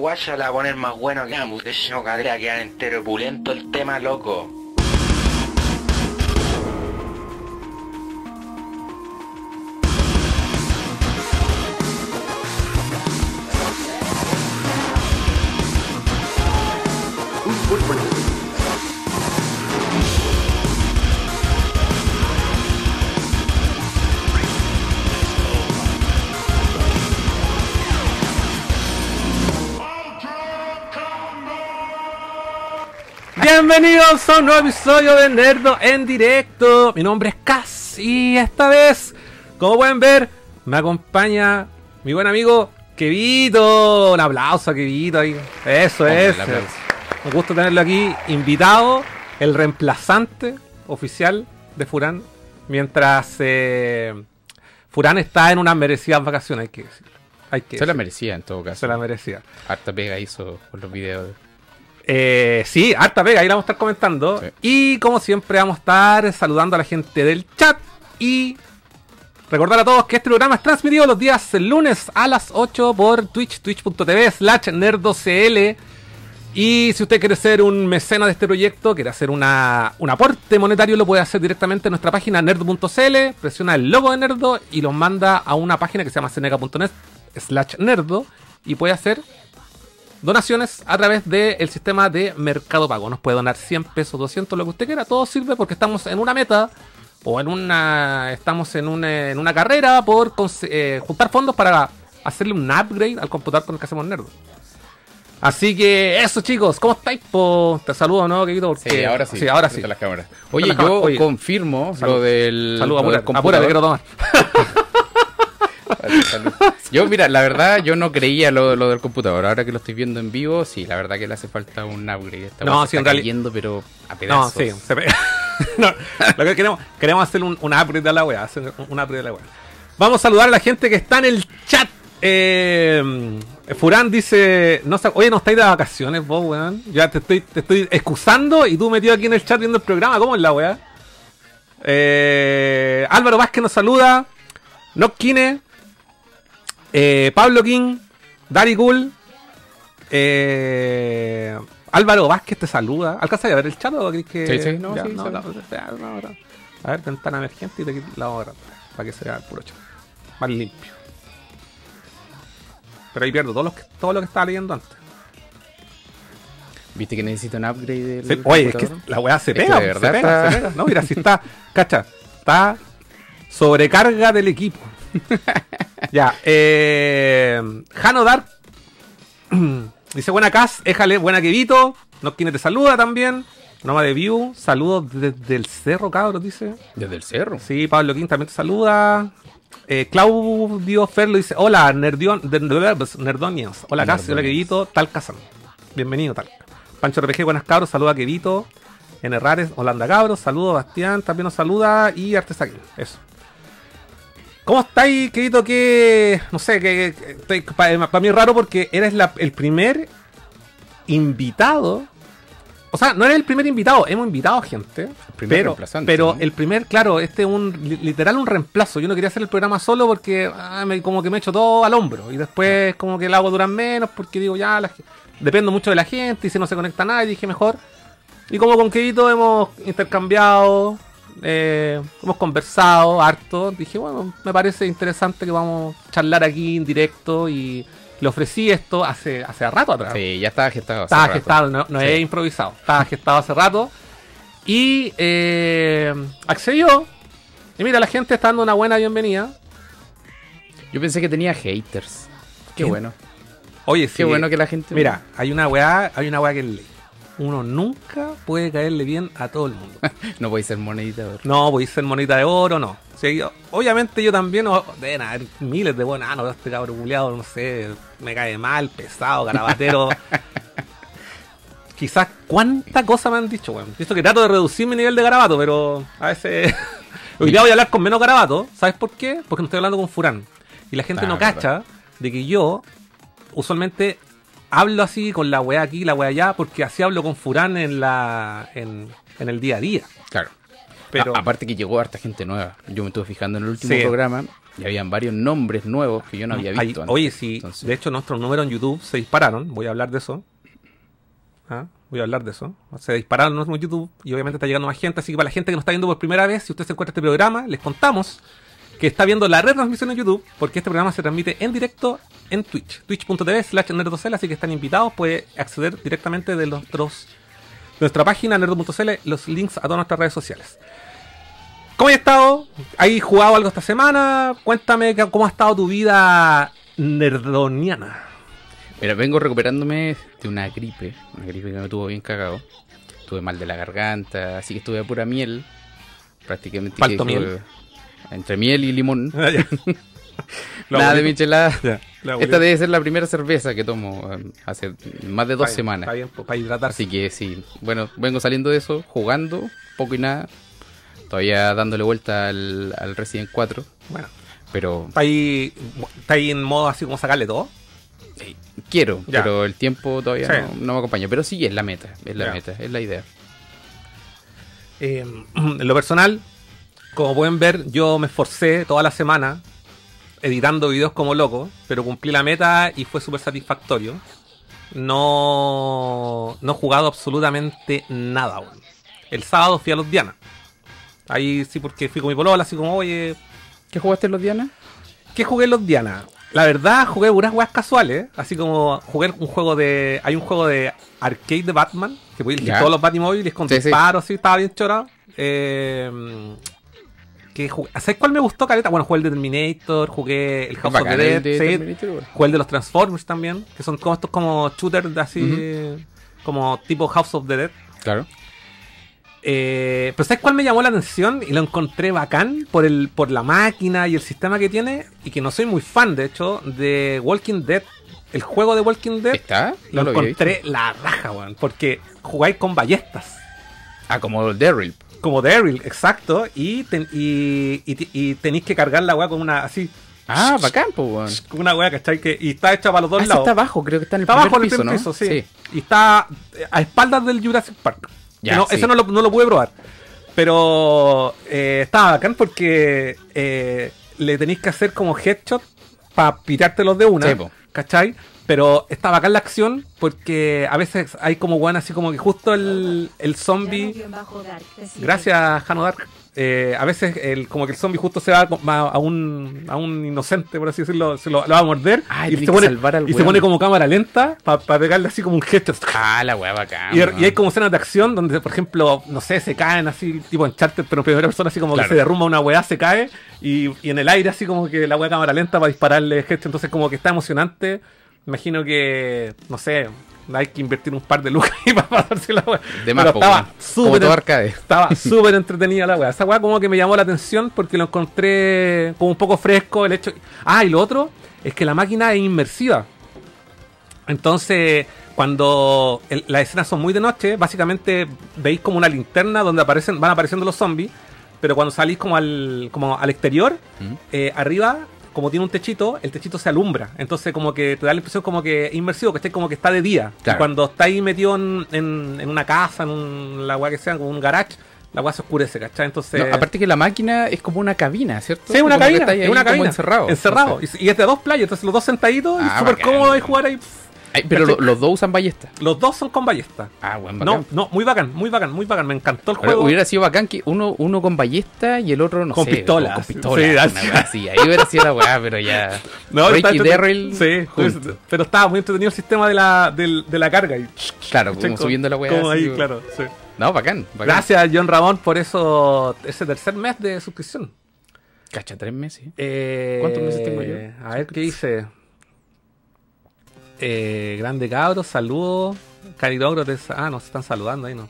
Guaya la va a poner más bueno que ambos. De hecho, cadera quedan entero pulento el tema, loco. Bienvenidos a un nuevo episodio de Nerdo en directo. Mi nombre es Cas y esta vez, como pueden ver, me acompaña mi buen amigo Kevito. Un aplauso a Kevito ahí. Eso es. Un gusto tenerlo aquí, invitado, el reemplazante oficial de Furán, mientras eh, Furán está en unas merecidas vacaciones, hay que decir. Hay que Se la merecía en todo caso. Se la merecía. Harta pega hizo con los videos. Eh, sí, harta pega, ahí la vamos a estar comentando. Sí. Y como siempre vamos a estar saludando a la gente del chat y recordar a todos que este programa es transmitido los días lunes a las 8 por Twitch, twitch.tv slash nerdocl. Y si usted quiere ser un mecena de este proyecto, quiere hacer una, un aporte monetario, lo puede hacer directamente en nuestra página nerd.cl, presiona el logo de Nerdo y los manda a una página que se llama ceneca.net slash nerdo y puede hacer donaciones a través del sistema de Mercado Pago. Nos puede donar 100 pesos, 200, lo que usted quiera. Todo sirve porque estamos en una meta o en una estamos en una, en una carrera por eh, juntar fondos para hacerle un upgrade al computador con el que hacemos Nerdo. Así que eso chicos, ¿cómo estáis? Po? Te saludo, ¿no, Querido? Porque, Sí, ahora sí. Sí, ahora sí. las cámaras. Oye, las yo. Oye, confirmo salud. lo del. Salud, lo del apúrate, apúrate, quiero tomar. Salud. Yo, mira, la verdad, yo no creía lo, lo del computador. Ahora que lo estoy viendo en vivo, sí, la verdad que le hace falta un upgrade. Esta No, weá sí, está cayendo, pero a No, pedazos. sí, se pe- No, lo que queremos, queremos hacer un, un upgrade de la wea, hacer un, upgrade de la wea. Vamos a saludar a la gente que está en el chat. Eh, Furán dice, no, oye, no estáis de vacaciones vos, weón. Ya te estoy, te estoy excusando y tú metido aquí en el chat viendo el programa, ¿cómo es la wea? Eh, Álvaro Vázquez nos saluda. Nockine. Eh, Pablo King. Dari Cool. Eh, Álvaro Vázquez te saluda. ¿Alcanzas a ver el chat o crees que.? Sí, sí, no, Ya, sí, no, la- no, ahora. A ver, ventana emergente y te la vamos a agarrar, Para que sea el puro chat. Más limpio. Pero ahí pierdo todo lo que, todo lo que estaba leyendo antes. ¿Viste que necesita un upgrade del Sí, oye, es que la weá se Es que pega, de se verdad pega, está- se pega. No, mira, si está, cacha, está sobrecarga del equipo. Ya, eh, Jano Dark dice buena Cas, éjale, buena Kevito. No quien te saluda también. Noma de View, saludos desde el cerro, cabros, dice. Desde el cerro. Sí, Pablo King también te saluda. Eh, Claudio Ferlo dice: Hola, nerdion, de- Nerdonians. Hola, Cas, hola. Kevito, tal Kazan. Bienvenido, tal. Pancho RPG, buenas cabros, saluda a Kevito. N. Rares, Holanda Cabros, saludos, Bastián, también nos saluda. Y Artesaquín, eso. ¿Cómo estáis, Kevito? Que. No sé, que. Para mí es raro porque eres la- el primer invitado. O sea, no eres el primer invitado, hemos invitado gente. primer pero, reemplazante, pero ¿no? el primer, claro, este es un li- literal un reemplazo. Yo no quería hacer el programa solo porque ah, me- como que me echo todo al hombro. Y después como que el agua dura menos porque digo, ya, la dependo mucho de la gente y si no se conecta nadie, dije mejor. Y como con Kevito hemos intercambiado, eh, hemos conversado harto, dije, bueno, me parece interesante que vamos a charlar aquí en directo y le ofrecí esto hace, hace rato atrás. Sí, ya estaba gestado. hace Estaba rato. gestado, no, no Sí. he improvisado. Estaba gestado hace rato. Y eh, accedió. Y mira, la gente está dando una buena bienvenida. Yo pensé que tenía haters. Qué ¿Qué? bueno. Oye, sí. Qué bueno que la gente. Mira, hay una weá, hay una weá que es ley. Uno nunca puede caerle bien a todo el mundo. No a ser monedita. de oro. No, a ser monita de oro, no. Yo- obviamente yo también, o- deben haber miles de buenos, ah, no, este cabro culiado, no sé, me cae mal, pesado, garabatero. Quizás cuánta cosa me han dicho, weón. Visto que trato de reducir mi nivel de garabato, pero a veces. Hoy día voy a hablar con menos garabato. ¿Sabes por qué? Porque no estoy hablando con Furán. Y la gente Ah, no verdad. cacha de que yo usualmente hablo así con la weá aquí, la weá allá, porque así hablo con Furán en la. en, en el día a día. Claro. Pero. A- aparte que llegó harta gente nueva. Yo me estuve fijando en el último Sí. programa Y habían varios nombres nuevos que yo no había Hay- visto. antes. oye, sí, Entonces, de hecho nuestros números en YouTube se dispararon, voy a hablar de eso. Ah, Voy a hablar de eso. Se dispararon nuestros en YouTube y obviamente está llegando más gente, así que para la gente que nos está viendo por primera vez, si usted se encuentra este programa, les contamos que está viendo la retransmisión en YouTube, porque este programa se transmite en directo en Twitch, twitch.tv slash nerdocel, así que están invitados, puede acceder directamente de nuestros nuestra página nerdo.cl, los links a todas nuestras redes sociales. ¿Cómo has estado? ¿Has jugado algo esta semana? Cuéntame cómo ha estado tu vida nerdoniana. Mira, vengo recuperándome de una gripe, una gripe que me tuvo bien cagado. Estuve mal de la garganta, así que estuve a pura miel. Prácticamente. que- miel. Entre miel y limón. Ah, ya. Nada de abuelito. michelada. Ya, Esta debe ser la primera cerveza que tomo um, hace más de dos semanas. Está bien, pues, para hidratarse. Así que sí, bueno, vengo saliendo de eso, jugando, poco y nada. Todavía dándole vuelta al, al Resident 4. Bueno, Pero está ahí, está ahí en modo así como sacarle todo. quiero, Ya. pero el tiempo todavía Sí. no, no me acompaña. Pero sí, es la meta, es la Ya. meta, es la idea. Eh, en lo personal, como pueden ver, yo me esforcé toda la semana editando videos como loco, pero cumplí la meta y fue súper satisfactorio. No, no he jugado absolutamente nada. El sábado fui a los Diana. Ahí sí, porque fui con mi polola, así como, oye, ¿Qué jugaste los Diana? ¿Qué jugué en los Diana? La verdad, jugué puras weas casuales. Así como jugué un juego de. Hay un juego de arcade de Batman. Que puede elegir todos los Batimóviles con Sí, sí. disparos, así, estaba bien chorado. Eh, que jugué- ¿Sabes cuál me gustó, Caleta? Bueno, jugué el de Terminator, jugué el House of the el Dead, de jugué el de los Transformers también. Que son como estos como shooters así. Como tipo House of the Dead. Claro. Eh, pero ¿sabes cuál me llamó la atención? Y lo encontré bacán por el por la máquina y el sistema que tiene. Y que no soy muy fan, de hecho, de Walking Dead. El juego de Walking Dead ¿Está? lo, No lo había encontré la raja, weón. Porque jugáis con ballestas. Ah, como Daryl. Como Daryl, exacto. Y, ten- y, y, y tenéis que cargar la weá con una así. Ah, bacán, pues, weón. Con una weá, ¿cachai? Que, y está hecha para los dos Ah, lados. está abajo, creo que está en el Está primer abajo en el piso, ¿no? piso, sí. Y está eh, a espaldas del Jurassic Park. Ya, no, sí. Eso no lo, no lo pude probar. Pero eh, estaba bacán porque eh, le tenéis que hacer como headshot para pitártelos de una. Sí. ¿Cachai? Pero está bacán la acción porque a veces hay como weón así como que justo el, el zombie. Gracias, Hano Dark. Eh, a veces el, como que el zombie justo se va a un, a un inocente, por así decirlo, se lo, lo va a morder y, se pone, y se como cámara lenta para pegarle así como un headshot. Ah, la weá bacán. Y, hay como escenas de acción donde, por ejemplo, no sé, se caen así, tipo en charter, pero en primera persona, así como Claro. que se derrumba una weá, se cae, y, y en el aire, así como que la weá cámara lenta para dispararle gesto. Entonces, como que está emocionante. Imagino que, no sé, hay que invertir un par de lucas ahí para pasarse la weá. De más, Pero estaba súper estaba súper entretenida la weá. Esa weá como que me llamó la atención porque lo encontré como un poco fresco. El hecho. Ah, y lo otro es que la máquina es inmersiva. Entonces, cuando el- las escenas son muy de noche, básicamente veis como una linterna donde aparecen, van apareciendo los zombies. Pero cuando salís como al, como al exterior, ¿Mm? eh, arriba, como tiene un techito, el techito se alumbra. Entonces como que te da la impresión como que es inmersivo, que esté como que está de día. Claro. Cuando está ahí metido en, en- en una casa, en un, la weá que sea, como un garage, la weá se oscurece, ¿cachai? Entonces... No, aparte que la máquina es como una cabina, ¿cierto? Sí, es una Como cabina, es una como cabina. encerrado. Encerrado. Y, y es de dos playas, entonces los dos sentaditos y Ah, súper cómodo de jugar ahí. Ay, pero los dos usan ballesta. Los dos son con ballesta. Ah, bueno, No, bacán. no, muy bacán, muy bacán, muy bacán. Me encantó el Ahora, juego. hubiera sido bacán que uno, uno con ballesta y el otro, no Con sé, pistola. Con, pistola. Sí, así. Ahí hubiera sido la weá, pero ya. No, Ricky Daryl Sí, juntos. pero estaba muy entretenido el sistema de la, del- de la carga. Y, Claro, como subiendo la weá. Como así, ahí, claro. sí. No, bacán, bacán. Gracias, John Ramón, por eso ese tercer mes de suscripción. Cacha, tres meses. Eh, ¿Cuántos meses tengo yo? A ver qué dice. Eh, grande cabros, saludos. Carinogro, te ah, nos están saludando ahí, ¿no?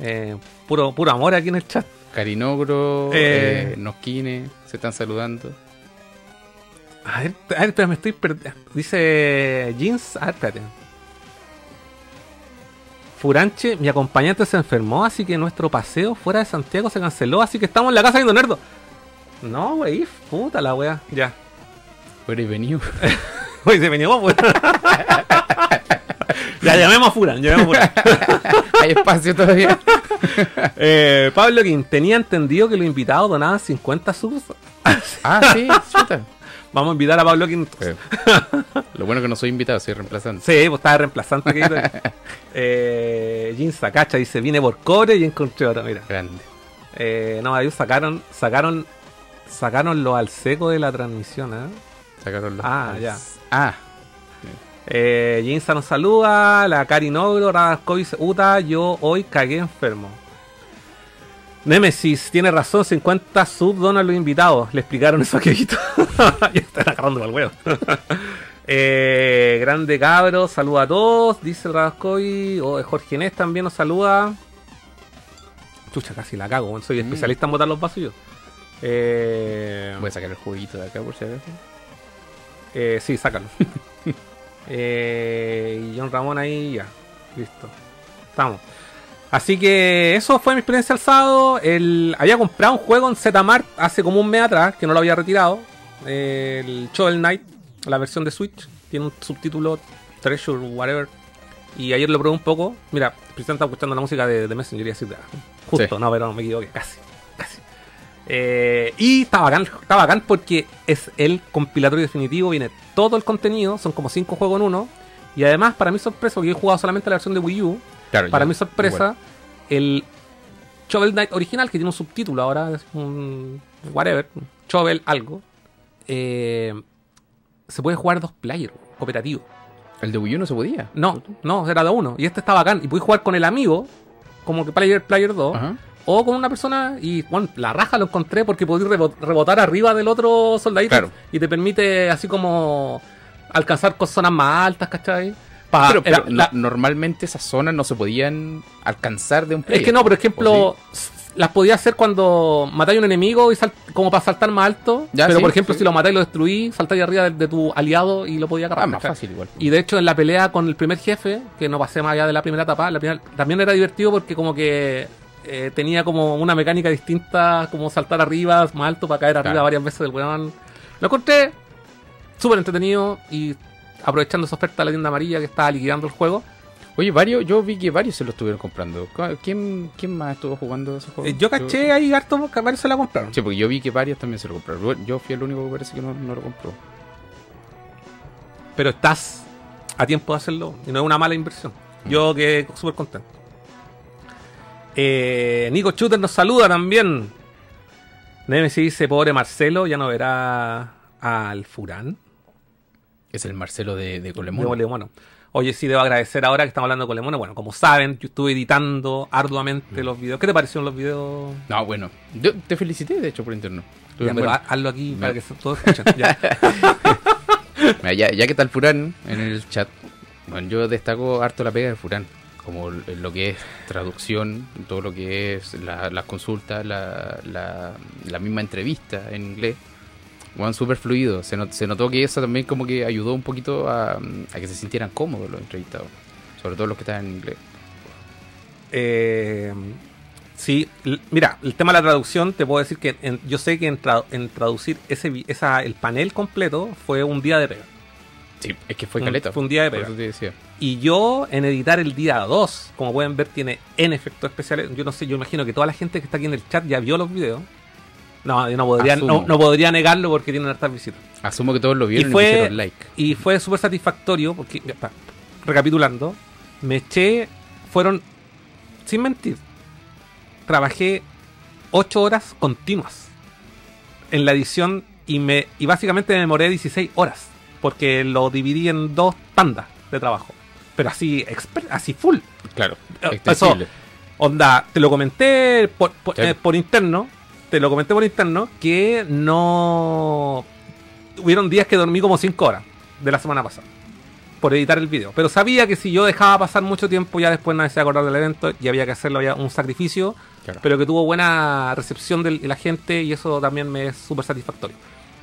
Eh, puro, puro amor aquí en el chat. Carinogro, Eh. eh, Nosquine, se están saludando. A ver, a ver, espera, me estoy perdiendo. Dice Jeans. A ver, espérate. Furanche, mi acompañante se enfermó, así que nuestro paseo fuera de Santiago se canceló, así que estamos en la casa viendo Nerdo. No, wey, puta la wea. Ya. Fuera y venido. Uy, se me pues. ya, llamemos a Furan, llamemos a Furan. Hay espacio todavía. Eh, Pablo King, tenía entendido que los invitados donaban 50 subs. Ah, sí, chuta. Vamos a invitar a Pablo King. Eh, Lo bueno que no soy invitado, soy reemplazante. Sí, pues estaba reemplazante. que eh, Jin Sakacha dice, vine por cobre y encontré otro, mira. Grande. Eh, no, ellos sacaron, sacaron, sacaron lo al seco de la transmisión, ¿eh? Sacaron los. Ah, ya. Ah, Eh, Jinsa nos saluda, la Cari Nogro, Radascovic, Uta, yo hoy cagué enfermo. Nemesis tiene razón, 50 sub donan los invitados. Le explicaron eso a Kevito. ya están agarrando al huevo. eh, grande cabro, saluda a todos, dice el Radascovic. Oh, Jorge Inés también nos saluda. Chucha, casi la cago, soy Mm. especialista en botar los vasos yo. Eh, voy a sacar el juguito de acá por si acaso. Eh, sí, sácalo. eh, y John Ramón ahí, ya. Listo. Estamos. Así que eso fue mi experiencia al sábado. El, había comprado un juego en Zmart hace como un mes atrás, que no lo había retirado. El Shovel Knight, la versión de Switch. Tiene un subtítulo Treasure, whatever. Y ayer lo probé un poco. Mira, Cristian está escuchando la música de, de Messenger y así. Justo, Sí. no, pero no me equivoqué, casi. Eh, y está bacán, está bacán porque es el compilatorio definitivo, viene todo el contenido, son como 5 juegos en uno. Y además, para mi sorpresa, porque yo he jugado solamente la versión de Wii U, Claro, para yo- mi sorpresa, igual. el Shovel Knight original, que tiene un subtítulo ahora, es un whatever, Shovel algo, eh, se puede jugar dos players, cooperativo. El de Wii U no se podía. No, no, era de uno. Y este está bacán. Y puedes jugar con el amigo, como que player, player 2. Ajá. O con una persona, y bueno, la raja lo encontré porque rebo- rebotar arriba del otro soldadito Claro. y te permite así como alcanzar zonas más altas, ¿cachai? Pa- Pero, pero era- no- la- normalmente esas zonas no se podían alcanzar de un es player. que no, por ejemplo, ¿O s- las podías hacer cuando matáis a un enemigo y sal- como para saltar más alto. Ya, pero sí, por ejemplo, sí. si lo matáis y lo destruís, saltáis arriba de, de tu aliado y lo podías agarrar. Ah, más ¿cachai? fácil igual. Y de hecho en la pelea con el primer jefe, que no pasé más allá de la primera etapa, la primera- también era divertido porque como que eh, tenía como una mecánica distinta, como saltar arriba, más alto para caer arriba Claro. varias veces del weón. Lo encontré súper entretenido y aprovechando esa oferta de la tienda amarilla que estaba liquidando el juego. Oye, varios, yo vi que varios se lo estuvieron comprando. ¿Quién, quién más estuvo jugando ese juego? Eh, yo caché ahí harto que varios se la compraron. Sí, porque yo vi que varios también se lo compraron. Yo- fui el único que parece que no, no lo compró. Pero estás a tiempo de hacerlo y no es una mala inversión. Yo quedé súper contento. Eh, Nico Shooter nos saluda también. Nemesis dice, pobre Marcelo, ya no verá al Furán. Es el Marcelo de, de Colemón. De Colemono. Oye, sí, debo agradecer ahora que estamos hablando de Colemono. Bueno, como saben, yo estuve editando arduamente los videos. ¿Qué te parecieron los videos? No, bueno. Yo te felicité, de hecho, por internet. Estuvo Ya, pero bueno. ha- hazlo aquí Me- para que todos escuchen. Ya, ya que está el Furán en el chat, bueno, yo destaco harto la pega de Furán, como lo que es traducción, todo lo que es la- las consultas, la, la, misma entrevista en inglés. Bueno, súper fluido. Se, not- se notó que eso también como que ayudó un poquito a, que se sintieran cómodos los entrevistados. Sobre todo los que estaban en inglés. Eh, sí, mira, el tema de la traducción, te puedo decir que en- yo sé que en, tra- en traducir ese, esa, el panel completo fue un día de pega. Sí, es que fue caleta. fue un día de pega. Y yo en editar el día 2, como pueden ver, tiene N efectos especiales. Yo no sé, yo imagino que toda la gente que está aquí en el chat ya vio los videos. No, yo no podría, no, no podría negarlo porque tienen hartas visitas. Asumo que todos lo vieron y, fue- pusieron like. Y fue súper satisfactorio porque, ya está, recapitulando, me eché, fueron, sin mentir, trabajé 8 horas continuas en la edición y, me, y básicamente me demoré 16 horas porque lo dividí en dos tandas de trabajo. Pero así, así full. Claro, Eh, extensible. Onda, te lo comenté por, por, Sí. eh, por interno, te lo comenté por interno, que no... Hubieron días que dormí como 5 horas de la semana pasada por editar el video. Pero sabía que si yo dejaba pasar mucho tiempo, ya después nadie se iba a acordar del evento y había que hacerlo, había un sacrificio, Claro. pero que tuvo buena recepción de la gente y eso también me es súper satisfactorio.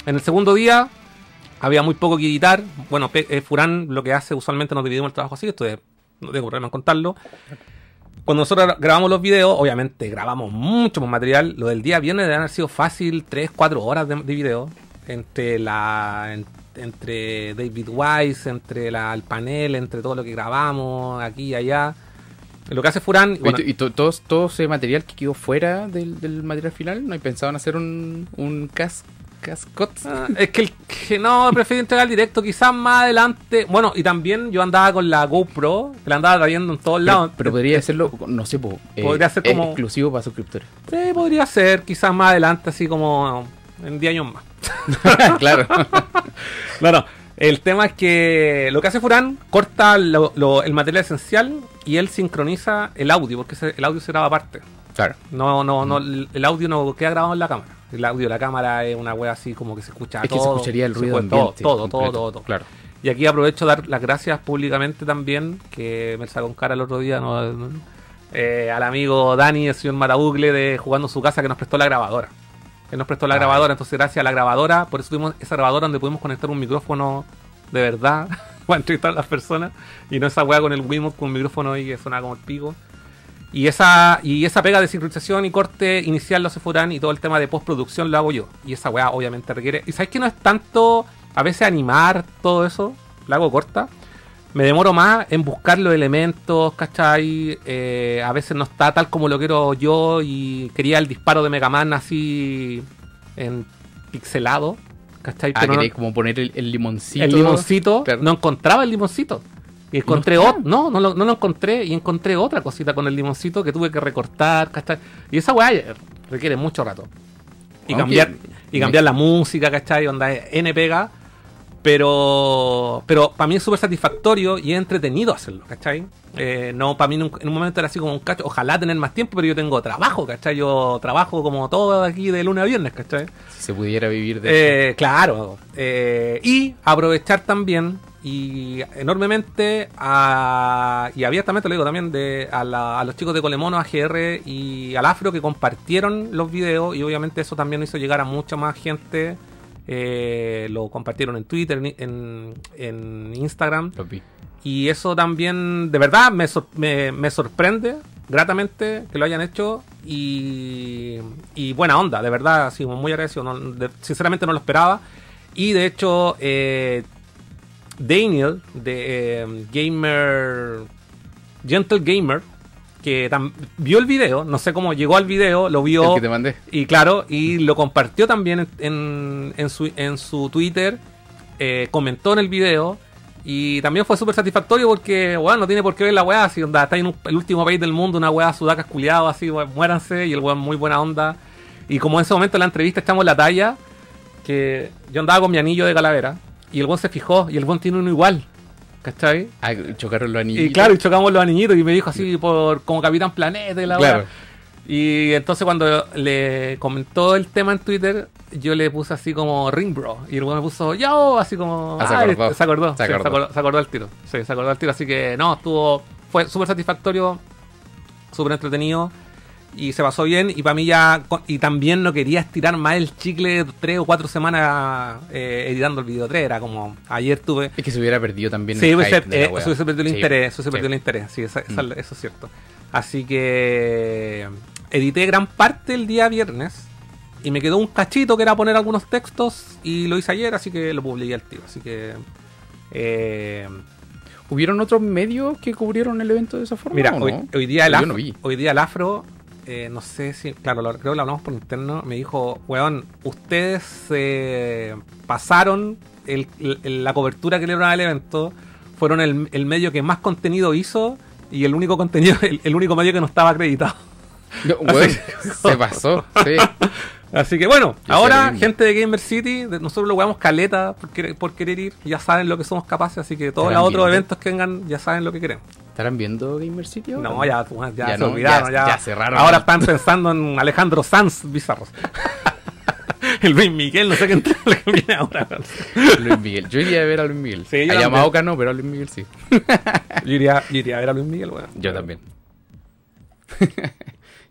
En el segundo día había muy poco que editar. Bueno, eh, Furán lo que hace usualmente nos dividimos el trabajo así, esto es- no tengo problema en contarlo. Cuando nosotros grabamos los videos, obviamente grabamos mucho más material. Lo del día viernes debe haber sido fácil 3, 4 horas de, de video. Entre la en- entre David Wise, entre la, el panel, entre todo lo que grabamos aquí y allá. Lo que hace Furán, bueno, ¿Y to- todo, todo ese material que quedó fuera del, del material final? ¿No hay pensado en hacer un, un cas, cascot? ah, es que, el, que no, prefiero entregar directo, quizás más adelante. Bueno, y también yo andaba con la GoPro, que la andaba trayendo en todos Pero, lados. pero podría hacerlo, no sé, po, eh, Podría ser como- exclusivo para suscriptores. Sí, podría ser, quizás más adelante, así como en 10 años más. claro. No, no. El tema es que lo que hace Furán, corta lo- lo- el material esencial y él sincroniza el audio, porque el audio se graba aparte. Claro. No, no, no, el audio no queda grabado en la cámara. El audio de la cámara es una wea así como que se escucha Es que todo. se escucharía el ruido todo, ambiente. todo, todo, todo, todo. Claro. Y aquí aprovecho de dar las gracias públicamente también, que me sacó en cara el otro día, ¿no? Eh, al amigo Dani, el señor Marabugle, de Jugando su casa, que nos prestó la grabadora. Que nos prestó la Ah. grabadora, entonces gracias a la grabadora, por eso tuvimos esa grabadora donde pudimos conectar un micrófono de verdad para entrevistar a las personas, y no esa weá con el Wiimote con un micrófono ahí que suena como el pico. Y esa, y esa pega de sincronización y corte inicial lo hace Furán y todo el tema de postproducción lo hago yo. Y esa weá obviamente requiere. Y sabes que no es tanto a veces animar todo eso, la hago corta. Me demoro más en buscar los elementos, ¿cachai? Eh, a veces no está tal como lo quiero yo y quería el disparo de Mega Man así en pixelado, ¿cachai? Ah, Pero no- como poner el, el limoncito. el limoncito, Claro. no encontraba el limoncito. Y encontré otro, no, no lo, no lo encontré y encontré otra cosita con el limoncito que tuve que recortar, ¿cachai? Y esa weá requiere mucho rato. Y cambiar, y cambiar la música, ¿cachai? Onda N pega. Pero, pero para mí es súper satisfactorio y es entretenido hacerlo, ¿cachai? Eh, no, para mí en un, en un momento era así como un cacho, ojalá tener más tiempo, pero yo tengo trabajo, ¿cachai? Yo trabajo como todo aquí de lunes a viernes, ¿cachai? Si se pudiera vivir de Eh, claro. eh, y aprovechar también y enormemente a- y abiertamente lo digo también de, a, la- a los chicos de Colemono, AGR y al Afro que compartieron los videos y obviamente eso también hizo llegar a mucha más gente. eh, lo compartieron en Twitter, en, en- en Instagram. Y eso también, de verdad, me, sor- me, me sorprende gratamente que lo hayan hecho. Y, y buena onda, de verdad, así muy agradecido. no- de- sinceramente no lo esperaba. Y de hecho, eh, Daniel, de eh, Gamer. Gentle Gamer, que vio el video, no sé cómo llegó al video, lo vio. El que te mandé. Y claro, y lo compartió también en, en, en su, en su Twitter, eh, comentó en el video. Y también fue súper satisfactorio porque, weón, no tiene por qué ver la weá. Si onda, está en un- el último país del mundo, una weá sudacas culiado, así, muéranse. Y el weón muy buena onda. Y como en ese momento en la entrevista echamos la talla, que yo andaba con mi anillo de calavera. Y el weón se fijó, y el weón tiene uno igual. ¿Cachai? Ah, chocaron los anillos. Y claro, y chocamos los anillitos y me dijo así por como Capitán Planeta y la Claro. Y entonces cuando le comentó el tema en Twitter, yo le puse así como ring bro. Y el me puso yo, así como. Ah, se "Ay, acordó. se acordó. Se sí, acordó. Se acordó, se acordó al tiro. Sí, se acordó al tiro. Así que no, estuvo. Fue súper satisfactorio, súper entretenido. Y se pasó bien. Y para mí ya. Y también no quería estirar más el chicle tres o cuatro semanas eh, editando el video 3. Era como. Ayer tuve. Es que se hubiera perdido también. Sí, el hubiese, eh, se hubiese perdido el Sí. interés, se hubiese Sí. perdido el interés, sí, esa- esa- Mm. eso es cierto. Así que edité gran parte el día viernes y me quedó un cachito que era poner algunos textos y lo hice ayer, así que lo publiqué al tiro. Así que... eh, ¿Hubieron otros medios que cubrieron el evento de esa forma? mira, o no? hoy, hoy día el afro, no hoy día el afro eh, no sé si, claro, lo- creo que lo hablamos por interno, me dijo, weón, ustedes eh, pasaron el- el- la cobertura que le dieron al evento, fueron el, el medio que más contenido hizo y el único contenido, el, único medio que no estaba acreditado. No, weón, se pasó. Sí. Así que bueno, Yo ahora gente de Gamer City, nosotros lo jugamos caleta por querer, por querer ir, ya saben lo que somos capaces, así que todos los otros eventos que vengan ya saben lo que queremos. ¿Estarán viendo Gamer City ahora? No, ya, ya, Ya se no, olvidaron, ya- ya, cerraron. Ahora están pensando en Alejandro Sanz bizarros. El Luis Miguel, no sé qué entra lo que viene ahora. Luis Miguel. Yo iría a ver a Luis Miguel. Sí, a. Yamaoka no, pero a Luis Miguel sí. Yo iría, yo iría a ver a Luis Miguel, weón. Yo también.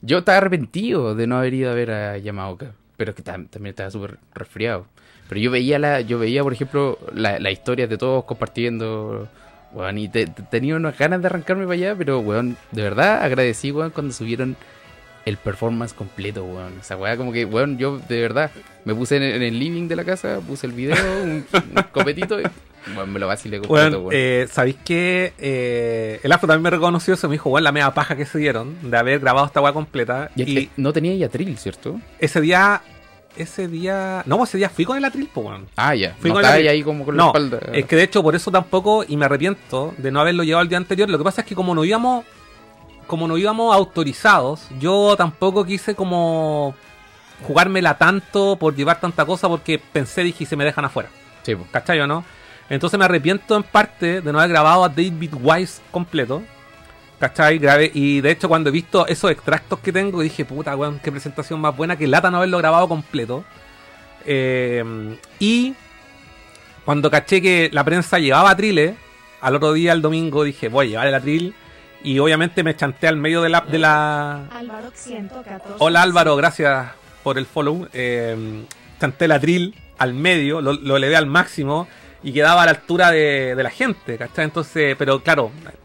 Yo estaba arrepentido de no haber ido a ver a Yamaoka. Pero es que tam- también estaba súper resfriado. Pero yo veía, la, yo veía por ejemplo, la, la historia de todos compartiendo. Weón, y te- te- tenía unas ganas de arrancarme para allá, pero weón, de verdad agradecí, weón, cuando subieron el performance completo, weón. Esa weá como que, weón, yo de verdad me puse en, en el living de la casa, puse el video, un, un copetito y Bueno, me lo vacilé completo, weón. eh, ¿sabéis qué? Eh, el Afro también me reconoció eso. Me dijo, bueno, la media paja que se dieron de haber grabado esta weá completa. Y, Y, no tenía ya atril, ¿cierto? ese día. Ese día. No, ese día fui con el atril, pues, weón. Ah, ya. Fui no con el- ahí como con la No, espalda. es que de hecho por eso tampoco, y me arrepiento de no haberlo llevado el día anterior. Lo que pasa es que como no íbamos, como no íbamos autorizados, yo tampoco quise como jugármela tanto por llevar tanta cosa porque pensé, dije, se me dejan afuera. Sí, po. ¿Cachai o no? Entonces me arrepiento en parte de no haber grabado a David Wise completo. ¿Cachai? Grabé, y de hecho cuando he visto esos extractos que tengo, dije, puta, weón, qué presentación más buena, que lata no haberlo grabado completo. Eh, y cuando caché que la prensa llevaba atriles, al otro día, el domingo, dije, voy a llevar el atril. Y obviamente me chanté al medio de la... De la... Álvaro 114. Hola Álvaro, gracias por el follow. Eh, chanté el atril al medio, lo, lo elevé al máximo y quedaba a la altura de, de la gente, ¿cachai? Entonces, pero claro, eh,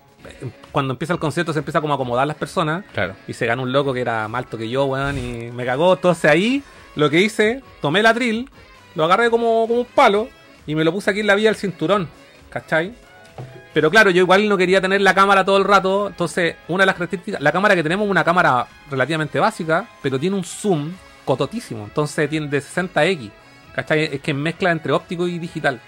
cuando empieza el concierto se empieza como a acomodar las personas Claro. y se gana un loco que era más alto que yo, weón, y me cagó. Entonces ahí lo que hice, tomé el atril, lo agarré como, como un palo y me lo puse aquí en la vía del cinturón, ¿cachai? Pero claro, yo igual no quería tener la cámara todo el rato. Entonces, una de las características, la cámara que tenemos es una cámara relativamente básica, pero tiene un zoom cototísimo. Entonces tiene de 60x. ¿Cachai? Es que mezcla entre óptico y digital.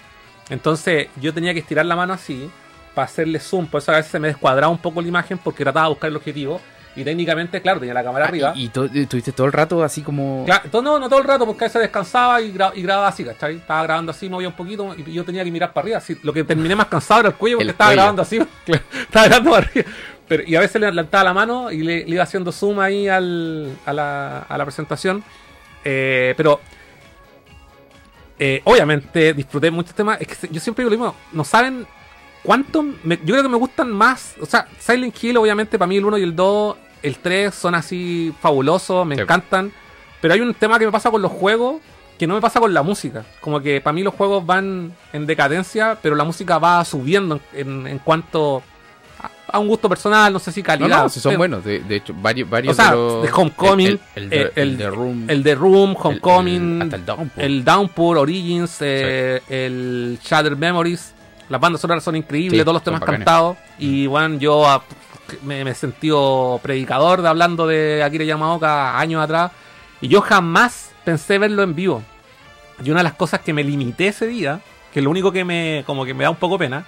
Entonces yo tenía que estirar la mano así para hacerle zoom. Por eso a veces se me descuadraba un poco la imagen porque trataba de buscar el objetivo. Y técnicamente, claro, tenía la cámara Ah, arriba. y, y y tuviste todo el rato así como. Claro, no, no todo el rato, porque a veces descansaba y, gra- y grababa así, ¿cachai? Estaba grabando así, movía un poquito y yo tenía que mirar para arriba. Así, lo que terminé más cansado era el cuello porque El estaba cuello. grabando así. estaba grabando para arriba. Pero, y a veces le levantaba la mano y le, le iba haciendo zoom ahí al, a, la, a la presentación. Eh, pero eh, obviamente disfruté muchos temas. Es que yo siempre digo lo mismo, no saben cuánto. me- yo creo que me gustan más. O sea, Silent Hill, obviamente, para mí el 1 y el 2, el 3 son así fabulosos, me Sí. encantan. Pero hay un tema que me pasa con los juegos que no me pasa con la música. Como que para mí los juegos van en decadencia, pero la música va subiendo en, en- cuanto a, a un gusto personal, no sé si No, calidad. no, si son pero- buenos. De, de hecho, varios, varios O sea, de los. Homecoming, El, el, eh, el, el- The Room. El de Room, Homecoming, el- hasta el Downpour. el Downpour, Origins, eh, el Shattered Memories. Las bandas sonoras son increíbles, Sí, todos los temas cantados. Y bueno, yo ah, me, me he sentido predicador de hablando de Akira Yamaoka años atrás. Y yo jamás pensé verlo en vivo. Y una de las cosas que me limité ese día, que lo único que me, como que me da un poco pena,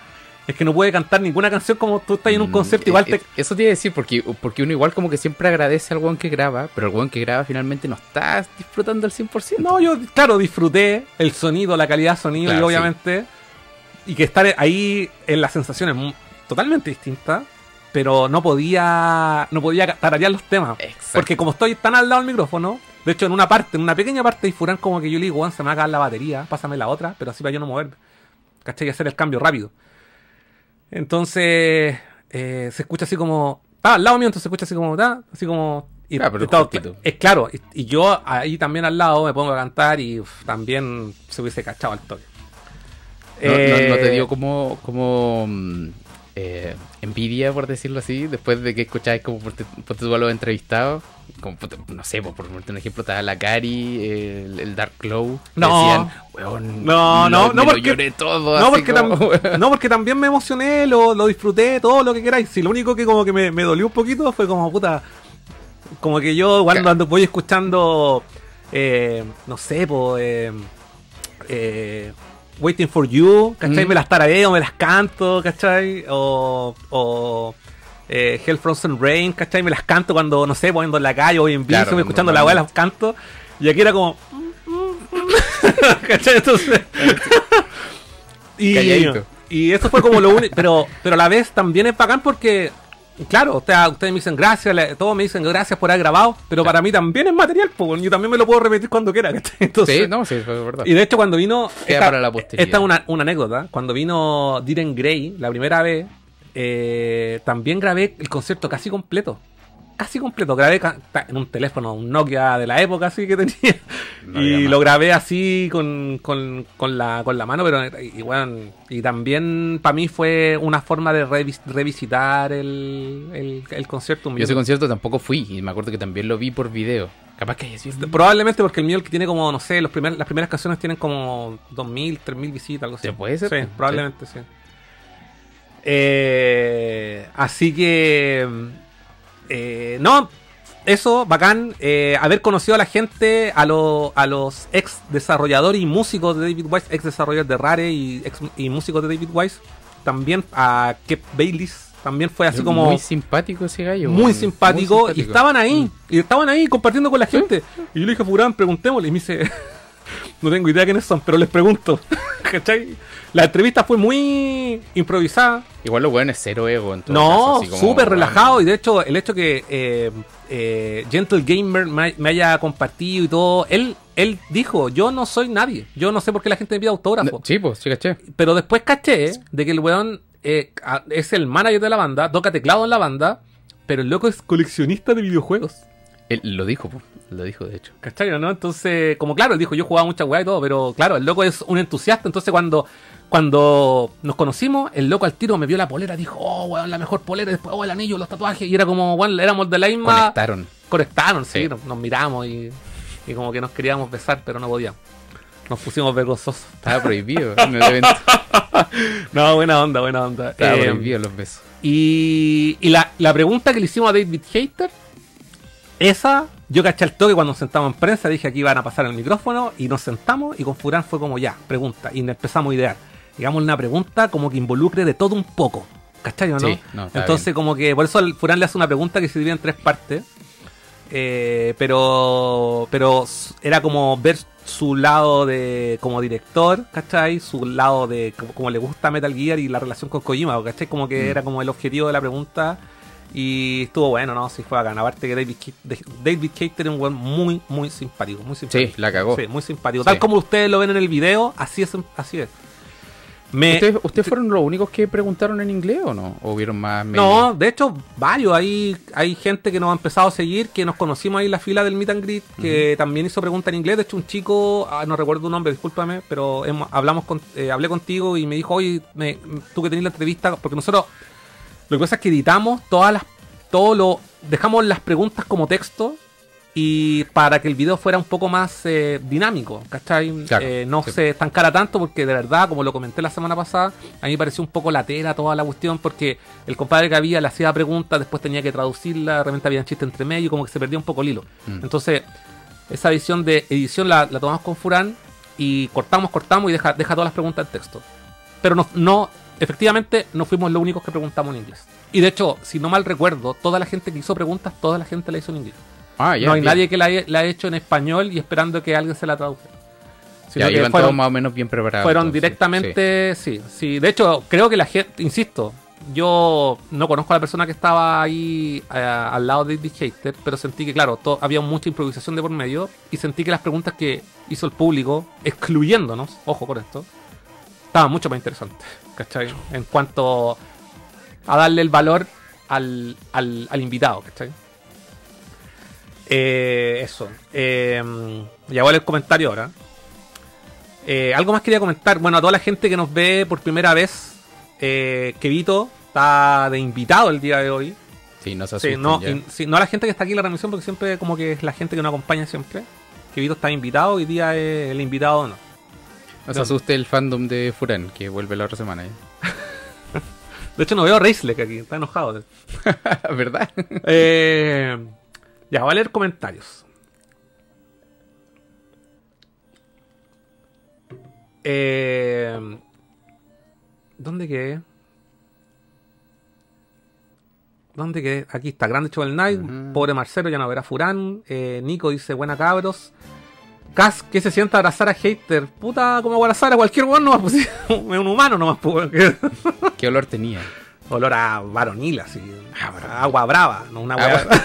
es que no pude cantar ninguna canción como tú estás en un Mm, concepto. eh, Igual eh, te, Eso te iba a decir, porque, porque uno igual como que siempre agradece al weón que graba, pero el weón que graba finalmente no está disfrutando al 100%. No, yo, claro, disfruté el sonido, la calidad de sonido Claro, y obviamente. Y que estar ahí en las sensaciones totalmente distintas. Pero no podía. No podía tararear los temas. Exacto. Porque como estoy tan al lado del micrófono. De hecho, en una parte, en una pequeña parte de Furán, como que yo le digo, "Weón, se me va a acabar la batería, pásame la otra, pero así para yo no moverme. ¿Cachai? Y hacer el cambio rápido. Entonces, eh, se escucha así como. Ah, al lado mío, entonces se escucha así como. ah, así como. Y, Ah, pero y todo- es claro, y, y yo ahí también al lado me pongo a cantar y uf, también se hubiese cachado al toque. No, no- no te Eh, dio como, como mm, eh, envidia, por decirlo así, después de que escucháis como por, por tú a los entrevistados, como, no sé, pues, por ponerte un ejemplo, estaba la Cari, el, el Dark Glow, No. decían, weón, No, no, lo- no, porque- lloré todo, No porque, como, tam- no, porque también me emocioné, lo, lo disfruté, todo lo que queráis. Si lo único que como que me, me dolió un poquito fue como puta. Como que yo cuando ando, voy escuchando, eh, no sé, pues, eh, eh, Waiting for You, ¿cachai? Mm. Me las tarareo, me las canto, ¿cachai? O, o eh, Hell Frozen Rain, ¿cachai? Me las canto cuando, no sé, voy en la calle, voy en bici, Claro, escuchando la weá, las canto. Y aquí era como... ¿cachai? Entonces... y, Calladito. y eso fue como lo único, pero, pero a la vez también es bacán porque, claro, o sea, ustedes me dicen gracias, todos me dicen gracias por haber grabado, pero para mí también es material, pues, yo también me lo puedo repetir cuando quiera. Entonces, Sí, no, sí, fue verdad. y de hecho cuando vino, Queda para la esta es una, una anécdota, cuando vino Diren Gray la primera vez, eh, también grabé el concierto casi completo. Casi completo. Grabé en un teléfono, un Nokia de la época así que tenía. No y más. lo grabé así con, con, con la, con la mano, pero y, bueno, y también para mí fue una forma de revis- revisitar el, el, el concierto. Yo ese concierto tampoco fui y me acuerdo que también lo vi por video. Capaz que haya sido. Probablemente porque el mío el que tiene como, no sé, los primer, las primeras canciones tienen como 2.000, 3.000 visitas, algo así. ¿Te puede ser? Sí, probablemente sí. Eh, así que... eh, no, eso, bacán. eh, haber conocido a la gente, a, lo- a los ex desarrolladores y músicos de David Wise, ex desarrolladores de Rare y, ex- y músicos de David Wise. También a Kev Baileys. También fue así como Muy simpático ese gallo. muy simpático, Muy y estaban ahí, Mm. y estaban ahí compartiendo con la gente. Y yo le dije a Furán, preguntémosle, y me dice, no tengo idea quiénes son, pero les pregunto. ¿Cachai? La entrevista fue muy improvisada. Igual lo bueno es cero ego. En todo No, súper relajado, y de hecho, el hecho que eh, eh, Gentle Gamer me, haya compartido y todo, él, él dijo, yo no soy nadie, yo no sé por qué la gente me pide autógrafo. Sí, pues, sí, caché. Pero después caché de que el weón eh, es el manager de la banda, toca teclado en la banda, pero el loco es coleccionista de videojuegos. Él lo dijo, po, lo dijo de hecho. ¿Cachai? ¿no? Entonces, como claro, él dijo, yo jugaba mucha weá y todo, pero claro, el loco es un entusiasta, entonces cuando, cuando nos conocimos, el loco al tiro me vio la polera, dijo, oh, weón, la mejor polera, después, oh, el anillo, los tatuajes, y era como, weón, éramos de la misma... Conectaron. Conectaron, sí, Sí. Nos, nos miramos y, y como que nos queríamos besar, pero no podíamos. Nos pusimos vergonzosos. Estaba prohibido en el evento. No, buena onda, buena onda. Estaba Eh, prohibido los besos. Y, y la, la pregunta que le hicimos a David Hater, esa, yo caché al toque cuando nos sentamos en prensa, dije aquí van a pasar el micrófono y nos sentamos y con Furán fue como ya, pregunta, y empezamos a idear. Digamos una pregunta como que involucre de todo un poco. ¿Cachai o no? Sí, no, Entonces bien. como que por eso el Furán le hace una pregunta que se divide en tres partes. Eh, pero pero era como ver su lado de como director, ¿cachai? Su lado de como, como le gusta Metal Gear y la relación con Kojima, ¿cachai? Como que Mm. era como el objetivo de la pregunta y estuvo bueno, ¿no? Sí fue bacán. Aparte que David, David Cater es un weón muy, muy simpático, muy simpático. Sí, la cagó. Sí, muy simpático. Sí. Tal como ustedes lo ven en el video, así es, así es. Me, ¿Ustedes, ¿Ustedes fueron los únicos que preguntaron en inglés o no? ¿O hubieron más No, de hecho, varios. Hay, hay gente que nos ha empezado a seguir, que nos conocimos ahí en la fila del Meet and Greet, que también hizo preguntas en inglés. De hecho, un chico, ah, no recuerdo un nombre, discúlpame, pero hemos- hablamos con, eh, hablé contigo y me dijo, oye, me, tú que tenés la entrevista, porque nosotros, lo que pasa es que editamos todas las, todo lo, dejamos las preguntas como texto y para que el video fuera un poco más eh, dinámico, ¿cachai? Claro, Eh, no sí. se estancara tanto porque de verdad, como lo comenté la semana pasada, a mí me pareció un poco latera toda la cuestión porque el compadre que había le hacía preguntas, después tenía que traducirla, de repente había un chiste entre medio, como que se perdía un poco el hilo. Mm. Entonces, esa visión de edición la, la tomamos con Furán y cortamos, cortamos y deja, deja todas las preguntas en texto. Pero no, no, efectivamente, no fuimos los únicos que preguntamos en inglés. Y de hecho, si no mal recuerdo, toda la gente que hizo preguntas, toda la gente la hizo en inglés. Ah, ya. no hay bien. nadie que la, haya- la haya hecho en español y esperando que alguien se la traduzca. Sino Ya, que iban fueron- todos más o menos bien preparados. fueron entonces, directamente, sí. sí, De hecho, creo que la gente, insisto, yo no conozco a la persona que estaba ahí eh, al lado de David Hater, pero sentí que, claro, había mucha improvisación de por medio y sentí que las preguntas que hizo el público, excluyéndonos, ojo con esto, estaban mucho más interesantes, ¿cachai? En cuanto a darle el valor al, al, al invitado, ¿cachai? Eh, eso. Eh, ya leer el comentario ahora. Eh, algo más quería comentar. Bueno, a toda la gente que nos ve por primera vez, eh, que Vito está de invitado el día de hoy. Sí, no se Sí, no, ya. in- sí, no a la gente que está aquí en la transmisión, porque siempre como que es la gente que nos acompaña siempre. Que Vito está invitado, hoy día es el invitado no. No se asuste el fandom de Furan, que vuelve la otra semana. ¿eh? De hecho, no veo a Raceleg aquí, está enojado. ¿Verdad? Eh, ya, voy a leer comentarios. Eh, ¿Dónde quedé? ¿Dónde quedé? Aquí está, Grande Show Night. Pobre Marcelo, ya no verá Furán. Eh, Nico dice, buena cabros. Cas, que se sienta abrazar a hater. Puta, como abrazar a cualquier weón nomás, pues, sí, es un humano nomás, pues, ¿Qué olor tenía? Olor a varonil, así. a agua brava, no una Agua- weá.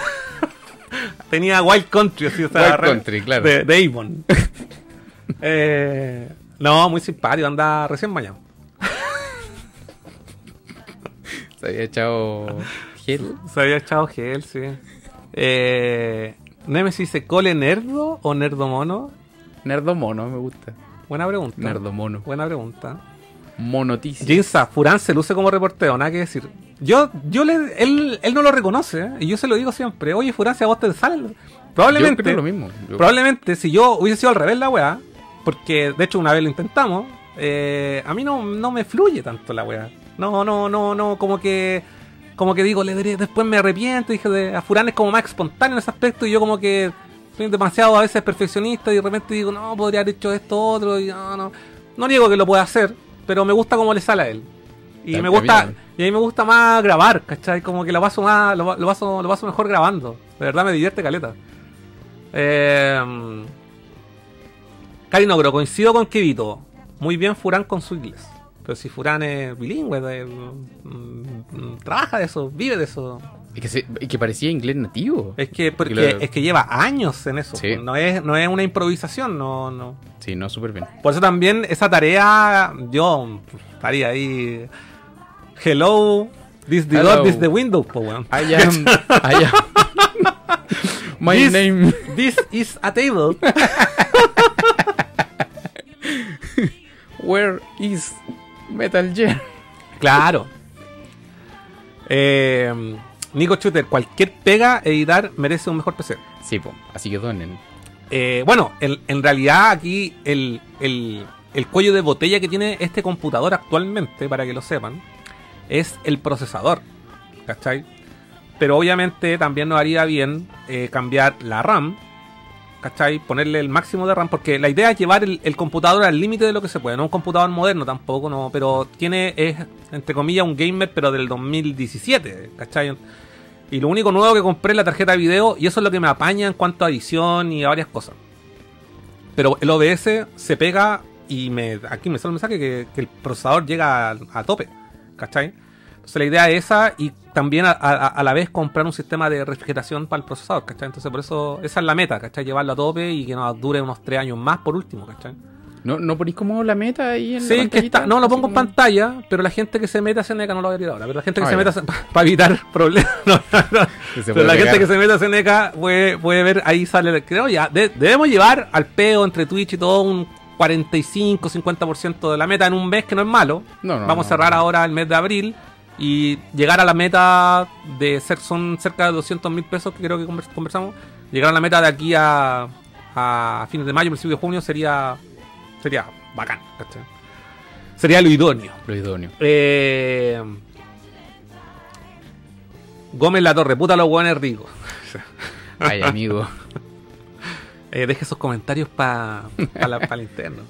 Tenía Wild Country, así, o sea, Wild re- Country, claro. De, de Avon. Eh, no, muy simpático, anda recién bañado. Se había echado gel. Se había echado gel, sí. Eh, Nemesis se cole nerdo o nerdo mono? Nerdo mono, me gusta. Buena pregunta. Nerdo mono. Buena pregunta. Monoticia. Jinza, Furán se luce como reportero, nada que decir. Yo, yo le, él, él no lo reconoce, ¿eh? y yo se lo digo siempre. Oye, Furán, si a vos te sale. Yo Probablemente, creo lo mismo. Yo- probablemente, si yo hubiese sido al revés la weá, porque de hecho una vez lo intentamos, eh, a mí no, no me fluye tanto la weá. No, no, no, no, como que, como que digo, le después me arrepiento, dije, de, a Furán es como más espontáneo en ese aspecto, y yo como que soy demasiado a veces perfeccionista y de repente digo, no, podría haber hecho esto otro, y no, no. No niego que lo pueda hacer, pero me gusta cómo le sale a él. Y me gusta, y a mí me gusta más grabar, ¿cachai? Como que lo paso más, lo, lo paso, lo paso mejor grabando. De verdad me divierte caleta. Eh, Carinogro, coincido con Kevito. Muy bien Furán con su inglés. Pero si Furán es bilingüe, de- mm, mm, trabaja de eso, vive de eso. Y que, se- y que parecía inglés nativo. Es que, porque, Porque lo- es que lleva años en eso. Sí. No, es, no es una improvisación, no, no. Sí, no, súper bien. Por eso también esa tarea, yo estaría ahí. Hello, this the Hello. door, this the window, po, weón. I am. I am. My This- name. This is a table. Where is Metal Gear? Claro. Eh, Nico Shooter, cualquier pega editar merece un mejor PC. Sí, po. Así que donen. Eh, bueno, en, en realidad aquí el, el- el cuello de botella que tiene este computador actualmente, para que lo sepan, es el procesador. ¿Cachai? Pero obviamente también nos haría bien eh, cambiar la RAM. ¿Cachai? Ponerle el máximo de RAM. Porque la idea es llevar el, computador al límite de lo que se puede. No un computador moderno tampoco, no. Pero tiene, es, entre comillas, un gamer, pero del 2017. ¿Cachai? Y lo único nuevo que compré es la tarjeta de video. Y eso es lo que me apaña en cuanto a edición y a varias cosas. Pero el OBS se pega y me aquí me sale un mensaje que, que el procesador llega a, a tope. ¿Cachai? Entonces la idea es esa y también a, a- a la vez comprar un sistema de refrigeración para el procesador, ¿cachai? Entonces por eso esa es la meta, ¿cachai? Llevarlo a tope y que nos dure unos 3 añños más por último, ¿cachai? ¿No, ¿No ponís como la meta ahí en la Sí, que está, no lo pongo en pantalla, pero la gente que se mete a Seneca no lo voy a tirar ahora, pero la gente que Ah, se meta para evitar problemas, no, no, no. Pero la gente que se mete a Seneca puede, puede ver, ahí sale, creo ya, de- debemos llevar al peo entre Twitch y todo un 45-50% de la meta en un mes, que no es malo. Vamos a cerrar ahora el mes de abril y llegar a la meta de ser, son cerca de 200 mil pesos que creo que convers- conversamos. Llegar a la meta de aquí a, a fines de mayo, principio de junio sería sería bacán, ¿cachai? Sería lo idóneo. Lo idóneo. Eh, Gómez La Torre, puta los hueones ricos. Ay, amigo. Eh, deje sus comentarios para el interno.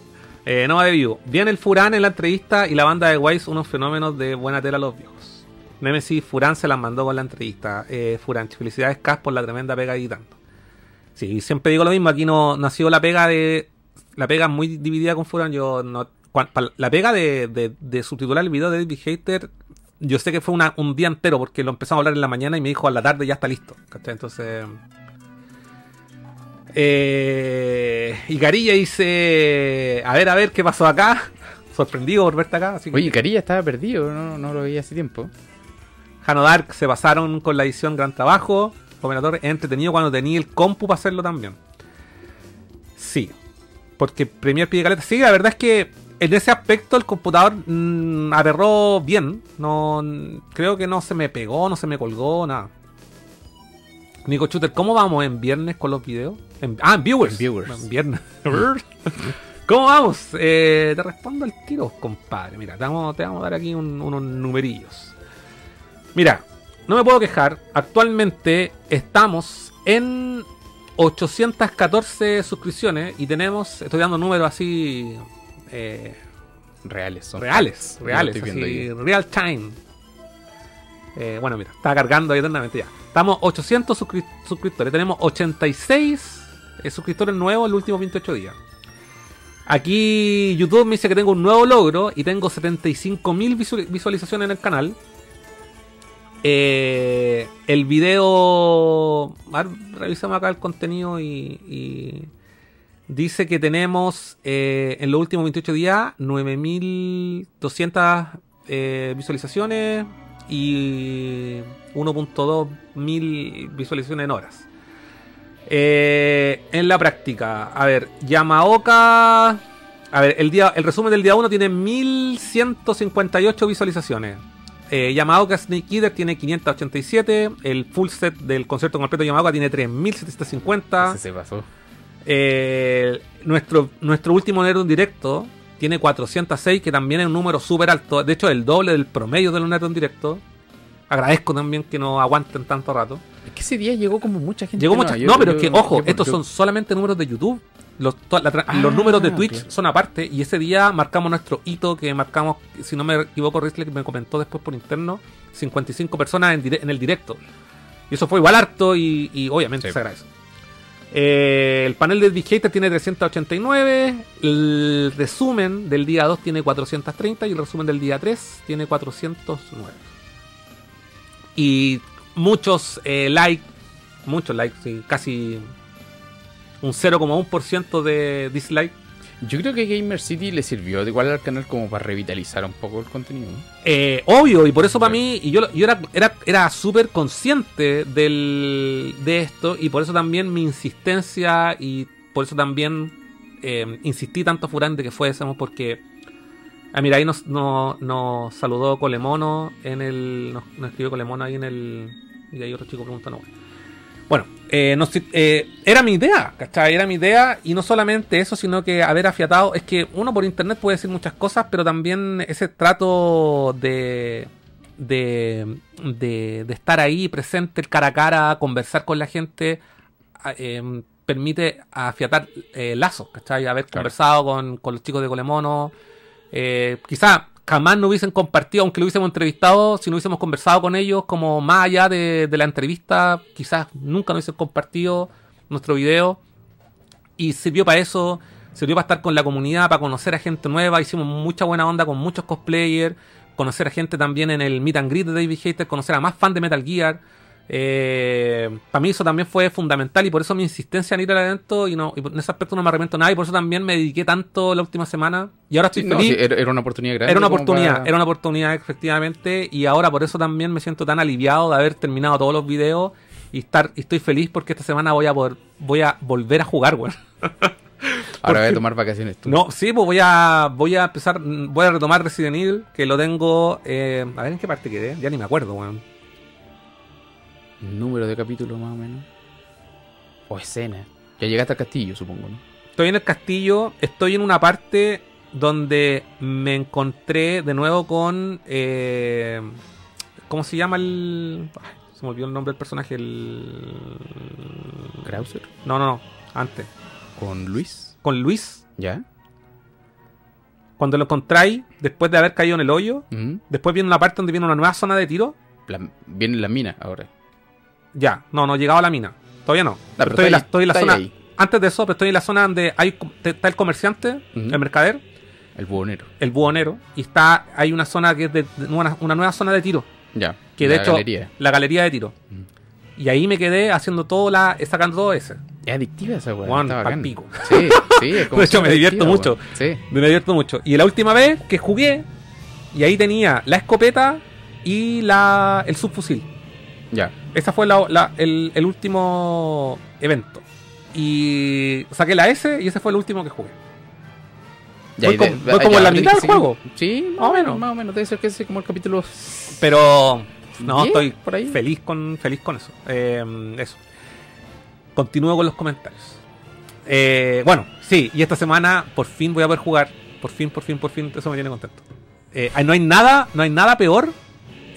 Eh, Nova de Vivo. Bien el Furán en la entrevista y la banda de Wise, unos fenómenos de buena tela a los viejos. Nemesis Furán se las mandó con la entrevista. Eh, Furán, felicidades Cas por la tremenda pega editando. Sí, siempre digo lo mismo. Aquí no nació la pega de. La pega muy dividida con Furán. Yo no. la pega de, de, subtitular el video de David Hater. Yo sé que fue un día entero porque lo empezamos a hablar en la mañana y me dijo a la tarde ya está listo. ¿cachai? Entonces. Eh, y Carilla dice: A ver, a ver qué pasó acá. Sorprendido por verte acá. Así que Oye, Carilla estaba perdido, no, no lo veía hace tiempo. Hano Dark se pasaron con la edición Gran Trabajo. Combinador es entretenido cuando tenía el compu para hacerlo también. Sí. Porque Premiere pide caleta. Sí, la verdad es que en ese aspecto el computador mm, agarró bien. No, creo que no se me pegó, no se me colgó, nada. Nico Shooter, ¿cómo vamos en viernes con los videos? En- ah, en viewers. En viewers. En viernes. ¿Cómo vamos? Eh, te respondo al tiro, compadre. Mira, te vamos, te vamos a dar aquí un- unos numerillos. Mira, no me puedo quejar. Actualmente estamos en 814 suscripciones y tenemos, estoy dando números así eh, Reales son. reales, reales, así, real time. Eh, bueno, mira, está cargando ahí eternamente ya. Estamos 800 suscri- suscriptores, tenemos 86 eh, suscriptores nuevos en los últimos 28 días. Aquí YouTube me dice que tengo un nuevo logro y tengo 75.000 visual- visualizaciones en el canal. Eh, el video. Revisamos acá el contenido y. y dice que tenemos eh, en los últimos 28 días 9.200 eh, visualizaciones y 1.2 mil visualizaciones en horas. Eh, en la práctica, a ver, Yamaoka. A ver, el, día, el resumen del día 1 tiene 1158 visualizaciones. Eh, Yamaoka Snake Eater tiene 587. El full set del concierto completo de Yamaoka tiene 3750. Ese se pasó. Eh, nuestro, nuestro último Nerd en directo tiene 406, que también es un número súper alto. De hecho, el doble del promedio de Nerd en directo. Agradezco también que nos aguanten tanto rato. Es que ese día llegó como mucha gente. Llegó mucha- Yo- no, pero yo- es que, ojo, yo- estos yo- son solamente números de YouTube. Los, la Ah, los números de Twitch son aparte. Y ese día marcamos nuestro hito que marcamos, si no me equivoco, Risley me comentó después por interno, 55 personas en, dire- en el directo. Y eso fue igual harto y, y obviamente Sí. se agradece. Eh, el panel de Big Hater tiene 389. El resumen del día 2 tiene 430. Y el resumen del día 3 tiene 409. Y muchos eh, likes. Muchos likes, casi un 0,1% de dislike. Yo creo que Gamer City le sirvió de igual al canal como para revitalizar un poco el contenido. ¿no? Eh, obvio, y por eso para mí, y yo, yo era, era, era súper consciente del, de esto, y por eso también mi insistencia, y por eso también eh, insistí tanto Furán de que fuésemos, porque, ah, mira, ahí nos, nos, nos saludó Colemono, en el, nos, nos escribió Colemono ahí en el, y ahí otro chico preguntando, bueno, eh, nos- eh, era mi idea, ¿cachai? Era mi idea y no solamente eso, sino que haber afiatado, es que uno por internet puede decir muchas cosas, pero también ese trato de, de, de, de estar ahí presente, el cara a cara, conversar con la gente, em, permite afiatar eh, lazos, ¿cachai? Haber Claro. conversado con, con los chicos de Colemono, eh, quizá jamás no hubiesen compartido, aunque lo hubiésemos entrevistado, si no hubiésemos conversado con ellos, como más allá de, la entrevista, quizás nunca no hubiesen compartido nuestro video. Y sirvió para eso, sirvió para estar con la comunidad, para conocer a gente nueva, hicimos mucha buena onda con muchos cosplayers, conocer a gente también en el Meet and Greet de David Hater, conocer a más fans de Metal Gear. Eh, para mí eso también fue fundamental y por eso mi insistencia en ir al evento y, no, y en ese aspecto no me arrepiento nada y por eso también me dediqué tanto la última semana y ahora estoy Sí, no, feliz. sí, era, una oportunidad grande. Era una oportunidad, para- era una oportunidad efectivamente y ahora por eso también me siento tan aliviado de haber terminado todos los videos y estar y estoy feliz porque esta semana voy a poder, voy a volver a jugar, weón. Ahora voy a tomar vacaciones tú. No, sí, pues voy a voy a empezar, voy a retomar Resident Evil, que lo tengo eh, a ver en qué parte quedé, ya ni me acuerdo, weón. Número de capítulos más o menos. O escena. Ya llegaste al castillo, supongo, ¿no? Estoy en el castillo, estoy en una parte donde me encontré de nuevo con eh, ¿cómo se llama el ay, se me olvidó el nombre del personaje, el Krauser. No, no, no, antes. Con Luis. Con Luis, ¿Ya? cuando lo encontráis, después de haber caído en el hoyo, Ujú. después viene una parte donde viene una nueva zona de tiro. La- viene la mina ahora. Ya, no, no he llegado a la mina. Todavía no. pero estoy, en la, está ahí, estoy en la está zona. ahí. Antes de eso, pero estoy en la zona donde hay está el comerciante, el mercader, El buhonero. el buhonero, y está hay una zona que es de, de una, una nueva zona de tiro, Ya. que de la hecho galería. la galería de tiro. Y ahí me quedé haciendo todo la sacando todo ese. Es adictiva esa weá. Juan, está bacán. palpico. Sí, sí. Es como De hecho, me divierto mucho. Sí. Me divierto mucho. Y la última vez que jugué, y ahí tenía la escopeta y la el subfusil. Ya. Ese fue la- la- el, el último evento. Y saqué la S y ese fue el último que jugué. Ya, Voy de- como- voy como ya, en la mitad del juego. Sí, Más o menos. Más o menos. Debe ser que es como el capítulo. Pero no, estoy por ahí. feliz con feliz con eso. Eh, eso. Continúo con los comentarios. Eh, bueno, sí, y esta semana por fin voy a poder jugar. Por fin, por fin, por fin, eso me tiene contento. Eh, no hay nada, no hay nada peor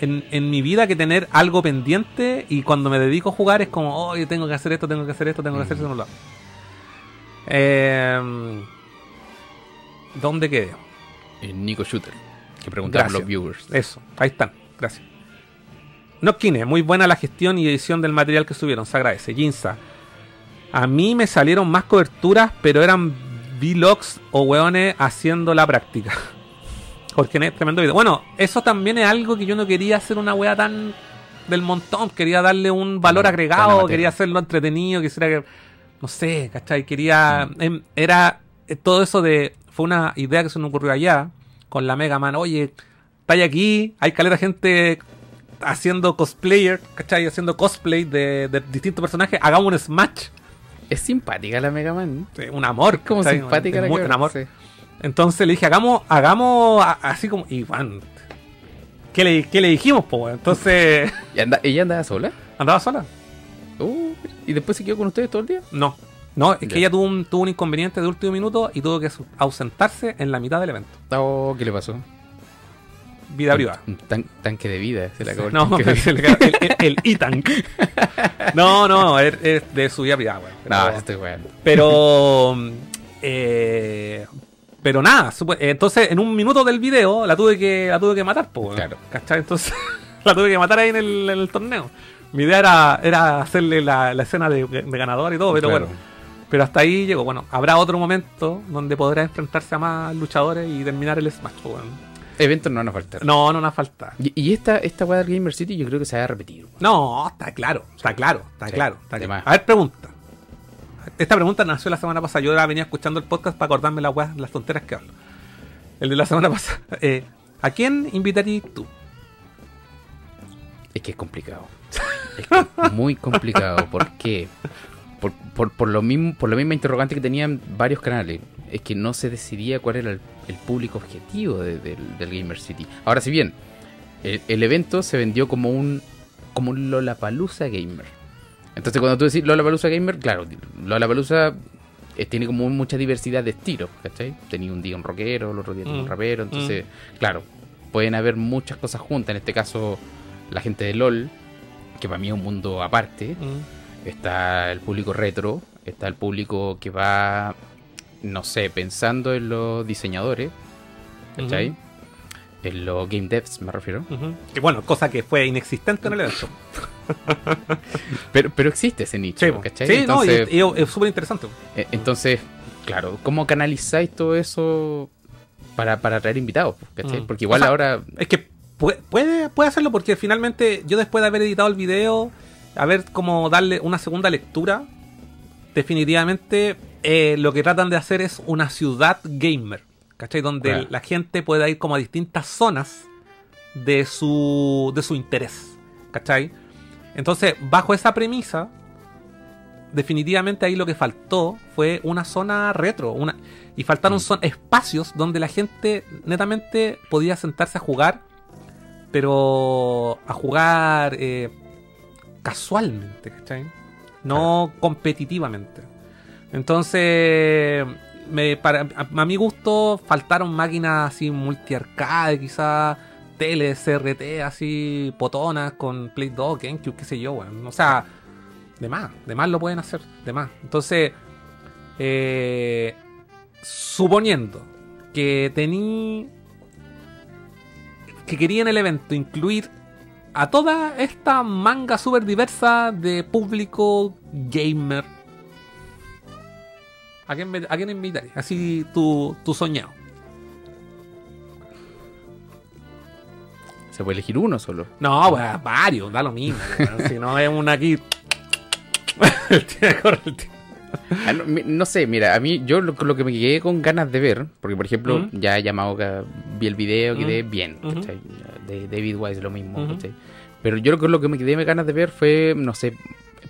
en, en mi vida que tener algo pendiente y cuando me dedico a jugar es como, oh, yo tengo que hacer esto, tengo que hacer esto, tengo que hacer esto, no lo hago. Eh, ¿Dónde quedé? Eh, Nico Shooter. Que preguntaron los viewers. Eso, ahí están. Gracias. Notkine, muy buena la gestión y edición del material que subieron, se agradece. Jinza, a mí me salieron más coberturas, pero eran vlogs o weones haciendo la práctica. Jorge Net, tremendo video. Bueno, eso también es algo que yo no quería hacer una wea tan del montón. Quería darle un valor agregado, quería hacerlo entretenido, quisiera que. No sé, ¿cachai? Quería. em, era. eh, Todo eso de. Fue una idea que se me ocurrió allá con la Mega Man. Oye, estáis aquí, hay caleta gente haciendo cosplayer, ¿cachai? Haciendo cosplay de, de distintos personajes. Hagamos un Smash. Es simpática la Mega Man. Sí, Un amor. Es como ¿cachai? simpática Es la muy- que un amor. sí. Entonces le dije, hagamos, hagamos así como. Y bueno, ¿qué le, qué le dijimos, po? Entonces, ¿Y anda- ¿Ella andaba sola? ¿andaba sola? Uh, ¿Y después se quedó con ustedes todo el día? No. No, es que ella tuvo un, tuvo un inconveniente de último minuto y tuvo que ausentarse en la mitad del evento. Oh, ¿Qué le pasó? Vida privada. Un tan- tanque de vida. Se le acabó el No, se le el, E-Tank. No, no, es, es de su vida privada, weón. No, estoy weón. Pero. eh, pero nada, entonces en un minuto del video la tuve que, la tuve que matar, po, weón. Claro. ¿Cachai? Entonces la tuve que matar ahí en el, en el torneo. Mi idea era, era hacerle la, la escena de, de ganador y todo, pero Claro. bueno. Pero hasta ahí llegó. Bueno, habrá otro momento donde podrá enfrentarse a más luchadores y terminar el Smash, po, weón. Eventos no van a faltar. No, no nos falta. Y, y esta, esta weá del Gamer City yo creo que se va a repetir. No, está claro, está claro, está Sí, claro. Está claro. A ver, pregunta. Esta pregunta nació la semana pasada. Yo la venía escuchando el podcast para acordarme las weas, las tonteras que hablo. El de la semana pasada. Eh, ¿A quién invitarías tú? Es que es complicado. Es que es muy complicado. ¿Por qué? Por, lo mismo, por la misma interrogante que tenían varios canales. Es que no se decidía cuál era el, público objetivo de- del, Gamer City. Ahora, si bien el, el evento se vendió como un como un Lollapalooza Gamer. Entonces, cuando tú decís Lollapalooza Gamer, claro, Lollapalooza eh, tiene como mucha diversidad de estilos, ¿cachai? Tenía un día un rockero, el otro día tenía un Mm, rapero, entonces, claro, pueden haber muchas cosas juntas. En este caso, la gente de LOL, que para mí es un mundo aparte. Está el público retro, está el público que va, no sé, pensando en los diseñadores, ¿cachai? En los game devs, me refiero. Ujú. Que bueno, cosa que fue inexistente en el evento. Pero, pero existe ese nicho, Sí. ¿cachai? Sí, no, y- entonces, y es súper interesante. eh, entonces, claro, ¿cómo canalizáis todo eso para, para traer invitados? ¿cachai? Mm. Porque igual O sea, ahora... Es que puede, puede, puede hacerlo porque finalmente yo después de haber editado el video, a ver cómo darle una segunda lectura, definitivamente eh, lo que tratan de hacer es una ciudad gamer, ¿cachai? Donde Claro. la gente pueda ir como a distintas zonas de su, de su interés, ¿cachai? Entonces, bajo esa premisa, definitivamente ahí lo que faltó fue una zona retro, una y faltaron Mm. son espacios donde la gente netamente podía sentarse a jugar, pero a jugar eh, casualmente, ¿cachai? No competitivamente. Entonces, me, para, a, a mi gusto faltaron máquinas así multi-arcade, quizás tele, CRT, así potonas con Play 2, GameCube, qué sé yo, weón. O sea, de más, de más lo pueden hacer, de más. Entonces, eh, suponiendo que tení que quería en el evento incluir a toda esta manga súper diversa de público gamer. ¿A quién, me- quién? Así tu, tu soñado. Se puede elegir uno solo. No, pues varios, da lo mismo. si no es una aquí. Ah, no, sé, mira, a mí yo lo, lo que me quedé con ganas de ver, porque por ejemplo, Ujú. ya llamado vi el video, quedé bien, Ujú. ¿cachai? De David Wise lo mismo. Pero yo lo que, lo que me quedé ganas de ver fue, no sé,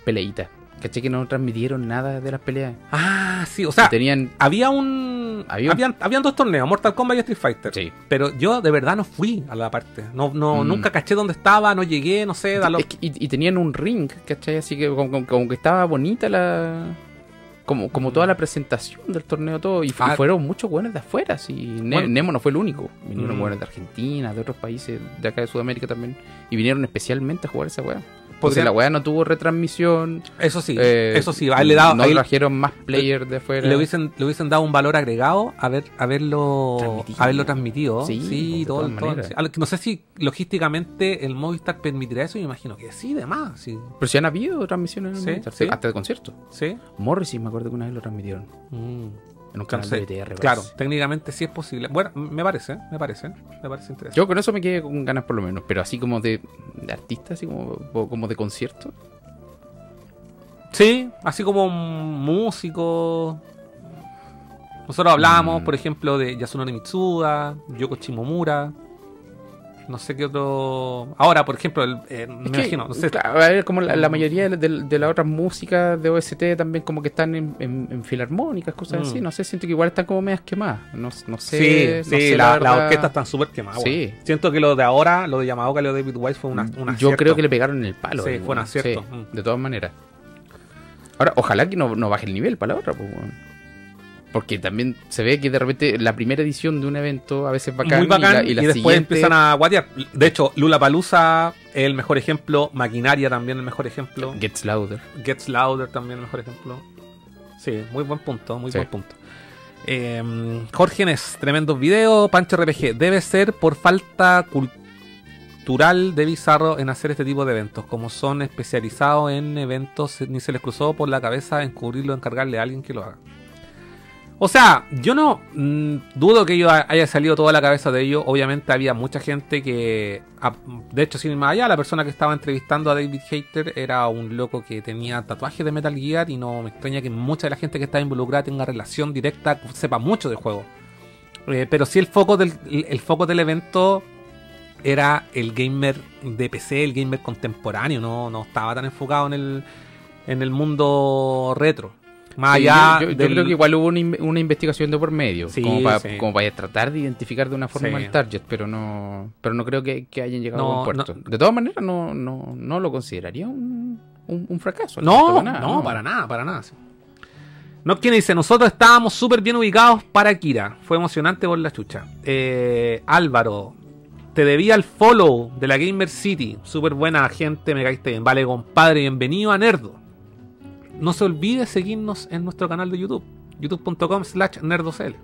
peleitas. ¿Cachai? Que no transmitieron nada de las peleas. Ah, sí, o sea, tenían. había un. Había un- Habían, habían dos torneos, Mortal Kombat y Street Fighter. Sí. Pero yo de verdad no fui a la parte. No, no, Mm. Nunca caché dónde estaba, no llegué, no sé. da lo- Es que- y, y tenían un ring, ¿cachai? Así que como, como- como que estaba bonita la. Como, como toda la presentación del torneo, todo. Y, Ah. fueron muchos buenos de afuera. Sí. Ne- Bueno. Nemo no fue el único. Vinieron Mm. buenos de Argentina, de otros países, de acá de Sudamérica también. Y vinieron especialmente a jugar esa weá. Entonces Podrían- la weá no tuvo retransmisión. Eso sí, eh, eso sí. Ahí le, dado, no ahí trajeron más players de afuera. le, hubiesen, le hubiesen dado un valor agregado a ver, haberlo, Transmitido. haberlo transmitido. Sí, Sí, de todo, No sé si logísticamente el Movistar permitirá eso. Yo imagino que sí, de más. Sí. Pero si han habido transmisiones en el Sí, Movistar, sí. hasta de conciertos. ¿Sí? Morrissey me acuerdo que una vez lo transmitieron. Mm. En un de BTR. claro, técnicamente sí es posible. Bueno, me parece, me parece, me parece interesante. Yo con eso me quedé con ganas por lo menos. Pero así como de, de artista, así como, como de concierto. Sí, así como músico. Nosotros hablábamos, Mm. por ejemplo, de Yasunori Mitsuda, Yoko Shimomura. No sé qué otro. Ahora, por ejemplo, el, eh, me que, imagino, no sé. claro, a ver, como la, la mayoría de, de- las otras músicas de OST también como que están en, en- en filarmónicas, cosas Mm. así. No sé, siento que igual están como medias quemadas. No, no sé. Sí, no sí, sé, la- las orquestas están súper quemadas. Sí. Siento que lo de ahora, lo de Yamaoka y lo de David Wise fue una, un Yo creo que le pegaron en el palo. Sí, fue un acierto. Sí, Mm. de todas maneras. Ahora, ojalá que no, no baje el nivel para la otra, pues, weón. Porque también se ve que de repente la primera edición de un evento a veces es bacán, muy bacán y, la, y, y la después siguiente- empiezan a guatear. De hecho, Lula Palusa es el mejor ejemplo, Maquinaria también el mejor ejemplo, Gets louder. Gets Louder también el mejor ejemplo. Sí, muy buen punto, muy Sí. buen punto. Eh, Jorge Nes, tremendos videos. Pancho RPG, debe ser por falta cultural de Bizarro en hacer este tipo de eventos. Como son especializados en eventos, ni se les cruzó por la cabeza encubrirlo, encargarle a alguien que lo haga. O sea, yo no mm, dudo que ello ha- haya salido toda la cabeza de ellos. Obviamente había mucha gente que, de hecho, sin ir más allá, la persona que estaba entrevistando a David Hater era un loco que tenía tatuajes de Metal Gear y no me extraña que mucha de la gente que está involucrada tenga relación directa, sepa mucho de juego. Eh, pero sí el foco del el, el foco del evento era el gamer de PC, el gamer contemporáneo, no, no estaba tan enfocado en el en el mundo retro. Más Sí, allá yo, yo del- creo que igual hubo una, in- una investigación de por medio, Sí, como, para, sí. como para tratar de identificar de una forma el target, pero no pero no creo que, que hayan llegado No, a buen puerto. no. De todas maneras, no, no, no lo consideraría un, un, un fracaso. No, para no, para nada, para nada. No, quien dice, nosotros estábamos súper bien ubicados para Kira. Fue emocionante por la chucha. Eh, Álvaro, te debía el follow de la Gamer City. Súper buena gente, me caíste bien. Vale, compadre, bienvenido a Nerdo. No se olvide seguirnos en nuestro canal de YouTube. youtube.com slash nerdocl.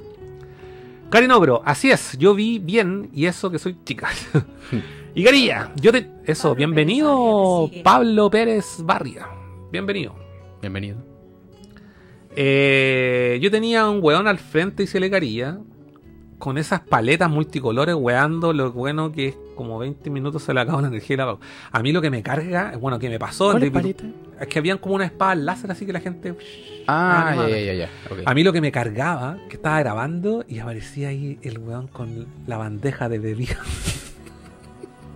Karin así es, yo vi bien y eso que soy chica. y Garilla, yo te... Eso, bienvenido Pablo Pérez Barria. Bienvenido. Bienvenido. Eh, yo tenía un weón al frente y se le caría. Con esas paletas multicolores weando, lo bueno que es como 20 minutos se le acaba la energía y la apago. A mí lo que me carga, bueno, que me pasó en ¿Cuál es que habían como una espada láser así que la gente. Ah, Ah, ya, ya, ya. A mí lo que me cargaba, que estaba grabando y aparecía ahí el weón con la bandeja de bebida.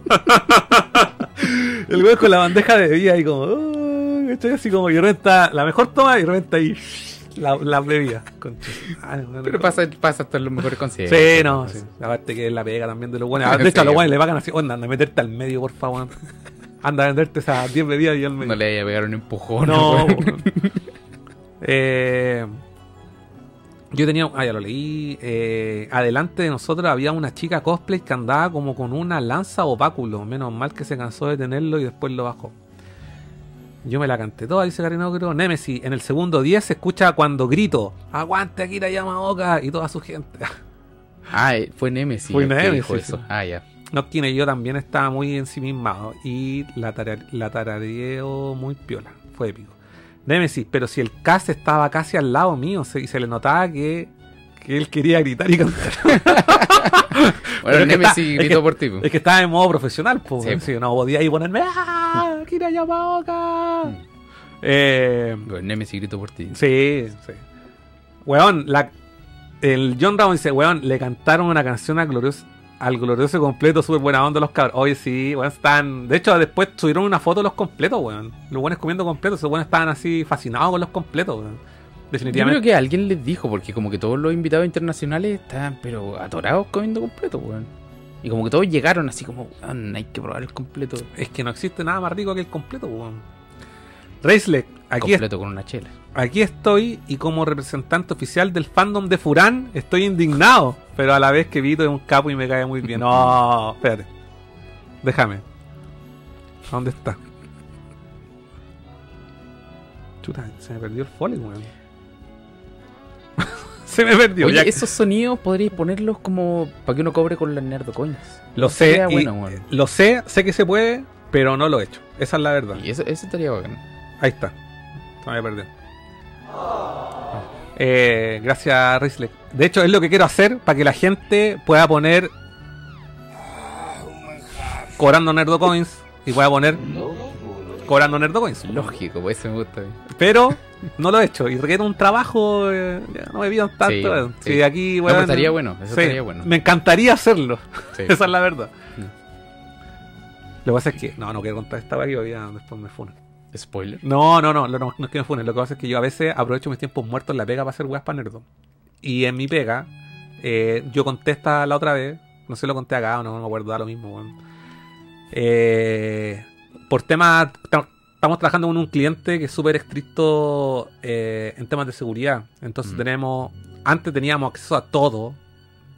el weón con la bandeja de bebida y como, "Oh", estoy así como, y está la mejor toma y repente ahí la, la bebida. Concha. Ah, no, no, Pero pasa, pasa hasta los mejores consejos. Sí, no, sí. Aparte que es la pega también de los buenos. De hecho, a los buenos le pagan así, onda, anda a meterte al medio, por favor. Anda a venderte esas 10 bebidas y al medio. No le vaya a pegar un empujón. No. Eh, yo tenía. Ah, ya lo leí. eh, adelante de nosotros había una chica cosplay que andaba como con una lanza o báculo. Menos mal que se cansó de tenerlo y después lo bajó. Yo me la canté toda, dice Karinogro. Nemesis, en el segundo 10 se escucha cuando grito: ¡Aguante Akira Yamaoka! Y toda su gente. Ah, eh, fue Nemesis. Fue Nemesis, dijo sí. eso. Ah, ya. No, Kine y yo también estaba muy ensimismado. Y la, la tarareo muy piola. Fue épico. Nemesis, pero si el cast estaba casi al lado mío se- y se le notaba que, que él quería gritar y cantar. Bueno, que Nemesis está- es gritó por ti. es que estaba en modo profesional, pues. Sí. Sí, no podía ahí ponerme. ¡Ah! ¡Kira Yamaoka! Mm. Eh, Bueno, Nemesis gritó por ti. Sí, sí. Weón, la, el John Brown dice, weón, le cantaron una canción al glorioso, al glorioso completo, súper buena onda los cabros. Oye, sí, weón, están... De hecho, después subieron una foto de los completos, weón. Los buenos comiendo completos, esos buenos estaban así fascinados con los completos, weón. Yo creo que alguien les dijo, porque como que todos los invitados internacionales estaban pero atorados comiendo completo, weón. Y como que todos llegaron así como, "Weón, hay que probar el completo. Es que no existe nada más rico que el completo, weón. Raceleg, aquí, es- completo con una chela. aquí estoy y como representante oficial del fandom de Furán estoy indignado, pero a la vez que Vito es un capo y me cae muy bien. No, espérate. Déjame. ¿A dónde está? Chuta, se me perdió el folio, weón. se me perdió. Oye, ya- esos sonidos podríais ponerlos como para que uno cobre con las Nerdo Coins. Lo sé, y- bueno, lo sé, sé que se puede, pero no lo he hecho. Esa es la verdad. Y eso, eso estaría bacán. Ahí está. Se me perdió. Eh, gracias, Risley. De hecho, es lo que quiero hacer para que la gente pueda poner cobrando Nerdo Coins y pueda poner cobrando Nerdo Coins. Lógico, pues eso me gusta. Pero no lo he hecho y requiere un trabajo. eh, ya no me pidan tanto. Sí. Sí, aquí, No, weón, pero estaría bueno, eso sí, estaría bueno. Me encantaría hacerlo. Sí. Esa es la verdad. Mm. Lo que pasa es que. No, no quiero contar esta que ya después me funan. Spoiler. No, no, no, no, no, no es que me funen. Lo que pasa es que yo a veces aprovecho mis tiempos muertos en la pega para hacer weas para nerdo. Y en mi pega, eh, yo conté esta la otra vez. No sé si lo conté acá o no, no me acuerdo, da lo mismo, weón. Eh, por temas. Estamos trabajando con un cliente que es súper estricto eh, en temas de seguridad. Entonces Mm. tenemos. Antes teníamos acceso a todo,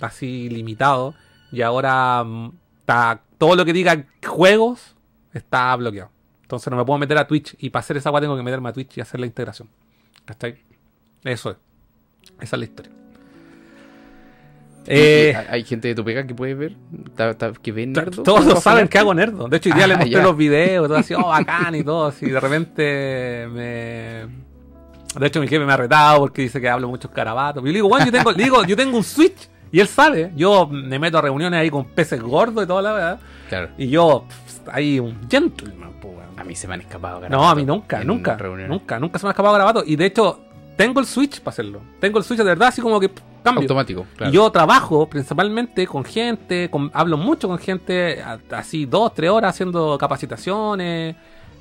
así limitado. Y ahora mm, está, todo lo que diga juegos está bloqueado. Entonces no me puedo meter a Twitch. Y para hacer esa agua tengo que meterme a Twitch y hacer la integración. ¿Cachai? Eso es. Esa es la historia. Eh, ¿Hay- ¿Hay gente de tu pega que puede ver? ¿Ta- ta- ¿Que nerdo? Todos ¿Cómo saben que hago nerdo. De hecho, hoy día Ah, les mostré ya. los videos, todo así, oh, bacán y todo. Así, de repente me. De hecho, mi jefe me ha retado porque dice que hablo muchos carabatos. Yo le digo, bueno, yo tengo, le digo, yo tengo un Switch y él sabe. Yo me meto a reuniones ahí con peces gordos y toda la verdad. Claro. Y yo, pff, ahí un gentleman. A mí se me han escapado. No, a garabatos mí nunca, nunca, nunca, nunca se me ha escapado garabato. Y de hecho, tengo el Switch para hacerlo. Tengo el Switch de verdad, así como que pff, cambio. Automático, claro. Y yo trabajo principalmente con gente, con- hablo mucho con gente, así dos, tres horas haciendo capacitaciones,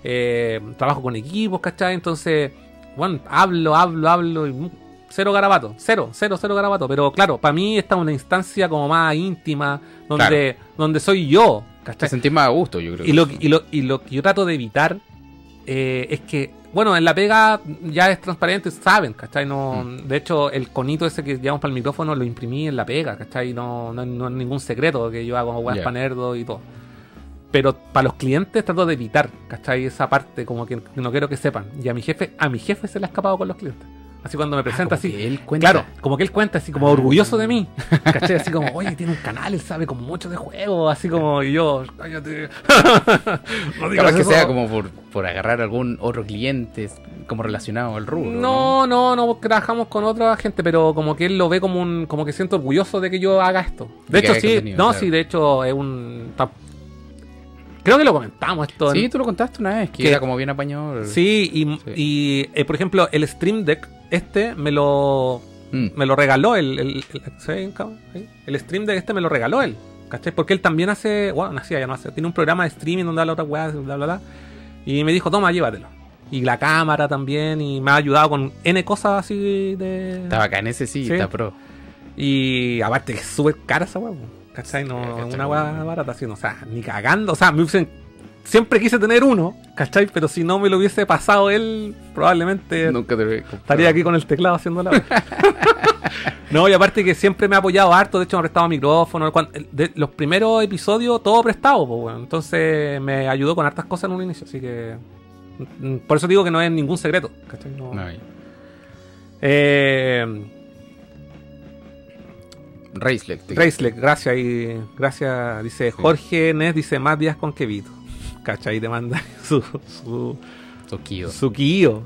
eh, trabajo con equipos, ¿cachai? Entonces, bueno, hablo, hablo, hablo y cero garabato, cero, cero, cero garabato. Pero claro, para mí esta es una instancia como más íntima, donde, donde soy yo, Te ¿cachai? sentís más a gusto, yo creo. Y lo, y, lo, y lo que yo trato de evitar eh, es que, bueno, en la pega ya es transparente, saben, ¿cachai? No, Mm. De hecho, el conito ese que llevamos para el micrófono lo imprimí en la pega, ¿cachai? No, no, no es ningún secreto que yo hago weas Ya. para nerdo y todo. Pero para los clientes trato de evitar, ¿cachai? Esa parte como que no quiero que sepan. Y a mi jefe, a mi jefe se le ha escapado con los clientes. Así cuando me presenta Ah, así. que él cuenta. Claro, como que él cuenta así como orgulloso de mí. ¿Cachai? Así como, oye, tiene un canal, él sabe como mucho de juego, así como y yo, cállate. no digas que sea como por, por agarrar algún otro cliente como relacionado al rubro. No, no, no, porque trabajamos con otra gente, pero como que él lo ve como un, como que siento orgulloso de que yo haga esto. De hecho, sí, no, claro. sí, de hecho es un. Creo que lo comentamos esto. en- Sí, tú lo contaste una vez, que Que- era como bien apañado. Sí, y, Sí. y, eh, por ejemplo, el Stream Deck, este me lo Mm. me lo regaló el, el, el-. El stream de este me lo regaló él. ¿Cachai? Porque él también hace, bueno, no hacía, ya no hace, tiene un programa de streaming donde habla otras weas, bla, bla, bla. Y me dijo, toma, llévatelo. Y la cámara también, y me ha ayudado con N cosas así de... Está bacán ese sí, Sí. está pro. Y aparte que es súper cara esa po, ¿cachai? No, es una weón. barata así, no, o sea, ni cagando. O sea, me hubiesen- siempre quise tener uno, ¿cachai? Pero si no me lo hubiese pasado él, probablemente Nunca te. Estaría aquí con el teclado haciendo la No, y aparte que siempre me ha apoyado harto, de hecho me ha prestado micrófono. de los primeros episodios, todo prestado, pues, bueno. Entonces me ayudó con hartas cosas en un inicio, así que. mm, Por eso digo que no es ningún secreto, ¿cachai? No. No, ahí. Eh, Te- Raceleg, gracias y gracias, dice Jorge Nes, dice más días con Kevito. ¿Cachai? Te manda su, su, su Kio.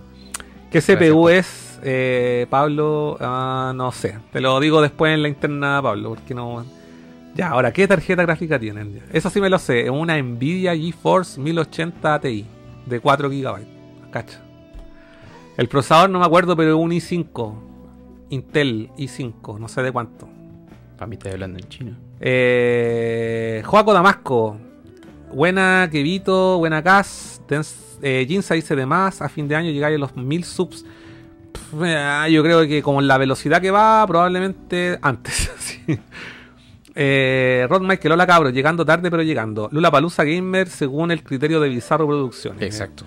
¿Qué Gracias, CPU es, eh, Pablo? Ah, no sé. Te lo digo después en la interna, Pablo, porque no. Ya, ahora, ¿qué tarjeta gráfica tienen? Eso sí me lo sé. Es una Nvidia GeForce 1080 Ti de 4 GB. Cacha. El procesador no me acuerdo, pero es un i5. Intel i5, no sé de cuánto. Para mí estás hablando en chino. Eh, Joaco Damasco. Buena Kevito, buena Cas. Eh, Jinsa dice de más. A fin de año llegáis a los 1000 subs. Pff, eh, yo creo que como la velocidad que va, probablemente antes. sí. eh, Rod Mike, Lola Cabro, llegando tarde pero llegando. Lula Palusa Gamer según el criterio de Bizarro Producciones. Exacto.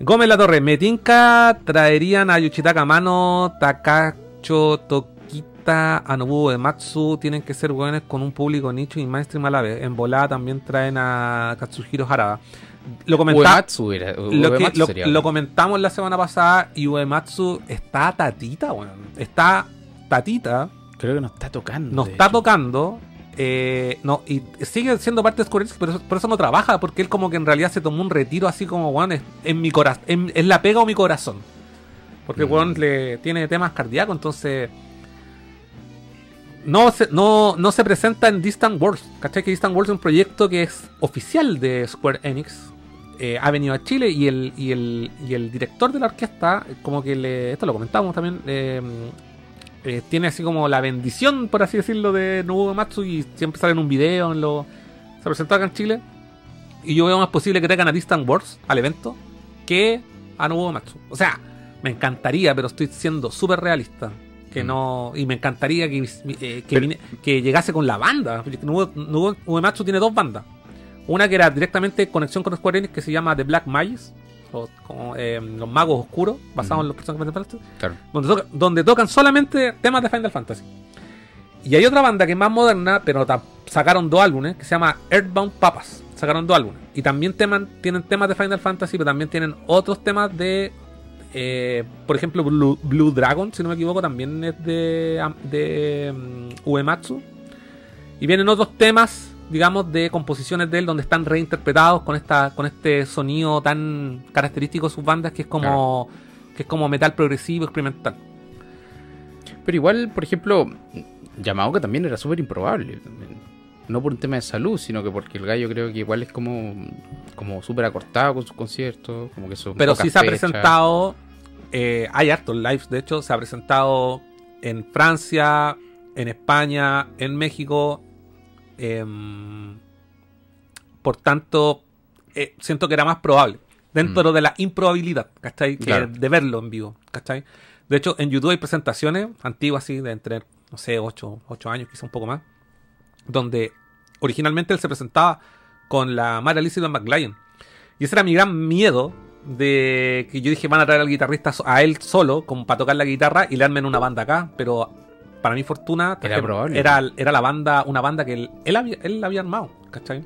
Gómez La Torre, Metinka traerían a Yoshitaka Mano, Takacho Tokita, a Nobuo de Matsu. Tienen que ser buenos con un público nicho y mainstream a la vez. En volada también traen a Katsuhiro Harada. Lo, comenta- Uematsu era. lo, que- Uematsu lo- sería. lo comentamos la semana pasada y Uematsu está tatita, weón. Está tatita, Creo que no está tocando. no de está hecho. tocando. eh, no, y sigue siendo parte de Square Enix, pero por eso no trabaja, porque él como que en realidad se tomó un retiro así como, weón, es, en mi corazón, es la pega o mi corazón. Porque Mm. weón le tiene temas cardíacos, entonces no se, no, no se presenta en Distant Worlds. ¿Cachai? Que Distant Worlds es un proyecto que es oficial de Square Enix. Eh, ha venido a Chile y el, y, el, y el director de la orquesta, como que le. Esto lo comentamos también. eh, eh, tiene así como la bendición, por así decirlo, de Nobuo Matsu y siempre sale en un video. En lo, se presentó acá en Chile. Y yo veo más posible que traigan a Distant Wars al evento que a Nobuo Matsu. O sea, me encantaría, pero estoy siendo súper realista. Que Mm. no. Y me encantaría que, eh, que, Pero- vine- que llegase con la banda. Nobuo Uematsu tiene dos bandas. Una que era directamente conexión con Square Enix, que se llama The Black Mages. O, como, eh, los magos oscuros, basados Mm. en los personajes de Final Fantasy Claro. donde, toca- donde tocan solamente temas de Final Fantasy. Y hay otra banda que es más moderna, pero sacaron dos álbumes, que se llama Earthbound Papas. Sacaron dos álbumes. Y también teman- tienen temas de Final Fantasy, pero también tienen otros temas de... eh, por ejemplo, Blue, Blue Dragon, si no me equivoco, también es de, mm, Uematsu. Y vienen otros temas, digamos, de composiciones de él, donde están reinterpretados con esta con este sonido tan característico de sus bandas, que es como, que es como metal progresivo experimental. Pero igual, por ejemplo, Yamaoka también era súper improbable. No por un tema de salud, sino que porque el gallo creo que igual es como, como súper acortado con sus conciertos. Como que son Pero sí se ha presentado. Eh, hay hartos lives, de hecho, se ha presentado en Francia, en España, en México. em, por tanto, eh, siento que era más probable. Dentro de la improbabilidad, ¿cachai? Que de verlo en vivo, ¿cachai? De hecho, en YouTube hay presentaciones antiguas, así, de entre, no sé, 8, años, quizá un poco más. Donde originalmente él se presentaba con la Mara Elizabeth McLean. Y ese era mi gran miedo de que yo dije van a traer al guitarrista a él solo como para tocar la guitarra y le armen una banda acá, pero para mi fortuna Era probable. era, era la banda, una banda que él, él había, él la había armado, ¿cachai?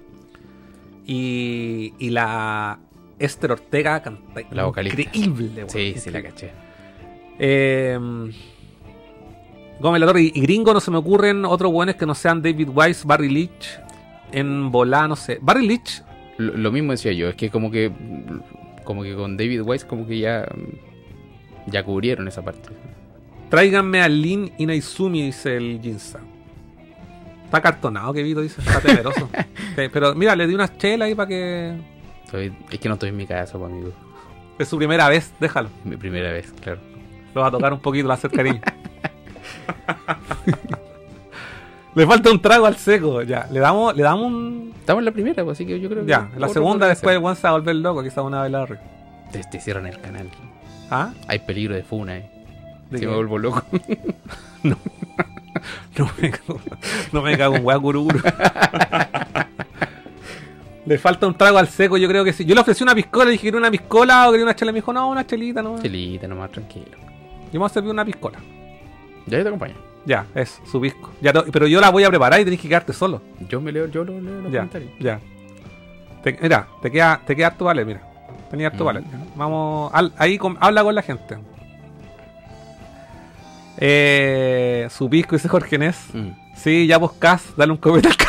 Y, y la Esther Ortega canta La vocalista. increíble, weón, Sí, sí, la caché. Eh, Gómez La Torre y, y gringo no se me ocurren otros buenos que no sean David Wise, Barry Leach, en volá, no sé. Barry Leach, Lo, lo mismo decía yo, es que como que como que con David Weiss como que ya ya cubrieron esa parte. tráiganme a Lin Inaizumi, dice el Jinza. Está cartonado, que Vito dice, está temeroso. Pero mira, le di unas chelas ahí para que. Estoy- es que no estoy en mi casa, pues, amigo. Es su primera vez, déjalo. Mi primera vez, claro. Lo va a tocar un poquito, le va a hacer cariño. le falta un trago al seco, ya. Le damos, le damos un. Estamos en la primera, pues, así que yo creo que Ya, la otro segunda después ser. Juan se va a volver loco, quizá una vez la te, te cierran el canal. ¿Ah? Hay peligro de funa, eh. ¿De Si qué? me vuelvo loco. No me cago, no me cago en weá cururu. Le falta un trago al seco, yo creo que sí. Yo le ofrecí una piscola, le dije que quería una piscola o quería una chela. Me dijo, no, una chelita, no. Yo Chelita, nomás, tranquilo. me voy a servir una piscola. Ya yo te acompaño. Ya, es su pisco. Ya, to- pero yo la voy a preparar y tenés que quedarte solo. Yo me leo, yo lo leo los Ya, comentarios. ya. Te- mira, te queda, te queda harto vale, mira. Tenía harto Mm. vale. Vamos, al- ahí con- habla con la gente. Eh, su pisco, dice Jorge Nes. Mm. Sí, ya vos Cas, dale un copete al.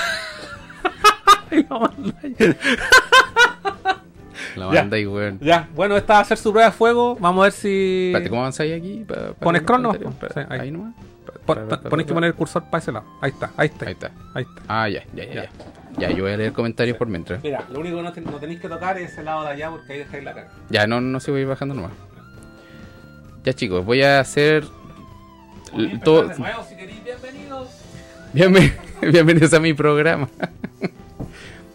Y lo manda ahí. La Ya. banda y weón. ya, bueno, esta va a ser su prueba de fuego. Vamos a ver si. Espérate, ¿cómo avanzáis aquí? Pa- crono, comentarios? sí, ahí. ahí. nomás. Pon- Pa- pa- pa- Pones que poner el cursor para ese lado. Ahí está, ahí está. Ahí está. Ahí está. Ah, ya, ya, ya, Ya. ya. Yo voy a leer comentarios por mientras. Mira, lo único que no, no tenéis que tocar es el lado de allá porque ahí dejáis la cara. Ya, no, no se voy a ir bajando nomás. Ya, chicos, voy a hacer l- todo. De nuevo, si queréis, bienvenidos. Bienven- Bienvenidos a mi programa.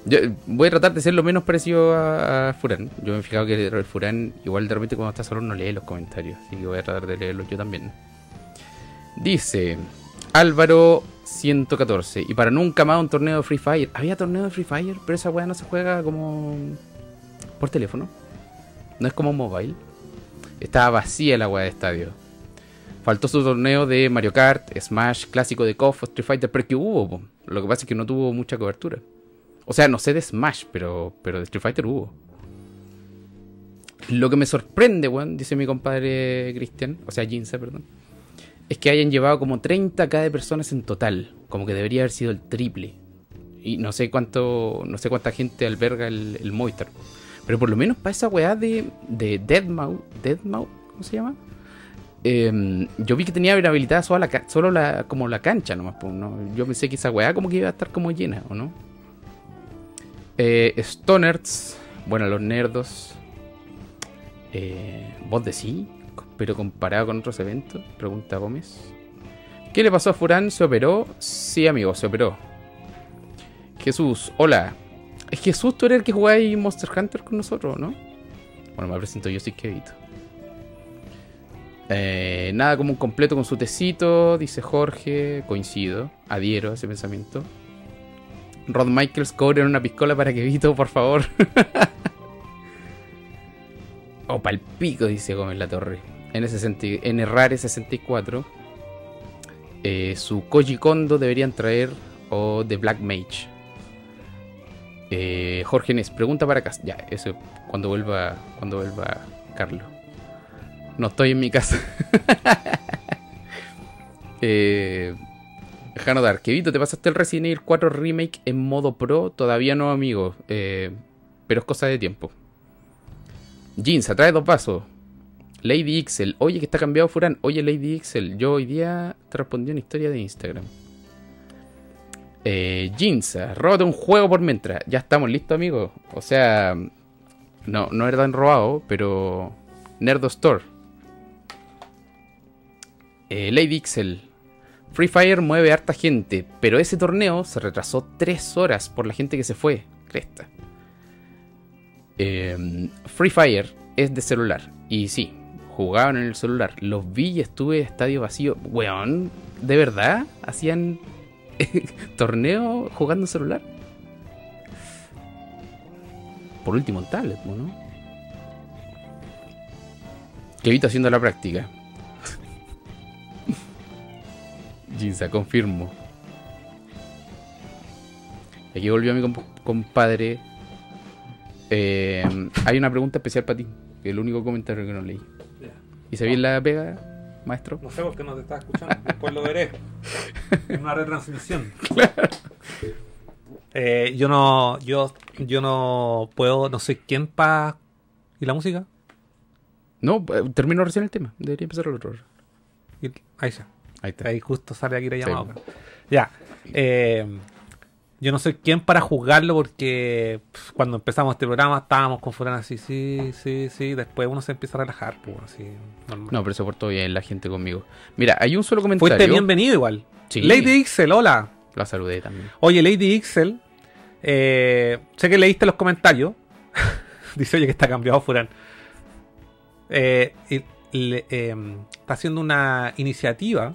Yo voy a tratar de ser lo menos parecido a, a Furán. Yo me he fijado que el Furán, igual de repente cuando está solo, no lee los comentarios. Así que voy a tratar de leerlos yo también. Dice Álvaro 114. Y para nunca más un torneo de Free Fire. Había torneo de Free Fire, pero esa weá no se juega como por teléfono. No es como mobile. Estaba vacía la weá de estadio. Faltó su torneo de Mario Kart, Smash, clásico de KOF, Street Fighter, pero que hubo. Lo que pasa es que no tuvo mucha cobertura. O sea, no sé de Smash, pero, pero de Street Fighter hubo. Lo que me sorprende, weón, dice mi compadre Cristian, o sea, Jinza, perdón, es que hayan llevado como 30k de personas en total. Como que debería haber sido el triple. Y no sé cuánto, no sé cuánta gente alberga el, el. Pero por lo menos para esa weá de, de Deadmau, Deadmau, ¿cómo se llama? Eh, yo vi que tenía habilitada solo la, solo la, como la cancha nomás. ¿no? Yo pensé que esa weá como que iba a estar como llena, ¿o no? Eh, Stoners, bueno, los nerdos. Eh, voz de sí, pero comparado con otros eventos, pregunta Gómez. ¿Qué le pasó a Furán? ¿Se operó? Sí, amigo, se operó. Jesús, hola. Es que susto era el que jugáis Monster Hunter con nosotros, ¿no? Bueno, me presento yo, soy Kevito. Eh, nada como un completo con su tecito, dice Jorge. Coincido, adhiero a ese pensamiento. Rod Michaels cobren una piscola para Kevito, por favor. o pal pico, dice Gómez La Torre. N60, en Rare 64. Eh, su Koji Kondo deberían traer. O The Black Mage. Eh, Jorge Nes, pregunta para acá. Ya, eso cuando vuelva. Cuando vuelva Carlos. No estoy en mi casa. eh, Jano Dar, Kevito, ¿te pasaste el Resident Evil 4 Remake en modo pro? Todavía no, amigo. Eh, pero es cosa de tiempo. Jeans, atrae dos pasos. Lady Ixel, oye que está cambiado Furán. Oye Lady Ixel, yo hoy día te respondí una historia de Instagram. Eh, Jeans, róbate un juego por mientras. Ya estamos listos, amigo. O sea, no, no era tan robado, pero Nerdo Store. Eh, Lady Ixel. Free Fire mueve harta gente, pero ese torneo se retrasó 3 horas por la gente que se fue. Cresta. Eh, Free Fire es de celular. Y sí, jugaban en el celular. Los vi y estuve estadio vacío. Weón, ¿de verdad? ¿Hacían torneo jugando en celular? Por último en tablet, ¿no? Kevito haciendo la práctica. Ginza, confirmo. Aquí volvió mi comp- compadre. Eh, hay una pregunta especial para ti. que El único comentario que no leí. ¿Y se bien la pega, maestro? No sé por qué no te estás escuchando. Después lo veré. En una retransmisión. Eh, yo no. Yo, yo no puedo. No sé quién para. ¿Y la música? No, eh, termino recién el tema. Debería empezar el otro. Ahí está. Ahí está. Ahí justo sale aquí la Sí. llamada. Ya. Eh, yo no soy quien para juzgarlo porque cuando empezamos este programa estábamos con Furán así, sí, sí, sí. Después uno se empieza a relajar, pues, así, normal. No, pero se portó bien la gente conmigo. Mira, hay un solo comentario. Fuiste bienvenido igual. Sí. Lady Ixel, hola. La saludé también. Oye, Lady Ixel, eh, sé que leíste los comentarios. Dice, oye, que está cambiado Furán. Eh, le- eh, está haciendo una iniciativa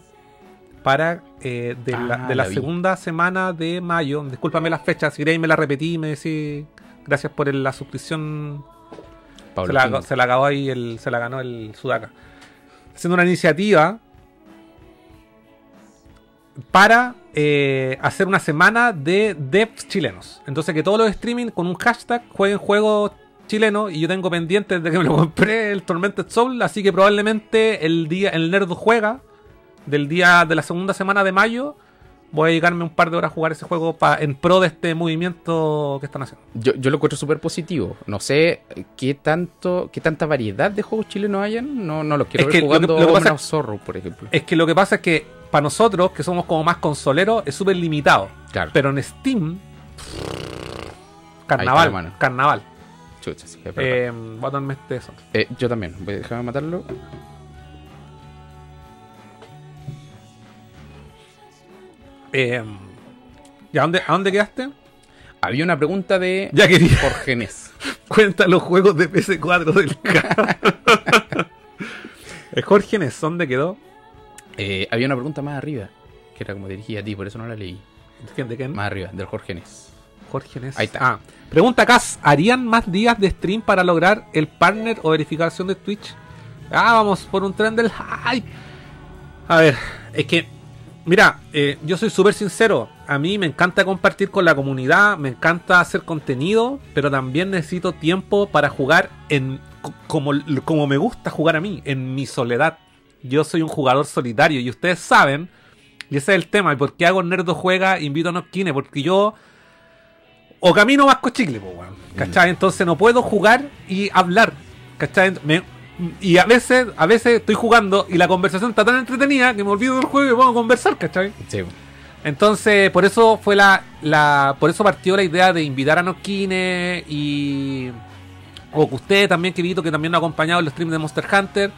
para eh, de, la, Ah, de la la vi. segunda semana de mayo. Discúlpame las fechas, si queréis me la repetí y me decís gracias por el- la suscripción. Se la, se la acabó ahí, el, se la ganó el Sudaca. Haciendo una iniciativa para eh, hacer una semana de devs chilenos. Entonces que todos los streaming con un hashtag jueguen juegos chilenos y yo tengo pendiente desde que me lo compré el Tormented Soul, así que probablemente el día el Nerd juega del día de la segunda semana de mayo voy a dedicarme un par de horas a jugar ese juego pa- en pro de este movimiento que están haciendo. Yo, yo lo encuentro súper positivo. No sé qué tanto, qué tanta variedad de juegos chilenos hayan. No, no los quiero Es ver que lo jugando que- lo que pasa- Hombre Zorro, por ejemplo. Es que lo que pasa es que para nosotros, que somos como más consoleros, es súper limitado. Claro. Pero en Steam, está, carnaval, carnaval. Chucha, sí, es. Eh, voy a tomarme este eso. Eh, yo también. Voy a dejarme matarlo. Eh, ¿Y a dónde, a dónde quedaste? Había una pregunta de Ya quería. Jorge Nes. Cuenta los juegos de PS4 del. Eh, Jorge Nes, ¿dónde quedó? Eh, había una pregunta más arriba. Que era como dirigida a ti, por eso no la leí. ¿De quién? Más arriba, del Jorge Nes. Jorge Nes. Ahí está. Ah, pregunta Cas, ¿harían más días de stream para lograr el partner o verificación de Twitch? Ah, vamos por un tren del hype. A ver, es que, mira, eh, yo soy súper sincero. A mí me encanta compartir con la comunidad, me encanta hacer contenido, pero también necesito tiempo para jugar en co- como, como me gusta jugar a mí, en mi soledad. Yo soy un jugador solitario y ustedes saben, y ese es el tema, y por qué hago Nerdo Juega, invito a Noskine, porque yo o camino más cochicle, po. ¿Cachai? Entonces no puedo jugar y hablar. ¿Cachai? Me- y a veces, a veces estoy jugando y la conversación está tan entretenida que me olvido del juego y me pongo a conversar, ¿cachai? Sí. Entonces, por eso fue la, la. Por eso partió la idea de invitar a Noskine y. O que usted también, querido, que también nos ha acompañado en los streams de Monster Hunter.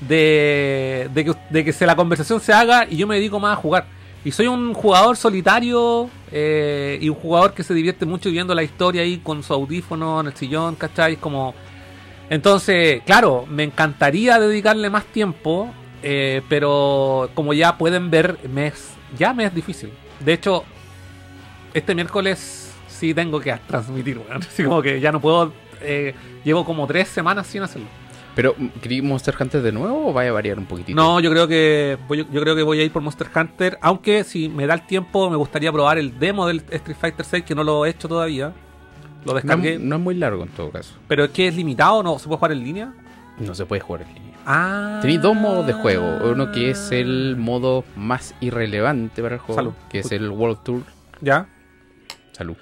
De, de, que, de que se, la conversación se haga y yo me dedico más a jugar. Y soy un jugador solitario eh, y un jugador que se divierte mucho viendo la historia ahí con su audífono en el sillón, ¿cachai? Como... Entonces, claro, me encantaría dedicarle más tiempo, eh, pero como ya pueden ver, me es, ya me es difícil. De hecho, este miércoles sí tengo que transmitir, weón. Así como que ya no puedo... eh, llevo como tres semanas sin hacerlo. Pero, ¿querí Monster Hunter de nuevo o vaya a variar un poquitito? No, yo creo que voy, yo creo que voy a ir por Monster Hunter, aunque si me da el tiempo me gustaría probar el demo del Street Fighter 6 que no lo he hecho todavía. Lo no, descargué, no es muy largo en todo caso. pero es que es limitado, no se puede jugar en línea. No se puede jugar en línea. Ah. Tenéis dos modos de juego. Uno que es el modo más irrelevante para el juego, Salud. que es el World Tour. Ya. Salud.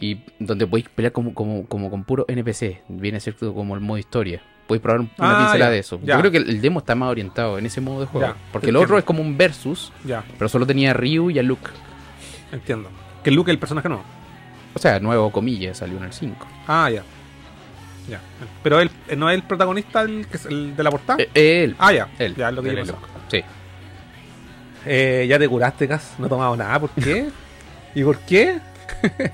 Y donde podéis pelear como, como, como con puro NPC. Viene a ser como el modo historia. Podéis probar un- una Ah, pincelada ya, de eso. ya. Yo creo que el, demo está más orientado en ese modo de juego. Ya, porque el otro es como un versus, Ya, pero solo tenía a Ryu y a Luke. entiendo. Que Luke es el personaje no. O sea, nuevo comillas, salió en el 5. Ah, ya. Ya. Pero él eh, no es el protagonista el, que es el de la portada. Eh, él. ah, ya. él. Ya es lo que él yo. Sí. Eh, ya te curaste, Cas. No he tomado nada. ¿Por qué? ¿Y por qué?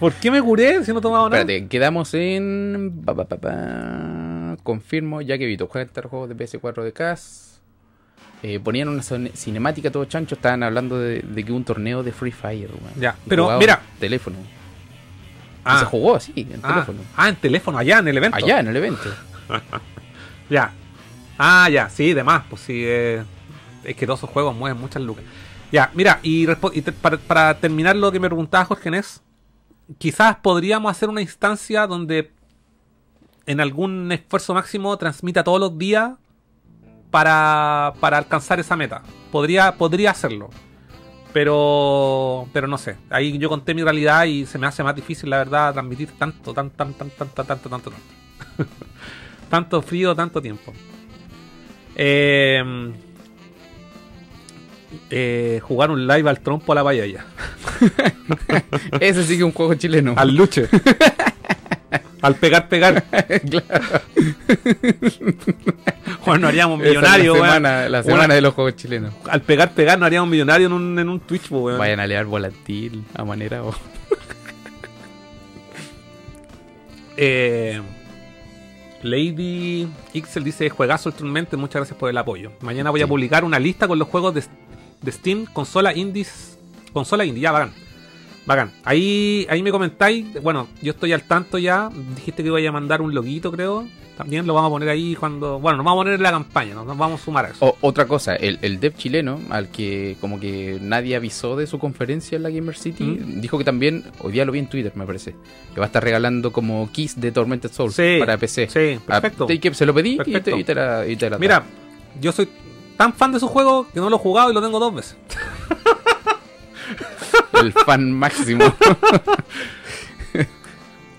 ¿Por qué me curé si no he tomado nada? Espérate, quedamos en. pa, pa, pa, pa. Confirmo, ya que Vito juega el juego de PS4 de CAS. Eh, ponían una cine- cinemática todo chancho. Estaban hablando de, de que un torneo de Free Fire. Ya, pero mira. Teléfono. Ah, se jugó así, en ah, teléfono. ah, en teléfono, allá en el evento. Allá en el evento. Ya. Ah, ya, sí, de más. Pues sí, eh, es que todos esos juegos mueven muchas lucas. Ya, mira, y, respo- y te- para, para terminar lo que me preguntaba Jorge Nes, quizás podríamos hacer una instancia donde en algún esfuerzo máximo transmita todos los días para, para alcanzar esa meta. Podría, podría hacerlo. Pero, pero no sé. Ahí yo conté mi realidad y se me hace más difícil, la verdad, transmitir tanto, tan, tan, tan, tanto, tanto, tanto, tanto. tanto frío, tanto tiempo. Eh, eh, jugar un live al trompo a la payaya. Ese sí que es un juego chileno. Al luche. al pegar, pegar. Claro. Bueno, no haríamos la weón. semana, la semana de los juegos chilenos. Al pegar, pegar, no haríamos millonarios en un, en un Twitch, weón. Vayan a leer volantil a manera o. Eh, Lady Ixel dice: Juegazo actualmente, muchas gracias por el apoyo. Mañana voy a publicar una lista con los juegos de, de Steam, consola indies. Consola indie, ya, bacán. Bacán. Ahí, ahí me comentáis. Bueno, yo estoy al tanto ya. Dijiste que iba a mandar un loguito, creo. También lo vamos a poner ahí cuando. Bueno, nos vamos a poner en la campaña, ¿no? nos vamos a sumar a eso. O- otra cosa, el, el dev chileno, al que como que nadie avisó de su conferencia en la Gamer City, Mm. dijo que también, hoy día lo vi en Twitter, me parece, que va a estar regalando como keys de Tormented Souls Sí, para PC. Sí, Ah, perfecto. te- que se lo pedí y te, y te la, y te la Mira, yo soy tan fan de su juego que no lo he jugado y lo tengo dos veces. el fan máximo.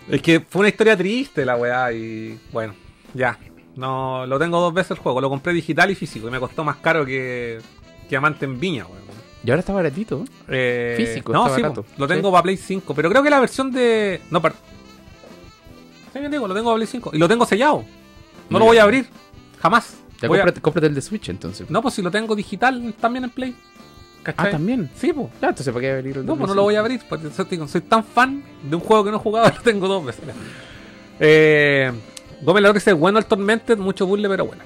Es que fue una historia triste la weá y bueno, ya. No, lo tengo dos veces el juego. Lo compré digital y físico y me costó más caro que, que Amante en Viña, weón. y ahora está baratito. Eh, Físico, no, está sí, barato. lo tengo para Play 5, pero creo que la versión de... No, para... Sí, bien digo, lo tengo para Play 5 y lo tengo sellado. No lo voy a abrir, jamás. Ya a- cómprate el de Switch entonces. No, pues si lo tengo digital también en Play. ¿Cachai? ah, también. Sí, pues. Ya, entonces ¿para qué abrir el No, pues no lo voy a 5? abrir. Porque soy, digo, soy tan fan de un juego que no he jugado, lo tengo dos veces. Eh, Gómez la dice, bueno el Tormented, mucho burle, pero bueno.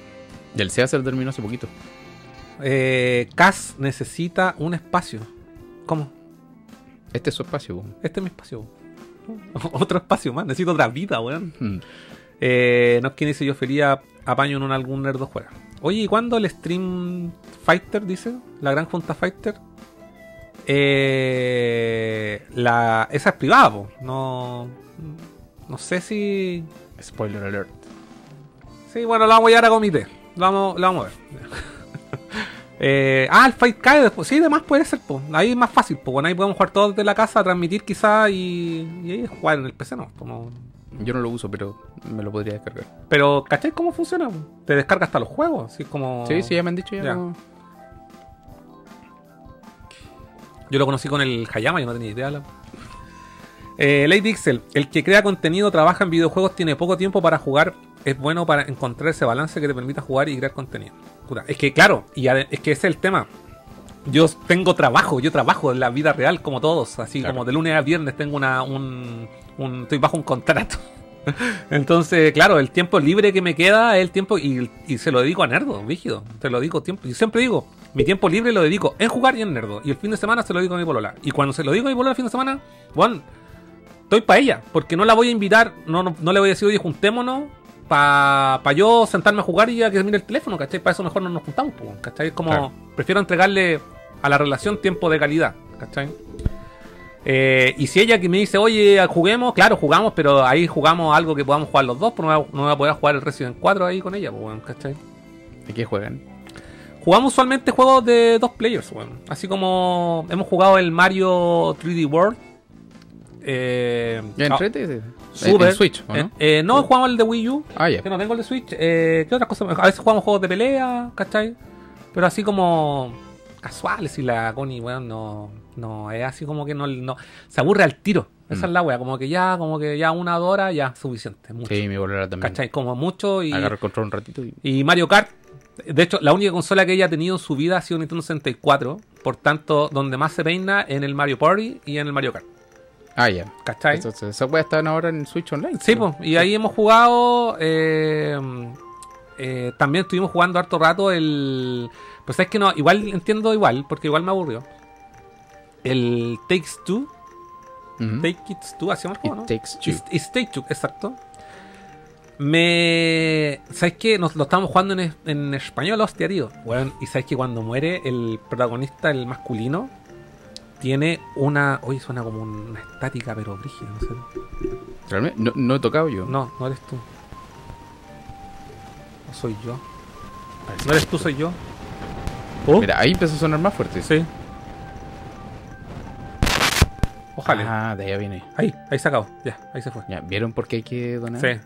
Y el SEA se lo terminó hace poquito. Eh, Cass necesita un espacio. ¿Cómo? Este es su espacio. Este es mi espacio. Otro espacio más, necesito otra vida, weón. Mm. Eh, no es quien dice yo feliz apaño en un algún nerdo juega. Oye, ¿y cuándo el Stream Fighter dice? La gran junta Fighter. Eh, la, esa es privada, po. no, no sé si. Spoiler alert. Sí, bueno, la vamos a llevar a comité. Lo vamos, lo vamos a ver. Eh, ah, el Fight cae después. Sí, además puede ser, po. ahí es más fácil. Pues bueno, ahí podemos jugar todos desde la casa, transmitir quizá y, y ahí jugar en el PC, ¿no? Como- Yo no lo uso, pero me lo podría descargar. Pero, ¿cachai cómo funciona? Te descarga hasta los juegos, así como... Sí, sí, ya me han dicho ya. Yo lo conocí con el Hayama, yo no tenía idea. la- Eh, Lady Ixel, el que crea contenido, trabaja en videojuegos, tiene poco tiempo para jugar, es bueno para encontrar ese balance que te permita jugar y crear contenido. Puta, es que claro, y es que ese es el tema. Yo tengo trabajo, yo trabajo en la vida real como todos, así Claro. como de lunes a viernes tengo una, un, un- estoy bajo un contrato. Entonces, claro, el tiempo libre que me queda es el tiempo y, y se lo dedico a Nerdo, rígido. Te lo digo tiempo. Y siempre digo, mi tiempo libre lo dedico en jugar y en Nerdo. Y el fin de semana se lo digo a mi polola. Y cuando se lo digo a mi polola el fin de semana, bueno, estoy para ella. Porque no la voy a invitar, no, no, no le voy a decir, oye, juntémonos para pa yo sentarme a jugar y ya que mire el teléfono, ¿cachai? Para eso mejor no nos juntamos, ¿cachai? Es como, Claro. prefiero entregarle a la relación tiempo de calidad, ¿cachai? Eh, y si ella que me dice, oye, juguemos, claro, jugamos, pero ahí jugamos algo que podamos jugar los dos, pues no voy a, no voy a poder jugar el Resident 4 ahí con ella, pues, ¿cachai? ¿De qué juegan? Jugamos usualmente juegos de dos players, weón. Así como hemos jugado el Mario 3D World. Eh, ¿Ya ah, entrete? En- Super. En Switch, ¿o Eh, no? eh, no, jugamos el de Wii U. Ah. Que no tengo el de Switch. Eh, ¿Qué otras cosas? A veces jugamos juegos de pelea, ¿cachai? Pero así como casuales y la Connie, weón, no, no, es así como que no, no se aburre al tiro. Esa Mm. es la wea, como que ya, como que ya una horas, ya, suficiente, mucho. Sí, mi bolera también. ¿Cachai? Como mucho y, Agarro el control un ratito y... y Mario Kart. De hecho, la única consola que ella ha tenido en su vida ha sido Nintendo 64. Por tanto, donde más se peina en el Mario Party y en el Mario Kart. Ah, ya. ¿Cachai? Entonces, esa weá están ahora en Switch Online. Sí, pues, y ahí hemos jugado. eh, eh, también estuvimos jugando harto rato el. Pues es que no, igual entiendo igual, porque igual me aburrió. El Takes Two. Take It Two, así juego, ¿no? Takes Two. It's- It's Take Two, exacto. Me. ¿Sabes qué? Nos lo estábamos jugando en, en español, hostia, tío. Bueno, y sabes que cuando muere el protagonista, el masculino, tiene una. Oye, suena como una estática, pero brígida, no sé. Realmente, no, no he tocado yo. No, no eres tú. No soy yo. No eres tú, soy yo. ¿Oh? Mira, ahí empezó a sonar más fuerte. Sí. Ojalá. Ah, de allá viene. Ahí, ahí se acabó. Ya, ahí se fue. Ya, ¿vieron por qué hay que donar? Sí.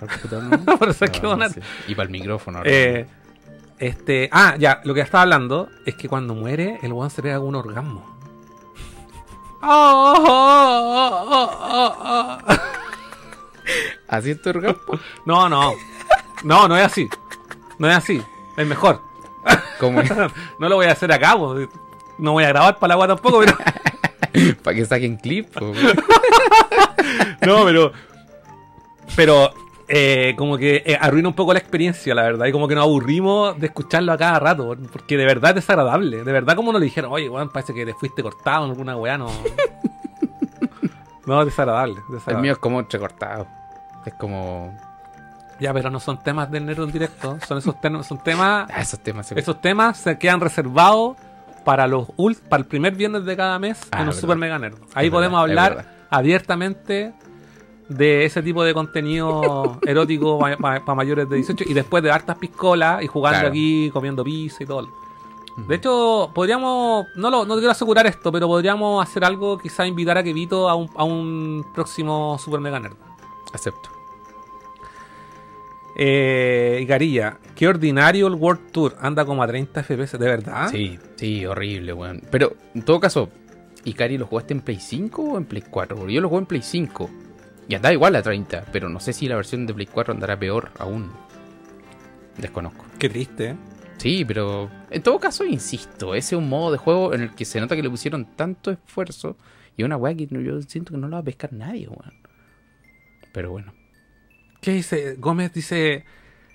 Por eso hay que Ah, donar. sí. Y para el micrófono. ahora. Eh, este. Ah, ya, lo que estaba hablando es que cuando muere, el weón se pega un orgasmo. Oh, oh, oh. ¿Así es tu orgasmo? No, no. No, no es así. No es así. Es mejor. ¿Cómo es? No lo voy a hacer acá, po. No voy a grabar para la agua tampoco, pero. Para que saquen clip. No, pero. Pero. Eh, como que eh, arruina un poco la experiencia, la verdad. Y como que nos aburrimos de escucharlo a cada rato. Porque de verdad es desagradable. De verdad, como nos le dijeron, oye, weón, parece que te fuiste cortado en alguna weá, no. No, es desagradable. El desagradable. mío es como entrecortado. Es como. Ya, pero no son temas del nerd en directo. Son esos temas. Son temas. Ah, esos temas se Esos temas se quedan reservados para los ult- para el primer viernes de cada mes Ah, en los verdad. Super Mega Nerd. Ahí Es podemos verdad, hablar abiertamente de ese tipo de contenido erótico para mayores de 18 y después de hartas piscolas y jugando Claro. aquí, comiendo pizza y todo. De hecho, podríamos, no lo no quiero asegurar esto, pero podríamos hacer algo, quizá invitar a Kevito a un, a un próximo Super Mega Nerd. Acepto. Eh, Icarilla, qué ordinario el World Tour, anda como a 30 FPS, ¿de verdad? Sí, sí, horrible, weón. Pero, en todo caso, ¿Ikari lo jugaste en Play 5 o en Play 4? Porque yo lo jugué en Play 5. Y anda igual a 30, pero no sé si la versión de Play 4 andará peor aún. Desconozco. Qué triste, ¿eh? Sí, pero en todo caso, insisto, ese es un modo de juego en el que se nota que le pusieron tanto esfuerzo y una weá que yo siento que no la va a pescar nadie, weón. Pero bueno. ¿Qué dice? Gómez dice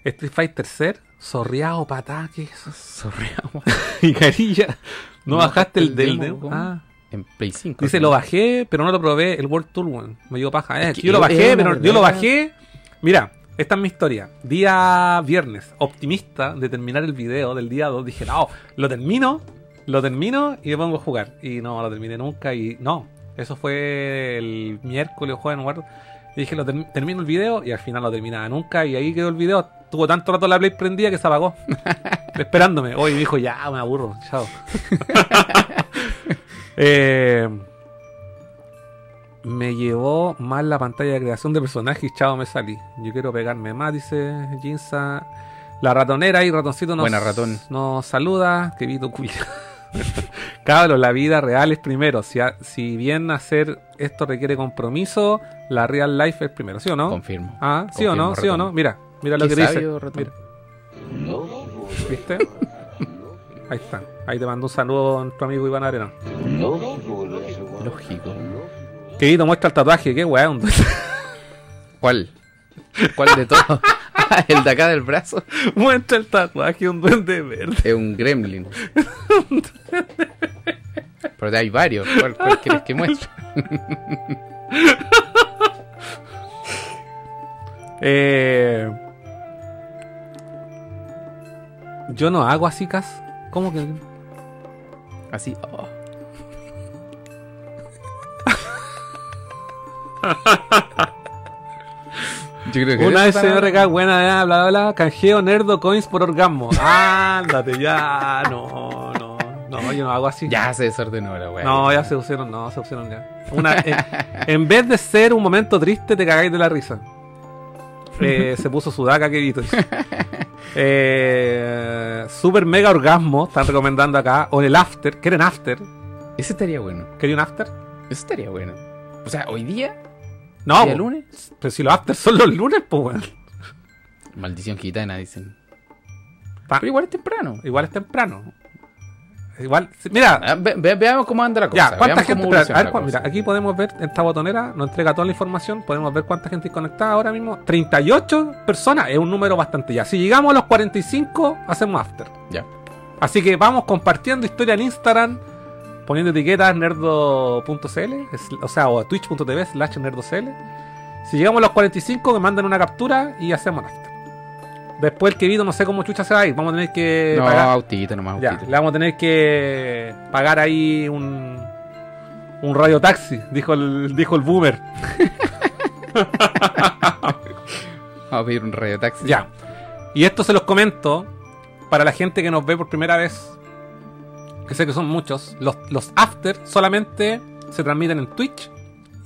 Street Fighter ser, sorreado para ataques. Sorreamos. y carilla. No, No bajaste el el del. Ah. En Play 5. Dice, lo bajé, pero no lo probé. El World Tour, weón. Me dio paja. Eh, Es que yo lo bajé, pero yo lo bajé. Mira, esta es mi historia. Día viernes, optimista de terminar el video del día 2. Dije, no, lo termino, lo termino y me pongo a jugar. Y no, lo terminé nunca. Y no, eso fue el miércoles jueves, no. Y dije, lo term- termino el video y al final lo terminaba nunca. Y ahí quedó el video. Tuvo tanto rato la Play prendida que se apagó. esperándome. Hoy dijo, ya, me aburro, chao. eh, me llevó mal la pantalla de creación de personajes, chao, me salí. Yo quiero pegarme más, dice Jinza. La ratonera y ratoncito nos, Buena, ratón. nos saluda. Que vito culia. Cabros, la vida real es primero. Si, a- si bien hacer esto requiere compromiso, la real life es primero, ¿sí o no? Confirmo. Ah, sí o no, Confirmo, sí o no. Mira, mira lo que dice. sabio, ratón. Mira. ¿Viste? Ahí está. Ahí te mando un saludo a nuestro amigo Iván Arena. Lógico. Querido, muestra el tatuaje, qué weón. ¿Cuál? ¿Cuál de todos? Ah, el de acá del brazo. muestra el tatuaje, un duende verde. Es un gremlin. Pero hay varios. ¿Cuál, cuál quieres que muestre? Eh, yo no hago así, Cas. ¿Cómo que? Así. oh. Yo creo que Una eso para- buena, ya, bla, bla, bla. Canjeo nerdo coins por orgasmo. Ándate, ya. No, no. No, yo no hago así. Ya se desordenó la weá. No, ya se pusieron, no, se pusieron ya. Una, en, en vez de ser un momento triste, te cagáis de la risa. Eh, se puso sudaca, que Eh, super mega orgasmo, están recomendando acá. O en el after. ¿Quieren after? Ese estaría bueno. ¿Quería un after? Eso estaría bueno. O sea, hoy día, No, lunes. pero si los after son los lunes, pues weón. Maldición gitana, dicen. Pa- Pero igual es temprano. Igual es temprano. Igual, mira, Ah, ve- ve- veamos cómo anda la cosa. ya, ¿cuánta veamos gente? a ver, mira, aquí podemos ver, esta botonera nos entrega toda la información, podemos ver cuánta gente conectada ahora mismo. 38 personas, es un número bastante ya. Si llegamos a los 45, hacemos after. Ya. Así que vamos compartiendo historia en Instagram, poniendo etiquetas nerdo.cl, o sea, o twitch.tv slash nerdocl. Si llegamos a los 45, me mandan una captura y hacemos after. Después el querido no sé cómo chucha se va a ir, vamos a tener que No, pagar- autito nomás, ya, autito. le vamos a tener que pagar ahí un un radio taxi, dijo el dijo el boomer. Vamos a pedir un radio taxi. Ya. Y esto se los comento para la gente que nos ve por primera vez. Que sé que son muchos. Los, los after solamente se transmiten en Twitch.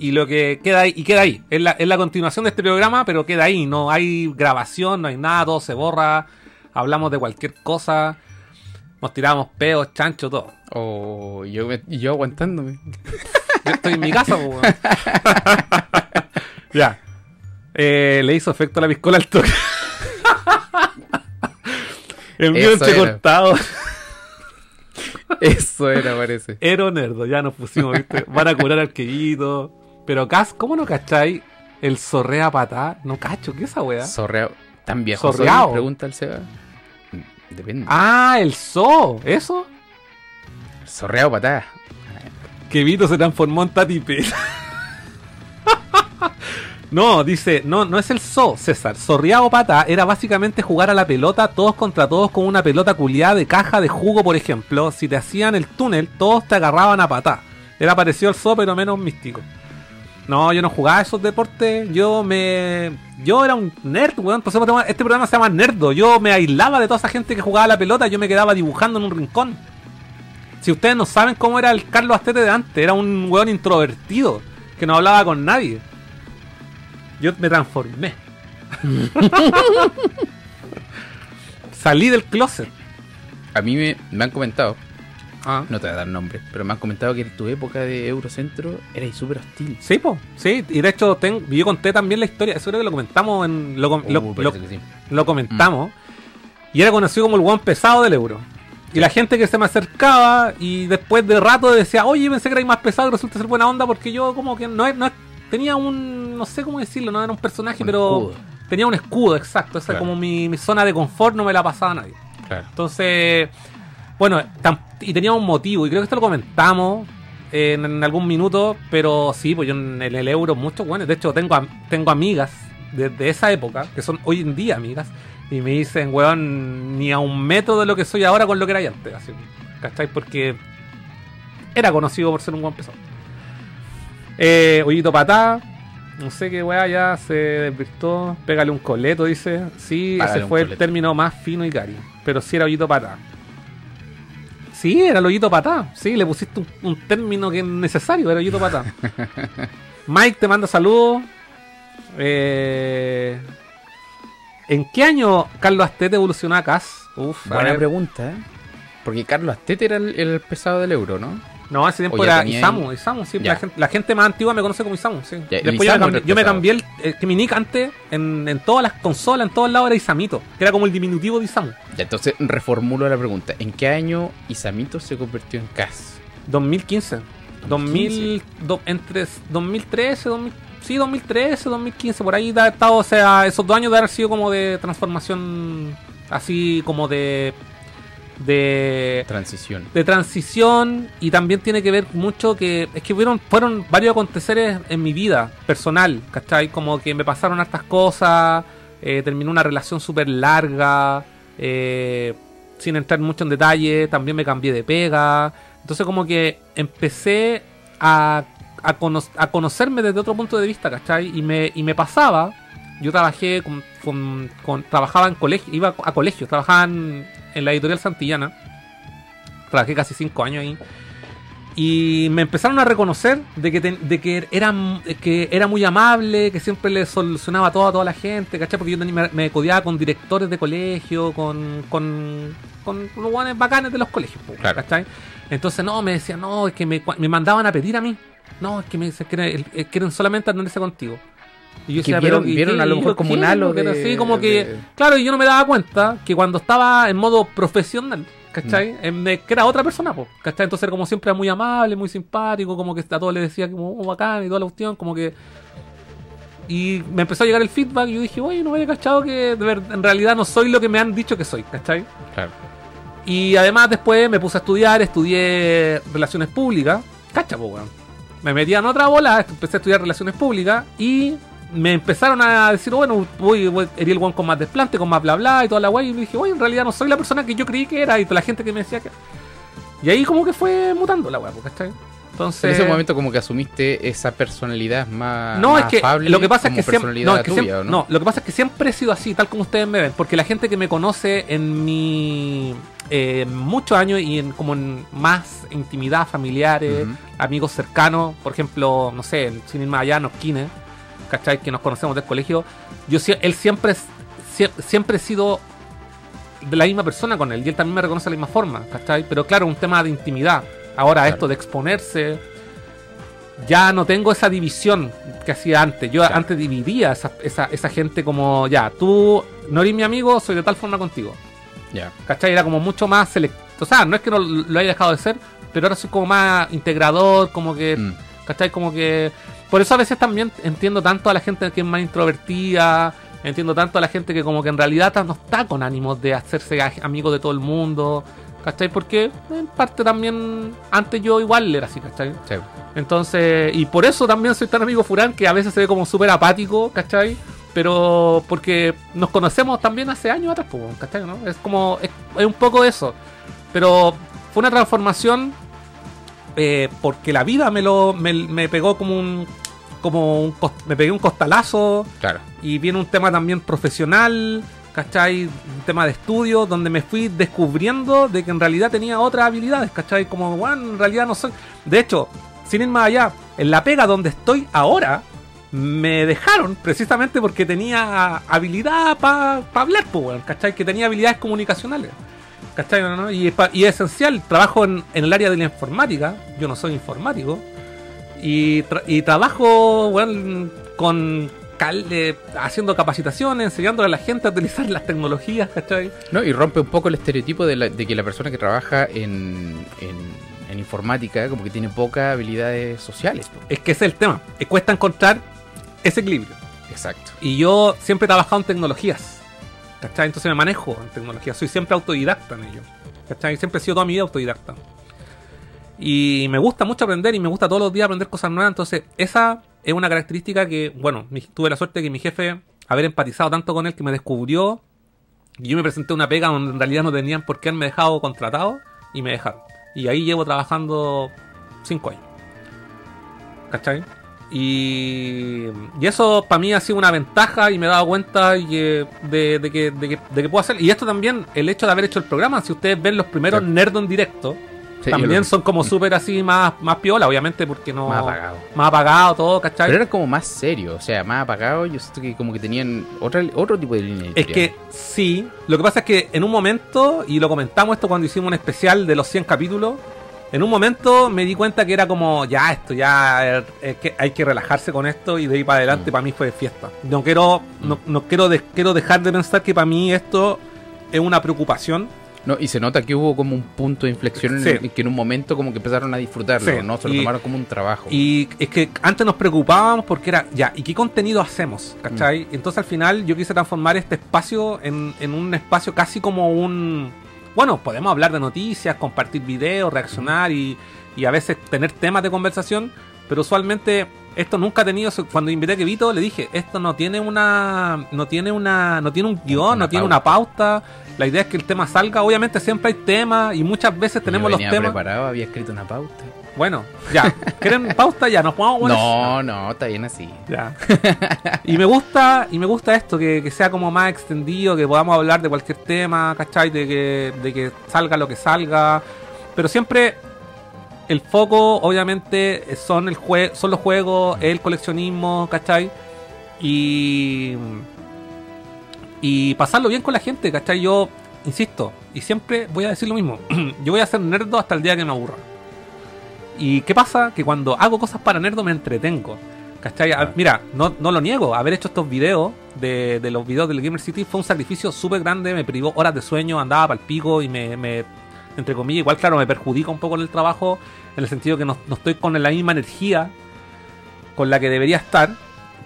Y lo que queda ahí, y queda ahí. Es la, es la continuación de este programa, pero queda ahí. No hay grabación, no hay nada, todo se borra. Hablamos de cualquier cosa. Nos tiramos peos, chancho, todo. O yo, yo aguantándome. Yo estoy en mi casa, weón. Ya. Eh, le hizo efecto a la piscola al toque. El mío entrecortado. Eso era, parece. Ero nerdo, ya nos pusimos, ¿viste? Van a curar al querido. Pero Cas, ¿cómo no cacháis el zorrea patá? No cacho, ¿qué es esa weá? Sorreado. ¿Tan viejo soy? Sorreado. Pregunta el Seba. Depende. Ah, el zoo, ¿eso? Sorreado patada. Que Vito se transformó en Tati Pérez. No, dice, no, no es el zoo, César. Zorreado pata era básicamente jugar a la pelota todos contra todos con una pelota culiada de caja de jugo, por ejemplo. Si te hacían el túnel, todos te agarraban a patá. Era parecido al zoo, pero menos místico. No, yo no jugaba esos deportes. Yo me. Yo era un nerd, weón. Por eso este programa se llama Nerdo. Yo me aislaba de toda esa gente que jugaba la pelota. Yo me quedaba dibujando en un rincón. Si ustedes no saben cómo era el Carlos Astete de antes, era un weón introvertido que no hablaba con nadie. Yo me transformé. Salí del closet. A mí me, me han comentado, Ah. no te voy a dar nombre, pero me han comentado que en tu época de Eurocentro erais súper hostil. Sí, po, sí, y de hecho ten- yo conté también la historia, eso creo que lo comentamos en lo, com- Uh, lo- parece que sí. lo comentamos y era conocido como el guan pesado del euro. Y la gente que se me acercaba y después de rato decía, oye, pensé que erais más pesado y resulta ser buena onda porque yo como que no, no tenía un, no sé cómo decirlo, no era un personaje, Un pero escudo. tenía un escudo, exacto, esa Claro. como mi, mi zona de confort no me la pasaba nadie. Claro. Entonces, bueno, y tenía un motivo, y creo que esto lo comentamos en, en algún minuto, pero sí, pues yo en, en el euro, muchos buenos. De hecho, tengo, tengo amigas desde esa época, que son hoy en día amigas, y me dicen, weón, ni a un metro de lo que soy ahora con lo que era antes. Así, ¿Cachai? Porque era conocido por ser un buen pesado. Eh, Ollito Patá. No sé qué weá ya se desvirtó. Pégale un coleto, dice. Sí, Págale ese fue el término más fino y cari. Pero sí era Ollito Patá. Sí, era el Ollito Patá. Sí, le pusiste un, un término que es necesario, era Ollito Patá. Mike te manda saludos. Eh, ¿En qué año Carlos Astete evolucionó a CAS? Uf, Buena pregunta, ¿eh? Porque Carlos Astete era el, el pesado del euro, ¿no? No, ¿O tiempo era tenía Isamu? Isamu, sí, la gente, la gente más antigua me conoce como Isamu, sí. Ya, Después yo me, cambié, yo me cambié el, que mi nick antes en, en todas las consolas, en todos lados era Isamito, que era como el diminutivo de Isamu. Ya, entonces reformulo la pregunta. ¿En qué año Isamito se convirtió en Kaz? 2015. 2000, do- entre 2013, 2000, sí, 2013, 2015, por ahí ha estado, o sea, esos dos años de haber sido como de transformación, así como de... de Transición. de transición y también tiene que ver mucho que es que fueron, fueron varios aconteceres en mi vida personal, ¿cachai? Como que me pasaron hartas cosas, eh, terminó una relación súper larga, eh, sin entrar mucho en detalle, también me cambié de pega, entonces como que empecé a, a, cono- a conocerme desde otro punto de vista, ¿cachai? Y me, y me pasaba, yo trabajé con, con- con- trabajaba en colegio, iba a colegio, trabajaba en, en la editorial Santillana, trabajé casi cinco años ahí. Y me empezaron a reconocer de que, ten- de que, era, que era muy amable, que siempre le solucionaba todo a toda la gente, ¿cachai? Porque yo me, me codeaba con directores de colegio, con, con, con los guanes bacanes de los colegios. ¿cachai? Entonces, no, me decían, no, es que me, me mandaban a pedir a mí. No, es que me dicen que quieren, eh, quieren solamente atenderse contigo. Y yo Que decía, vieron- pero, ¿y vieron a lo mejor como un halo de- así, como que, de- claro, y yo no me daba cuenta que cuando estaba en modo profesional, ¿cachai? En- de- que era otra persona, po, ¿cachai? Entonces era como siempre era muy amable, muy simpático, como que a todos le decía como oh, bacán y toda la cuestión, como que... Y me empezó a llegar el feedback y yo dije, oye, no había cachado que de ver- en realidad no soy lo que me han dicho que soy, ¿cachai? Claro. Y además después me puse a estudiar, estudié relaciones públicas. Cacha, po, weón. Me metí en otra bola, empecé a estudiar relaciones públicas y me empezaron a decir, bueno, voy, voy el weón con más desplante, con más bla bla y toda la wey. Y me dije, oye, en realidad no soy la persona que yo creí que era y toda la gente que me decía que. Y ahí como que fue mutando la weá, po, ¿cachai? Entonces. En ese momento como que asumiste esa personalidad más No, más es que afable lo que pasa es que siempre, no, es que tuya, siempre- ¿o no, no? lo que pasa es que siempre he sido así, tal como ustedes me ven, porque la gente que me conoce en mi eh, muchos años y en como en más intimidad familiares, amigos cercanos, por ejemplo, no sé, en- sin ir más allá, Nosquines, ¿cachai? Que nos conocemos del colegio, yo él siempre siempre he sido de la misma persona con él y él también me reconoce de la misma forma, ¿cachai? Pero claro, un tema de intimidad. Ahora Claro. esto de exponerse, ya no tengo esa división que hacía antes. Yo Claro. antes dividía esa, esa, esa gente como, ya, tú no eres mi amigo, soy de tal forma contigo. Ya. ¿Cachai? Era como mucho más selecto. O sea, no es que no lo haya dejado de ser, pero ahora soy como más integrador, como que, Mm. ¿cachai? Como que... Por eso a veces también entiendo tanto a la gente que es más introvertida, entiendo tanto a la gente que como que en realidad no está con ánimos de hacerse amigo de todo el mundo, ¿cachai? Porque en parte también antes yo igual era así, ¿cachai? Sí. Entonces, y por eso también soy tan amigo Furán, que a veces se ve como súper apático, ¿cachai? Pero porque nos conocemos también hace años atrás, pues, ¿cachai? ¿no? Es como, es, es un poco eso. Pero fue una transformación eh, porque la vida me lo me, me pegó como un, como un, cos- me pegué un costalazo Claro. y viene un tema también profesional, ¿cachai? Un tema de estudio donde me fui descubriendo de que en realidad tenía otras habilidades, ¿cachai? Como, bueno, en realidad no soy... De hecho, sin ir más allá, en la pega donde estoy ahora, me dejaron precisamente porque tenía habilidad para hablar, pues, weón, ¿cachai? Que tenía habilidades comunicacionales. ¿Cachai? no? Y, es pa- y es esencial, trabajo en, en el área de la informática, yo no soy informático, y, tra- y trabajo weón, con cal- eh, haciendo capacitaciones, enseñándole a la gente a utilizar las tecnologías, ¿cachai? No, y rompe un poco el estereotipo de, la- de que la persona que trabaja en, en, en informática como que tiene pocas habilidades sociales. Es que ese es el tema, eh, cuesta encontrar ese equilibrio. Exacto. Y yo siempre he trabajado en tecnologías, ¿cachai? Entonces me manejo en tecnologías, soy siempre autodidacta en ello, ¿cachai? Siempre he sido toda mi vida autodidacta. Y me gusta mucho aprender y me gusta todos los días aprender cosas nuevas, entonces esa es una característica que, bueno, tuve la suerte de que mi jefe, haber empatizado tanto con él, que me descubrió, y yo me presenté una pega donde en realidad no tenían por qué haberme dejado contratado, y me dejaron. Y ahí llevo trabajando cinco años. ¿Cachai? Y, y eso para mí ha sido una ventaja y me he dado cuenta y que- de, de que, de, que, de que puedo hacer. Y esto también, el hecho de haber hecho el programa, si ustedes ven los primeros Sí. Nerdo en directo, Sí, también son como súper así más, más piola, obviamente, porque no. Más apagado. Más apagado todo, ¿cachai? Pero era como más serio, o sea, más apagado. Yo siento que como que tenían otra, otro tipo de línea Es editorial. que sí, lo que pasa es que en un momento, y lo comentamos esto cuando hicimos un especial de los 100 capítulos, en un momento me di cuenta que era como, ya, esto, ya, eh, es que hay que relajarse con esto y de ahí para adelante Mm. para mí fue fiesta. No quiero, no, no quiero, de- quiero dejar de pensar que para mí esto es una preocupación. No, y se nota que hubo como un punto de inflexión en el- que en un momento como que empezaron a disfrutarlo, Sí, ¿no? Se lo y- tomaron como un trabajo. Y es que antes nos preocupábamos porque era, ya, ¿y qué contenido hacemos? ¿Cachai? Entonces al final yo quise transformar este espacio en, en un espacio casi como un... Bueno, podemos hablar de noticias, compartir videos, reaccionar y, y a veces tener temas de conversación, pero usualmente esto nunca ha tenido... Cuando invité a Kevito le dije, esto no tiene una... No tiene una... No tiene un guion, Una no tiene una pauta. La idea es que el tema salga. Obviamente siempre hay temas y muchas veces tenemos Yo los temas... preparado, había escrito una pauta. Bueno, ya. ¿Quieren pauta? Ya, nos podemos No, no, está bien así. ya. y me gusta, y me gusta esto, que, que sea como más extendido, que podamos hablar de cualquier tema, ¿cachai? De que, de que salga lo que salga. Pero siempre el foco, obviamente, son el jue son los juegos, el coleccionismo, ¿cachai? Y. Y pasarlo bien con la gente, ¿cachai? Yo, insisto, y siempre voy a decir lo mismo. Yo voy a ser nerdo hasta el día que me aburra. ¿Y qué pasa? Que cuando hago cosas para nerdo me entretengo. ¿Cachai? Mira, no, no lo niego. Haber hecho estos videos de, de los videos del Gamer City fue un sacrificio súper grande. Me privó horas de sueño, andaba para el pico y me, me- entre comillas, igual, claro, me perjudica un poco en el trabajo. En el sentido que no, no estoy con la misma energía con la que debería estar.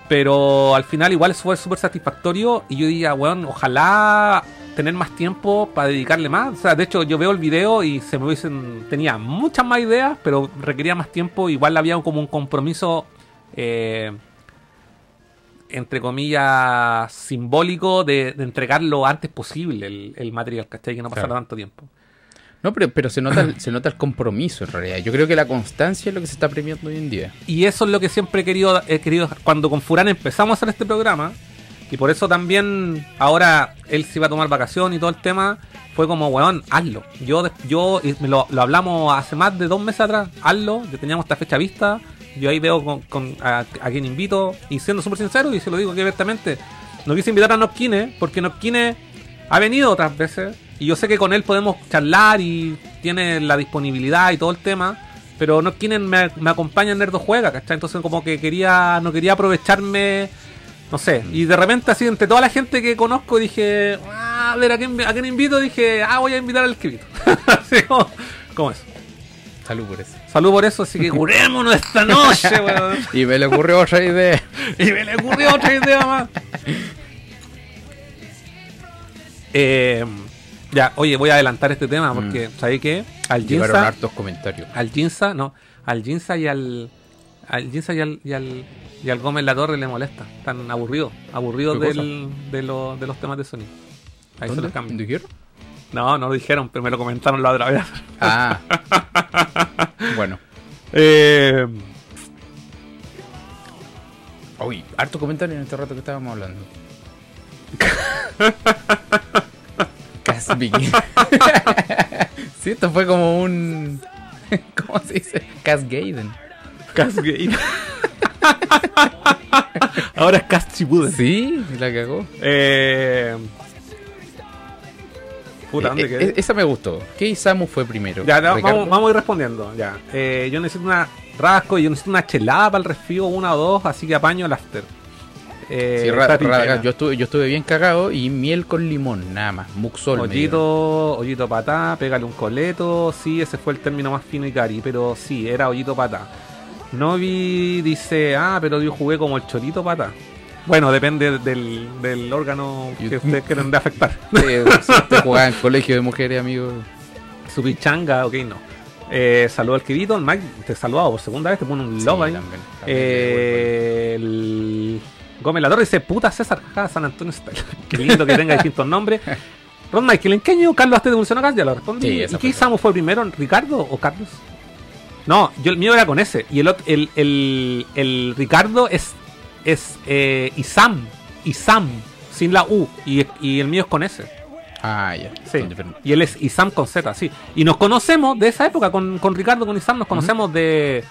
Pero al final, igual fue súper satisfactorio. Y yo diría, weón, ojalá tener más tiempo para dedicarle más. O sea, de hecho, yo veo el video y se me hubiesen. Tenía muchas más ideas, pero requería más tiempo. Igual había como un compromiso. eh, entre comillas, simbólico de, de entregar lo antes posible el, el material, ¿cachai? Que no pasara Claro. tanto tiempo. No, pero, pero se, nota el, se nota el compromiso en realidad. Yo creo que la constancia es lo que se está premiando hoy en día. Y eso es lo que siempre he querido, he querido cuando con Furán empezamos a hacer este programa. Y por eso también ahora él se iba a tomar vacación y todo el tema. Fue como, weón, hazlo. Yo, yo lo, lo hablamos hace más de dos meses atrás. Hazlo. Ya teníamos esta fecha vista. Yo ahí veo con, con- a, quien invito. Y siendo súper sincero, y se lo digo abiertamente. No quise invitar a Noskine porque Noskine ha venido otras veces. Y yo sé que con él podemos charlar y tiene la disponibilidad y todo el tema. Pero no quieren me, me acompaña en Nerdo Juega, ¿cachai? Entonces como que quería, no quería aprovecharme, no sé. Y de repente así, entre toda la gente que conozco, dije, "Ah, a ver, ¿a quién, a quién invito? Dije, ah, voy a invitar al escrito. así como, como eso. Salud por eso. Salud por eso, así que curémonos esta noche, weón. Y me le ocurrió otra idea. Y me le ocurrió otra idea más. Eh, ya, oye, voy a adelantar este tema porque, ¿sabéis qué? Al Llegaron Jinza, hartos comentarios. al Jinza, no, al Jinza y al al Jinza y al, y al y al Gómez La Torre le molesta, están aburridos, aburridos ¿Qué del, de, lo- de los temas de Sony. Ahí se ¿Dónde? los cambio. ¿Dijeron? No, no lo dijeron, pero me lo comentaron la otra vez. Ah. bueno. Eh, Uy, harto comentario en este rato que estábamos hablando. Casby. sí, esto fue como un. ¿Cómo se dice? Casgaden. Casgate. Ahora es Caschibude. Sí, la cagó. Eh, puta, ¿dónde Eh, eh, esa me gustó. ¿Qué Isamu fue primero? Ya, no, vamos, vamos a ir respondiendo. Ya. Eh, yo necesito una rasco y yo necesito una chelada para el resfrío, una o dos, así que apaño el after. Eh, Sí, yo, estuve, yo estuve bien cagado y miel con limón, nada más. Muxol. Hoyito, hoyito patá, pégale un coleto. Sí, ese fue el término más fino y cari, pero sí, era hoyito patá. Novi dice, ah, pero yo jugué como el chorito patá. Bueno, depende del, del órgano que Yo- ustedes quieren de afectar. Usted jugaba en colegio de mujeres, amigo. Su pichanga, ok, no. Eh, saludo al querido, el Mike te saludaba por segunda vez, te pone un Sí, love ahí. también, también Eh, el Gómez La Torre dice, puta César, jaja, San Antonio Style. Qué lindo que tenga distintos nombres. Ron Michael, ¿en qué año Carlos Hasta evolucionó acá? Ya lo respondí. Sí, ¿Y qué fue. Isamu fue primero, Ricardo o Carlos? No, yo el mío era con ese. Y el, el, el, el Ricardo es, es eh, Isam. Isam, sin la U. Y, y el mío es con ese. Ah, ya. Sí. Y él es Isam con Z, sí. Y nos conocemos de esa época, con, con Ricardo, con Isam, nos conocemos de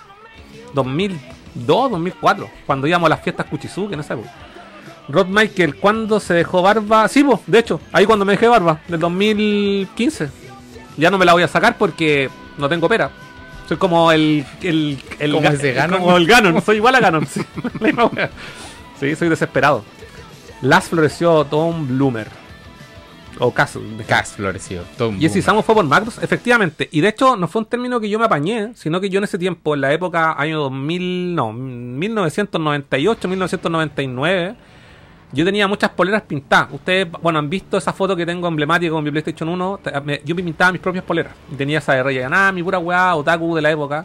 2002, 2004, cuando íbamos a las fiestas Kuchizuki en esa época. Rod Michael, ¿cuándo se dejó barba? Sí, vos, de hecho, ahí cuando me dejé barba, del 2015. Ya no me la voy a sacar porque no tengo pera. Soy como el. el, el Como ese Ganon. Como el Ganon, soy igual a Ganon. Sí, soy desesperado. Las floreció Tom Bloomer. O Castle. Cas floreció. Tom Y ese. Isamu fue por Macros, efectivamente. Y de hecho, no fue un término que yo me apañé, sino que yo en ese tiempo, en la época, año 2000, no, 1998, 1999, yo tenía muchas poleras pintadas. Ustedes, bueno, han visto esa foto que tengo emblemática con mi PlayStation 1. Te- me- Yo me pintaba mis propias poleras. Y tenía esa de Rey Ganami, pura weá, otaku de la época.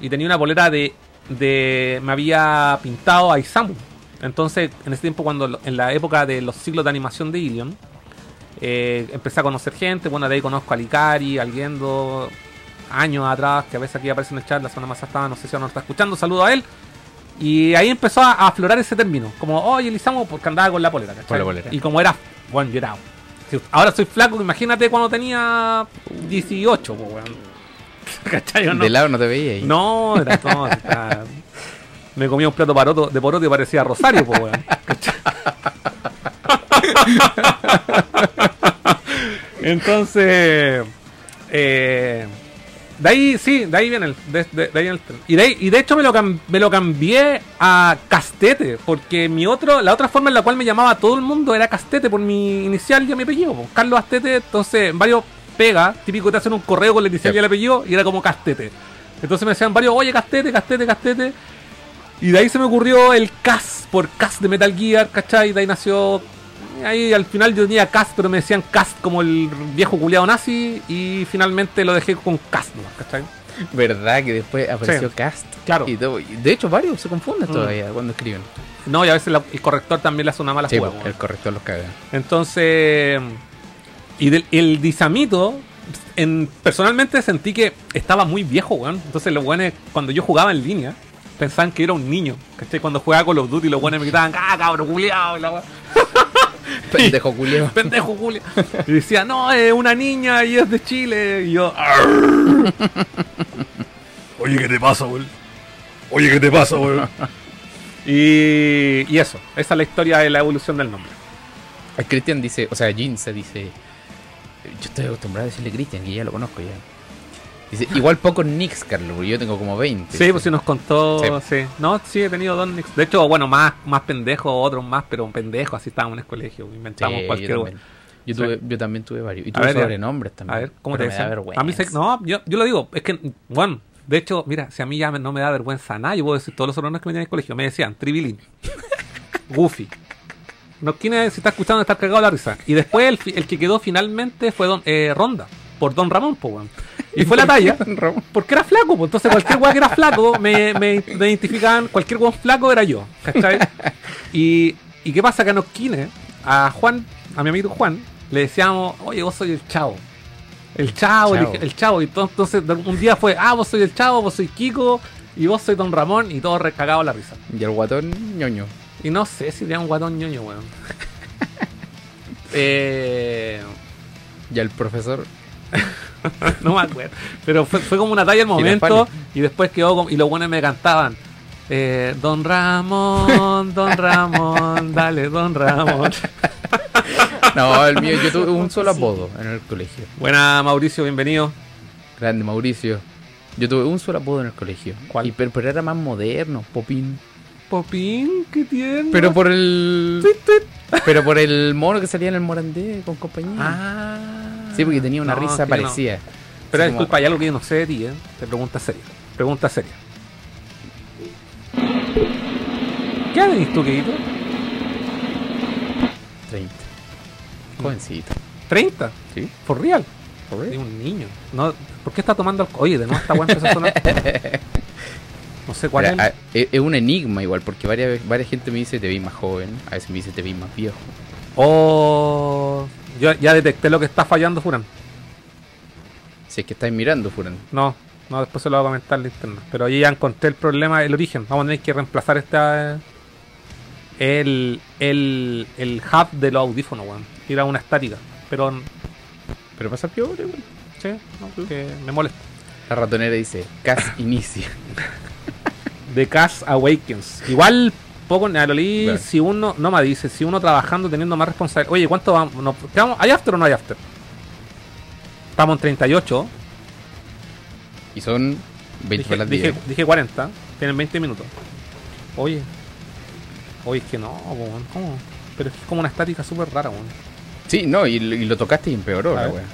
Y tenía una polera de, de. Me había pintado a Isamu. Entonces, en ese tiempo, cuando en la época de los ciclos de animación de Ilion, eh, empecé a conocer gente. Bueno, de ahí conozco a Likari, al Gendo, años atrás, que a veces aquí aparece en el chat. La semana más estaba, no sé si ahora nos está escuchando. Saludo a él. Y ahí empezó a, a aflorar ese término. Como, oye, el Isamu, porque andaba con la polera, ¿cachai? Con la polera. Y como era, bueno, yo era. Ahora soy flaco, imagínate cuando tenía 18, pues, weón. ¿Cachai o no? De lado no te veía ahí. No, era todo. Me comía un plato de poroto y parecía Rosario, pues, weón. ¿Cachai? Entonces, eh, de ahí, sí, de ahí viene el. De, de- de ahí viene el tren. y, de ahí- y de hecho me lo, cam- me lo cambié a Castete, porque mi otro, la otra forma en la cual me llamaba todo el mundo era Castete por mi inicial y mi apellido. Carlos Astete, entonces varios pega, típico te hacen un correo con la inicial y el apellido, y era como Castete. Entonces me decían varios, oye, Castete, Castete, Castete. Y de ahí se me ocurrió el Cas, por Cas de Metal Gear, ¿cachai? De ahí nació. Ahí al final yo tenía Cas, pero me decían Cas como el viejo culiado nazi. Y finalmente lo dejé con Cas, ¿no? ¿cachai? ¿Verdad? Que después apareció Sí. Cast. Claro. Y todo- y de hecho, varios se confunden Mm. todavía cuando escriben. No, y a veces la- el corrector también le hace una mala Sí, jugada. pues, el corrector los caga. Entonces. Y del, el disamito. En, personalmente sentí que estaba muy viejo, weón. Entonces los weones, cuando yo jugaba en línea, pensaban que era un niño. ¿Cachai? Cuando jugaba Call of Duty, los weones me gritaban, ¡ah, cabrón, culiao! Pendejo culeo. pendejo Julio. Y decía, no, es una niña y es de Chile. Y yo, "Arr". Oye, ¿qué te pasa, güey? Oye, ¿qué te pasa, güey? y, y eso, esa es la historia de la evolución del nombre. El Cristian dice, o sea, Jin se dice. Yo estoy acostumbrado a decirle Cristian, que ya lo conozco ya. Dice, igual pocos nicks, Carlos, porque yo tengo como 20. Sí, pues si nos contó, Sí. sí. No, sí, he tenido dos nicks. De hecho, bueno, más, más pendejos, otros más, pero pendejos, así estábamos en el colegio. Inventamos cualquier yo, también. Yo, tuve, yo también tuve varios. Y tuve ver, sobrenombres también. A ver, ¿cómo te vergüenza. A mí se, no, yo, yo lo digo, es que, bueno, de hecho, mira, si a mí ya me- no me da vergüenza nada, yo puedo decir todos los sobrenombres que me tenían en el colegio. Me decían Tribilín, Goofy. No, ¿quién es? Si está escuchando, está cagado la risa. Y después el, el que quedó finalmente fue don, eh, Ronda, por Don Ramón, pues, weón. Y fue la talla, porque era flaco, pues. Entonces, cualquier weón que era flaco, me, me, me identificaban, cualquier weón flaco era yo, ¿cachai? Y, y qué pasa que a Nosquines, a Juan, a mi amigo Juan, le decíamos, oye, vos soy el chavo. El chavo, Chavo. el, el chavo. Y to- entonces un día fue, ah, vos soy el chavo, vos soy Kiko, y vos soy Don Ramón, y todos recagados la risa. Y el guatón, ñoño. Y no sé si era un guatón ñoño, weón. eh, Y el profesor. no me acuerdo. Pero fue, fue como una talla al momento. Y después quedó como, y los buenos me cantaban. eh, don Ramón, Don Ramón, dale, Don Ramón. No, el mío, yo tuve un solo apodo en el colegio. Buena Mauricio, bienvenido. Grande Mauricio. Yo tuve un solo apodo en el colegio. ¿Cuál? Y, pero, pero era más moderno, Popín. Popín, qué tierno. Pero por el. Tuit, tuit. Pero por el mono que salía en el Morandé con compañía. Ah. Sí, porque tenía una No, risa no. parecida. Pero Así como- disculpa, hay algo que yo no sé de ti, ¿eh? Te pregunta seria. Pregunta seria. ¿Qué edad tenés tú, Keito? 30. Jovencito. ¿30? ¿Sí? ¿For real? ¿Por Es un niño. No, ¿Por qué está tomando alcohol? Oye, de nuevo esta weá empezó a sonar. No sé cuál es. es. es un enigma igual, porque varias, varias gente me dice te vi más joven, a veces me dice te vi más viejo. Oh, yo ya detecté lo que está fallando, Furan. Si es que estáis mirando, Furan. No, no, después se lo voy a comentar en la interna. Pero ahí ya encontré el problema, el origen. Vamos a tener que reemplazar esta. El, el, el hub de los audífonos, weón. Ir a una estática. Pero, Pero pasa peor, igual. sí, no, que me molesta. La ratonera dice, Cas inicia. The Cast Awakens. Igual, poco en Alolí, Claro. si uno, no me dice, si uno trabajando teniendo más responsabilidad. Oye, ¿cuánto vamos? No, ¿qué vamos? ¿Hay after o no hay after? Estamos en 38. Y son 20 Dije, las dije, 10. dije 40, tienen 20 minutos. Oye, oye, es que no, weón, ¿cómo? Pero es como una estática súper rara, weón. Sí, no, y, lo- y lo tocaste y empeoró la wea.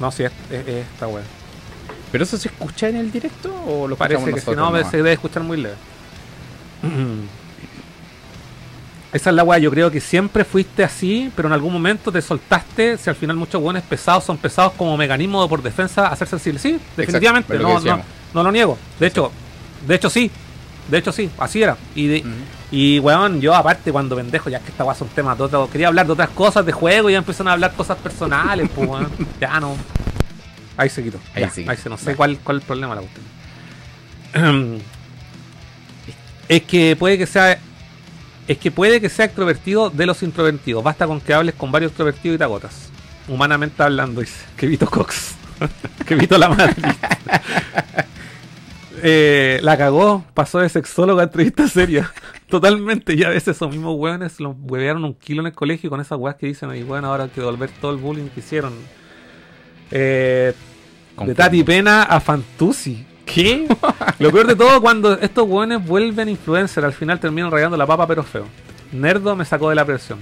No, sí, es, es- es esta weón. ¿Pero eso se escucha en el directo o lo Parece que si no, nomás? se debe escuchar muy leve. Esa es la weá, yo creo que siempre fuiste así, pero en algún momento te soltaste, si al final muchos buenos pesados son pesados como mecanismo por defensa a ser sensibles. Sí, definitivamente, es lo que no, no, no lo niego. De hecho, de hecho sí, de hecho sí, así era. Y, de- y weón, yo aparte cuando pendejo, ya que esta weá son temas de otro, quería hablar de otras cosas de juego y ya empiezan a hablar cosas personales, pues weón, ya no. Ahí se quitó. Ahí ya, se ahí se, no sé cuál, cuál es el problema la cuestión. es que puede que sea es que puede que sea extrovertido de los introvertidos. Basta con que hables con varios extrovertidos y te agotas. Humanamente hablando, dice. Que Vito Cox. que Vito la madre. Eh, la cagó, pasó de sexólogo a entrevista seria. Totalmente, ya a veces esos mismos hueones los huevearon un kilo en el colegio con esas weas que dicen, y bueno, ahora hay que devolver todo el bullying que hicieron. Eh, de. Tati Pena a Fantuzzi. ¿Qué? Lo peor de todo cuando estos hueones vuelven influencer, al final terminan rayando la papa pero feo. Nerdo me sacó de la presión,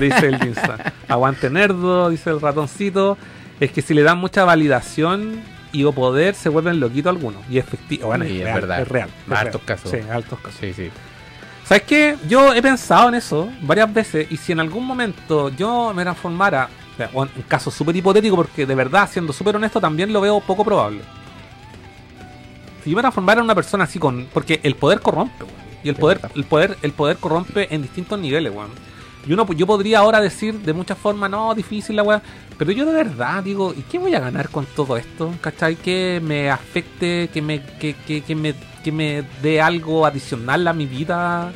dice el Insta. Aguante Nerdo, dice el ratoncito. Es que si le dan mucha validación y o poder, se vuelven loquitos algunos. Y efectivo, bueno, Sí, es, verdad. es real. es Altos real. casos. Sí, altos casos. Sí, sí. ¿Sabes qué? Yo he pensado en eso varias veces y si en algún momento yo me transformara, un caso súper hipotético porque de verdad, siendo súper honesto, también lo veo poco probable. Si yo me transformara en una persona así con... Porque el poder corrompe, weón. Y el poder, el poder, el poder corrompe en distintos niveles, weón. Y uno, yo podría ahora decir de muchas formas, no, difícil la weá. Pero yo de verdad digo, ¿y qué voy a ganar con todo esto? ¿Cachai? Que me afecte, que me, que, que, que me, que me dé algo adicional a mi vida.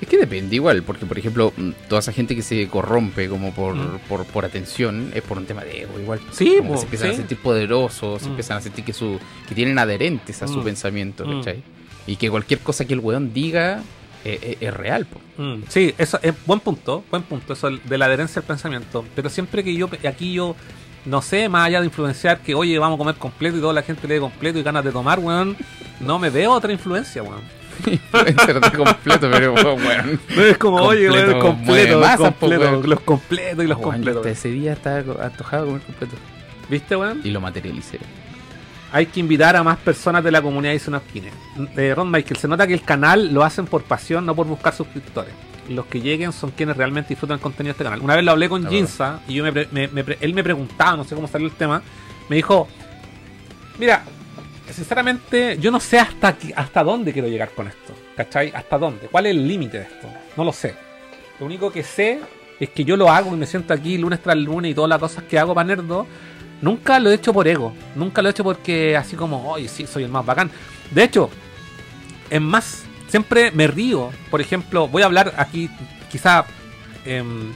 Es que depende igual, porque por ejemplo, mm, toda esa gente que se corrompe como por, Mm. por, por atención es por un tema de ego igual. Sí, Como que se empiezan sí. a sentir poderosos, se Mm. empiezan a sentir que su que tienen adherentes a su pensamiento. ¿cachai? Y que cualquier cosa que el weón diga eh, eh, es real, po. Mm, sí, eso es buen punto, buen punto, eso de la adherencia al pensamiento. Pero siempre que yo, aquí yo, no sé, más allá de influenciar que, oye, vamos a comer completo y toda la gente lee completo y ganas de tomar, weón, no me veo otra influencia, weón. De completo, pero. Es como, oye, Completo, completo, po, weón. los completos y los completos. ese día estaba antojado de comer completo. ¿Viste, weón? Y lo materialicé. Hay que invitar a más personas de la comunidad y unos kines. Eh, Ron Michael, se nota que el canal lo hacen por pasión, no por buscar suscriptores. Los que lleguen son quienes realmente disfrutan el contenido de este canal. Una vez lo hablé con Jinza y yo me, me- me él me preguntaba, no sé cómo salió el tema, me dijo, mira, sinceramente yo no sé hasta, aquí- hasta dónde quiero llegar con esto. ¿Cachai? ¿Hasta dónde? ¿Cuál es el límite de esto? No lo sé. Lo único que sé es que yo lo hago y me siento aquí lunes tras lunes y todas las cosas que hago para Nerdo. Nunca lo he hecho por ego. Nunca lo he hecho porque así como, oye, sí, soy el más bacán. De hecho, es más, siempre me río. Por ejemplo, voy a hablar aquí, quizá em,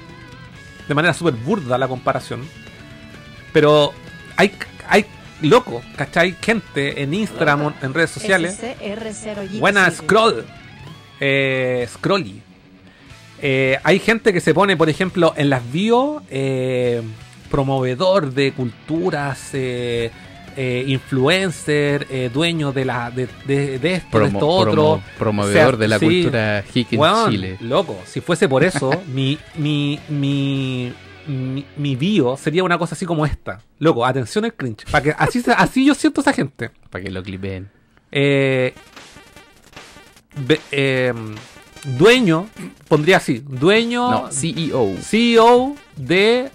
de manera súper burda la comparación. Pero hay, hay loco, ¿cachai? Gente en Instagram, en redes sociales. SCR0 Buena scroll. Eh, scrolly. Eh, hay gente que se pone, por ejemplo, en las bio eh, promovedor de culturas, eh, eh, influencer, eh, dueño de la de, de- de esto, de Promo- esto otro. promo- promovedor O sea, de la sí. cultura hick en Chile. Loco, si fuese por eso, mi, mi, mi, mi, mi bio sería una cosa así como esta. Loco, atención al cringe. Para que así, así yo siento a esa gente. Para que lo clipeen. Eh, eh, dueño, pondría así, dueño, No, CEO. CEO de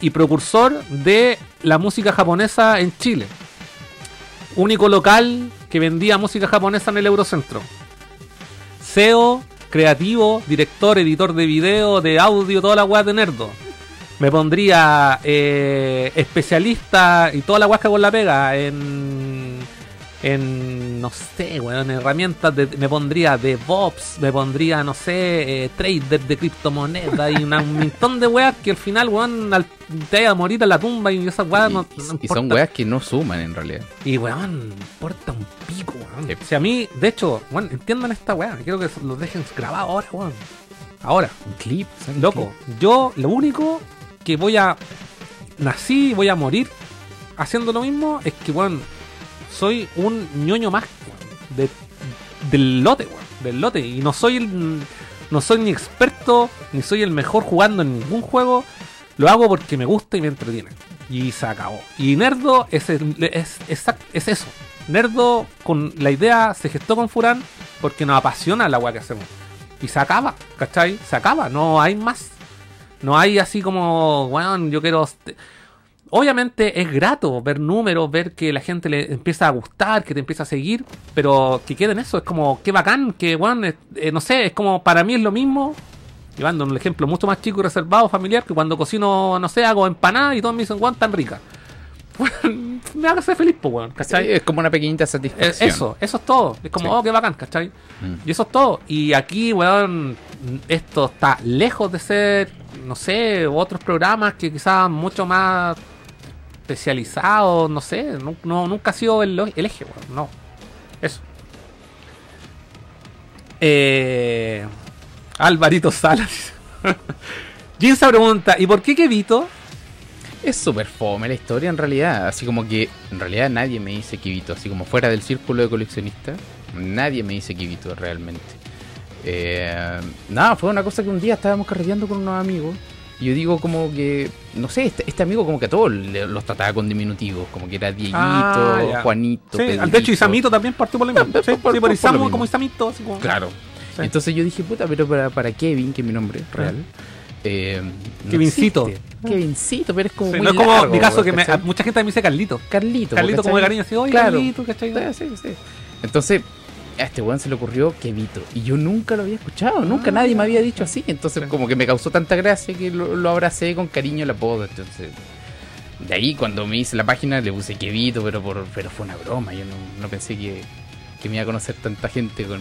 y precursor de la música japonesa en Chile. Único local que vendía música japonesa en el Eurocentro. CEO, creativo, director, editor de video, de audio, toda la weá de nerdo. Me pondría eh, especialista y toda la hago en la pega en en no sé, weón, herramientas de, me pondría DevOps, me pondría, no sé, eh, trader de criptomonedas y una- un montón de weas que al final, weón, al, te vaya a morir a la tumba y esas weas Y, no, y- no y importa. son weas que no suman en realidad. Y weón, importa un pico, weón. Sí. Si a mí, de hecho, weón, entiendan esta wea, quiero que lo dejen grabado ahora, weón. Ahora, Un clip, ¿sabes loco, yo lo único que voy a nací y voy a morir haciendo lo mismo es que, weón, soy un ñoño más de, del lote, weón, del lote. Y no soy el, no soy ni experto, ni soy el mejor jugando en ningún juego. Lo hago porque me gusta y me entretiene. Y se acabó. Y Nerdo es, el- es, exact- es eso. Nerdo con la idea se gestó con Furán porque nos apasiona la weá que hacemos. Y se acaba, ¿cachai? Se acaba, no hay más. No hay así como, weón, yo quiero... Obviamente es grato ver números, ver que la gente le empieza a gustar, que te empieza a seguir, pero que quede en eso, es como, qué bacán, que, weón, eh, eh, no sé, es como, para mí es lo mismo, llevando un ejemplo mucho más chico y reservado, familiar, que cuando cocino, no sé, hago empanadas y todos me dicen, weón, tan rica. Me hace feliz, pues, weón, ¿cachai? Es como una pequeñita Eh, satisfacción. Eso, eso es todo. Es como, Sí. oh, qué bacán, ¿cachai? Mm. Y eso es todo. Y aquí, weón, esto está lejos de ser, no sé, otros programas que quizás mucho más especializados, no sé. no- nunca ha sido el, eje, weón. No. Eso. Eh, Alvarito Salas. Jinsa pregunta, ¿y por qué Kevito? Es súper fome la historia en realidad. Así como que en realidad nadie me dice Kibito. Así como fuera del círculo de coleccionistas, nadie me dice Kibito realmente. Eh, nada, fue una cosa que un día estábamos carreteando con unos amigos. Y yo digo como que, no sé, este, este amigo como que a todos los trataba con diminutivos. Como que era Dieguito, Ah. Juanito, Sí, de hecho. Isamito también partió por lo mismo. Sí, por- sí, por- como Isamito. así como- Claro. Sí. Entonces yo dije, puta, pero para, para Kevin, que es mi nombre real. eh, no Kevincito. Kevincito, pero es como Sí, muy no es como largo, mi caso que me- mucha gente me dice Carlito. Carlito. Carlito como de cariño así, oye Claro. Carlito, ¿cachai? Sí, sí. Entonces, a este weón se le ocurrió Kevito. Y yo nunca lo había escuchado, nunca nadie me había dicho así. Entonces, Sí. como que me causó tanta gracia que lo, lo abracé con cariño el apodo. Entonces, de ahí cuando me hice la página le puse Kevito, pero por, pero fue una broma. Yo no, no pensé que, que me iba a conocer tanta gente con,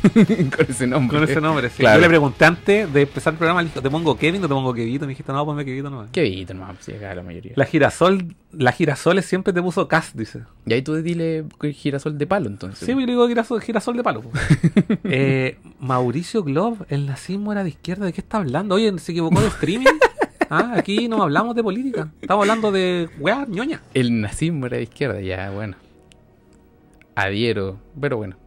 con ese nombre. Con ese nombre, sí. Claro. Yo le pregunté antes de empezar el programa, le dije, ¿te pongo Kevin o te pongo Kevito? Me dijiste, no, ponme Kevito nomás. Kevito nomás, sí, acá la mayoría. La girasol, la girasoles siempre te puso Cas, dice. Y ahí tú dile girasol de palo, entonces. Sí, yo le digo girasol, girasol de palo. eh, Mauricio Glob, el nazismo era de izquierda, ¿de qué está hablando? Oye, ¿se equivocó de streaming? Ah, aquí no hablamos de política, estamos hablando de weá, ñoña. El nazismo era de izquierda, ya, bueno. Adhiero, pero bueno.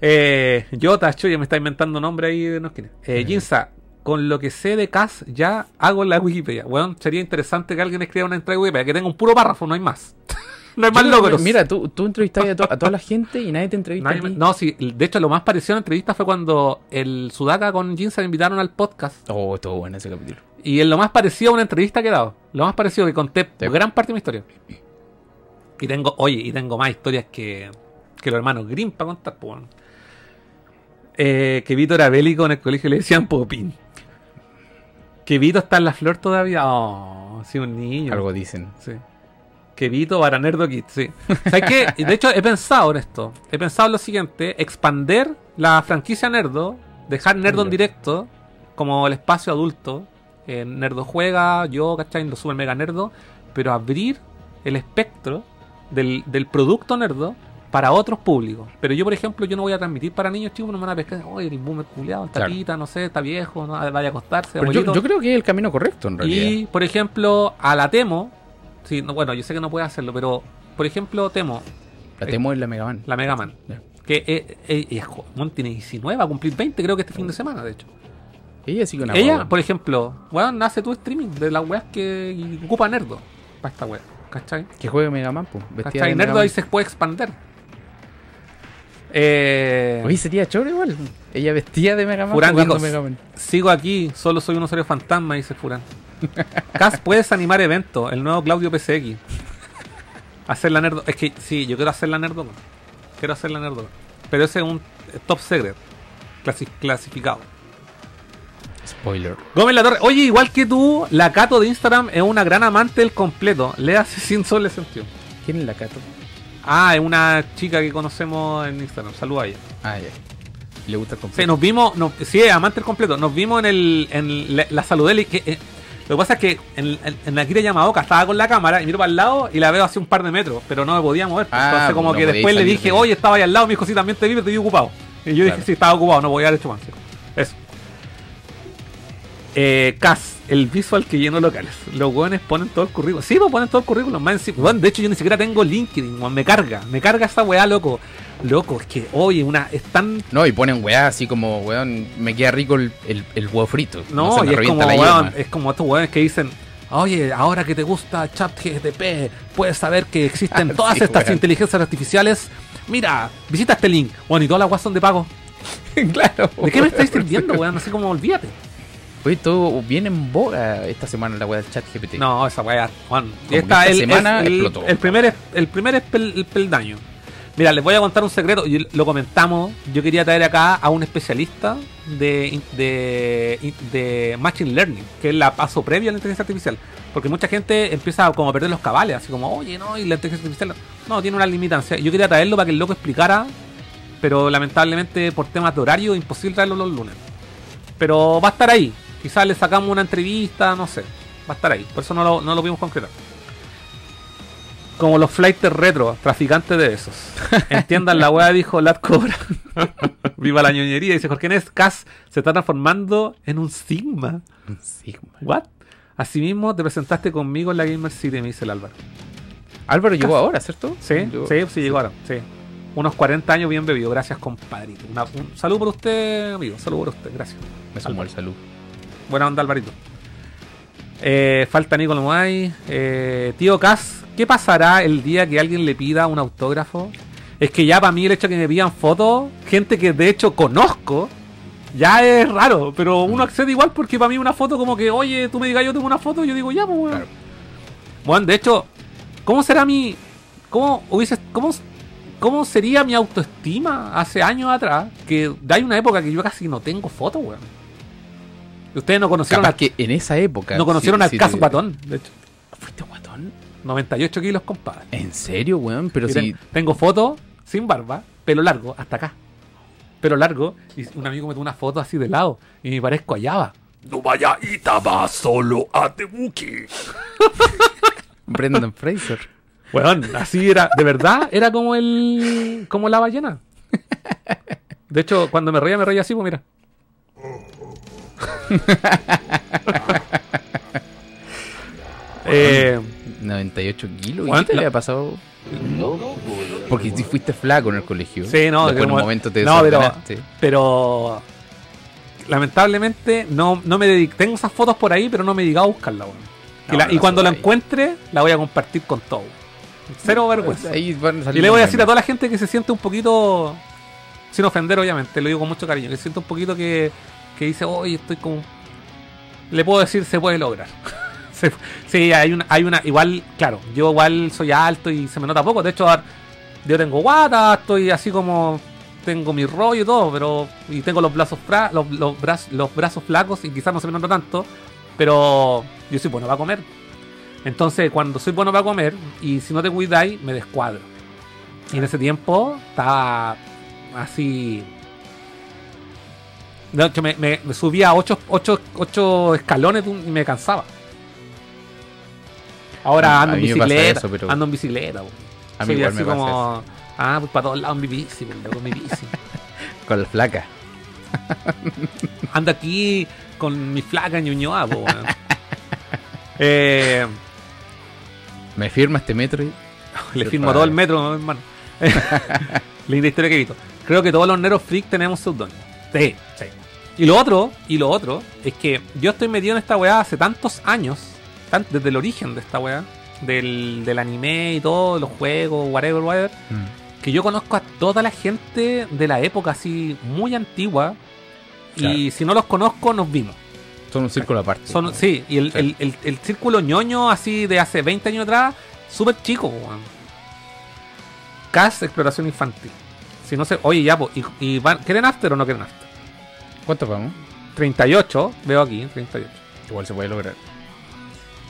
Eh, Jota, Chuya, me está inventando nombre ahí de no quién es. Eh, Jinza, con lo que sé de Cas, ya hago la Wikipedia. Bueno, sería interesante que alguien escriba una entrada de Wikipedia, que tenga un puro párrafo, no hay más. no hay más Yo- logros. Mira, tú, tú entrevistas a, to- a toda la gente y nadie te entrevista Nadie a me- ti. no, sí, de hecho lo más parecido a una entrevista fue cuando el Sudaka con Jinza le invitaron al podcast. Oh, estuvo bueno ese capítulo. Y en lo más parecido a una entrevista que he dado. Lo más parecido que conté Sí. gran parte de mi historia. Y tengo, oye, y tengo más historias que, que los hermanos Grimm para contar, pues. Eh, que Vito era bélico en el colegio y le decían Popín. Que Vito está en la flor todavía. Oh, sí, un niño. Algo dicen. Sí. Que Vito para Nerdo Kid, sí. ¿Sabes qué? De hecho, he pensado en esto. He pensado en lo siguiente: expander la franquicia Nerdo, dejar Nerdo en directo como el espacio adulto. Eh, Nerdo juega, yo, ¿cachai? Lo super mega Nerdo, pero abrir el espectro del, del producto Nerdo para otros públicos. Pero yo, por ejemplo, yo no voy a transmitir para niños chicos, no me van a pescar. Oye, el boomer culiado, está Claro. no sé, está viejo, no vaya a acostarse. Pero yo, creo que es el camino correcto, en realidad. Y, por ejemplo, a la Temo, sí, no, bueno, yo sé que no puede hacerlo, pero, por ejemplo, Temo, La temo en la Mega Man. la Mega Man, Ya. que es, es- es joven, tiene 19, va a cumplir 20, creo que este fin de semana, de hecho. Ella sí que una Ella, por ejemplo, weón, hace tu streaming de las weas que ocupa Nerdo para esta wea, ¿cachai? Que juegue Mega Man, pues. Nerdo ahí se puede expander. Eh, Oye, sería choro igual. Ella vestía de Mega Man Furán, jugando digo, Mega Man. Sigo aquí, solo soy un usuario fantasma, dice Furán. Cas, puedes animar eventos, el nuevo Claudio PCX. Hacer la nerdo. Es que sí, yo quiero hacer la nerdo. Quiero hacer la nerdo. Pero ese es un eh, top secret. clasi- clasificado. Spoiler. Gómez La Torre. Oye, igual que tú, la Cato de Instagram es una gran amante del completo. Le hace sin sole sentido. ¿Quién es la Cato? Ah, es una chica que conocemos en Instagram. Saluda a ella. Ah, ya. Le gusta el Sí, completo. nos vimos, sí, amante del completo. Nos vimos en el, en la, la Saludeli. Que, eh, lo que pasa es que en, en, en la Kira Yamaoka estaba con la cámara y miro para el lado y la veo hace un par de metros, pero no me podía mover. Ah, Entonces, como no que después le dije, oye, estaba ahí al lado, me dijo, sí, también te vi, pero vi ocupado. Y yo Claro. dije, sí, estaba ocupado, no podía haber hecho más. sí. Eso. Eh, CAS, el visual que lleno locales. Los weones ponen todo el currículum. Sí, pues ponen todo el currículum. Más encima. Weón, de hecho, yo ni siquiera tengo LinkedIn, weón. Me carga. Me carga esa weá, loco. Loco, es que, oye, una. Es tan. No, y ponen weá así como, weón, me queda rico el, el, el huevo frito. No, y es como, weón, yema. es como estos weones que dicen. Oye, ahora que te gusta ChatGTP, puedes saber que existen todas Sí, estas inteligencias artificiales. Mira, visita este link. Bueno, y todas las weas son de pago. claro. ¿De qué me estáis sirviendo, weón? Así como olvídate. Oye, todo bien en boga esta semana la weá del chat GPT. No, esa weá, Juan. Esta esta el, semana el, explotó. el primer, el primer espel- el peldaño. Mira, les voy a contar un secreto. y lo comentamos. Yo quería traer acá a un especialista de, de, de Machine Learning, que es la paso previa a la inteligencia artificial. Porque mucha gente empieza como a perder los cabales, así como, oye, no, y la inteligencia artificial. No, tiene una limitancia. Yo quería traerlo para que el loco explicara, pero lamentablemente por temas de horario, imposible traerlo los lunes. Pero va a estar ahí. Quizás le sacamos una entrevista, no sé. Va a estar ahí. Por eso no lo, no lo pudimos concretar. Como los flighters retro, traficantes de esos. Entiendan la weá, dijo Lat Cobra. Viva la ñoñería. Dice Jorge Nes, Cas se está transformando en un Sigma. Un Sigma. ¿What? Asimismo, te presentaste conmigo en la Gamer City, me dice el Álvaro. Álvaro llegó ahora, ¿cierto? Sí, sí, sí, llegó ahora. Sí. Unos 40 años bien bebido. Gracias, compadrito. Una- un saludo por usted, amigo. Saludo por usted. Gracias. Me sumó el salud. Buena onda, Alvarito. Eh, falta Nico Lomuay. Eh, tío Cas, ¿qué pasará el día que alguien le pida un autógrafo? Es que ya para mí el hecho de que me pidan fotos, gente que de hecho conozco, ya es raro. Pero uno accede igual porque para mí una foto como que, oye, tú me digas yo tengo una foto, yo digo ya, pues, weón. Claro. Bueno, de hecho, ¿cómo será mi. ¿Cómo hubiese. ¿Cómo, cómo sería mi autoestima hace años atrás? Que hay una época que yo casi no tengo fotos, weón. Ustedes no conocieron Capaz al que en esa época. no conocieron sí- al sí caso Patón, de hecho. ¿Fuiste guatón? 98 kilos, compadre. ¿En serio, weón? Pero Y si. ten- Tengo fotos sin barba, pelo largo, hasta acá. Pelo largo, y un amigo me tomó una foto así de lado, y me parezco a Java. No vaya Itaba solo a Tebuki. Brendan Fraser. Weón, así era, de verdad, era como el. como la ballena. De hecho, cuando me reía, me reía así, pues mira. eh, 98 kilos. ¿Y Bueno, qué te la- había pasado? Porque si fuiste flaco en el colegio. Sí, no, en un momento te no, pero- lamentablemente no, no me dedico. Tengo esas fotos por ahí, pero no me he dedicado a buscarla, weón. Y, No, la- no y la cuando la encuentre, la voy a compartir con todo. Cero vergüenza. Ahí van a salir Y le voy a decir a toda la gente que se siente un poquito. Sin ofender, obviamente, lo digo con mucho cariño. Que se siente un poquito que, que dice, oye, estoy como. Le puedo decir, se puede lograr. Sí, hay una, hay una. Igual, claro, yo igual soy alto y se me nota poco. De hecho, yo tengo guata, estoy así como. Tengo mi rollo y todo, pero. Y tengo los brazos, fra- los, los, braz- los brazos flacos y quizás no se me nota tanto. Pero yo soy bueno para comer. Entonces, cuando soy bueno para comer y si no te cuidáis, me descuadro. Y en ese tiempo estaba así. De hecho, me, me- me subía a 8 ocho, ocho escalones de un- y me cansaba. Ahora ando en bicicleta. eso, pero- Ando en bicicleta. A mí Soy igual así me pasa como. Ah, pues para todos lados mi bici, loco, mi bici. Con la flaca. Ando aquí con mi flaca ñuñoa, po, eh, Me firma este metro y. Le firmo padre. todo el metro, hermano. Linda historia que he visto. Creo que todos los Neros Freak tenemos seudónimo. Sí, sí. Y lo otro, y lo otro, es que yo estoy metido en esta weá hace tantos años, tan- desde el origen de esta weá, del, del anime y todo, los juegos, whatever, whatever, Mm. que yo conozco a toda la gente de la época así muy antigua. Y si no los conozco, nos vimos. Son un círculo aparte. Son, sí, y el, Sí. el- el- el círculo ñoño así de hace 20 años atrás, súper chico, weón. CAS Exploración Infantil. Si no sé, oye, ya, po, y, y van- ¿quieren after o no quieren after? ¿Cuántos vamos? 38, veo aquí, 38. Igual se puede lograr.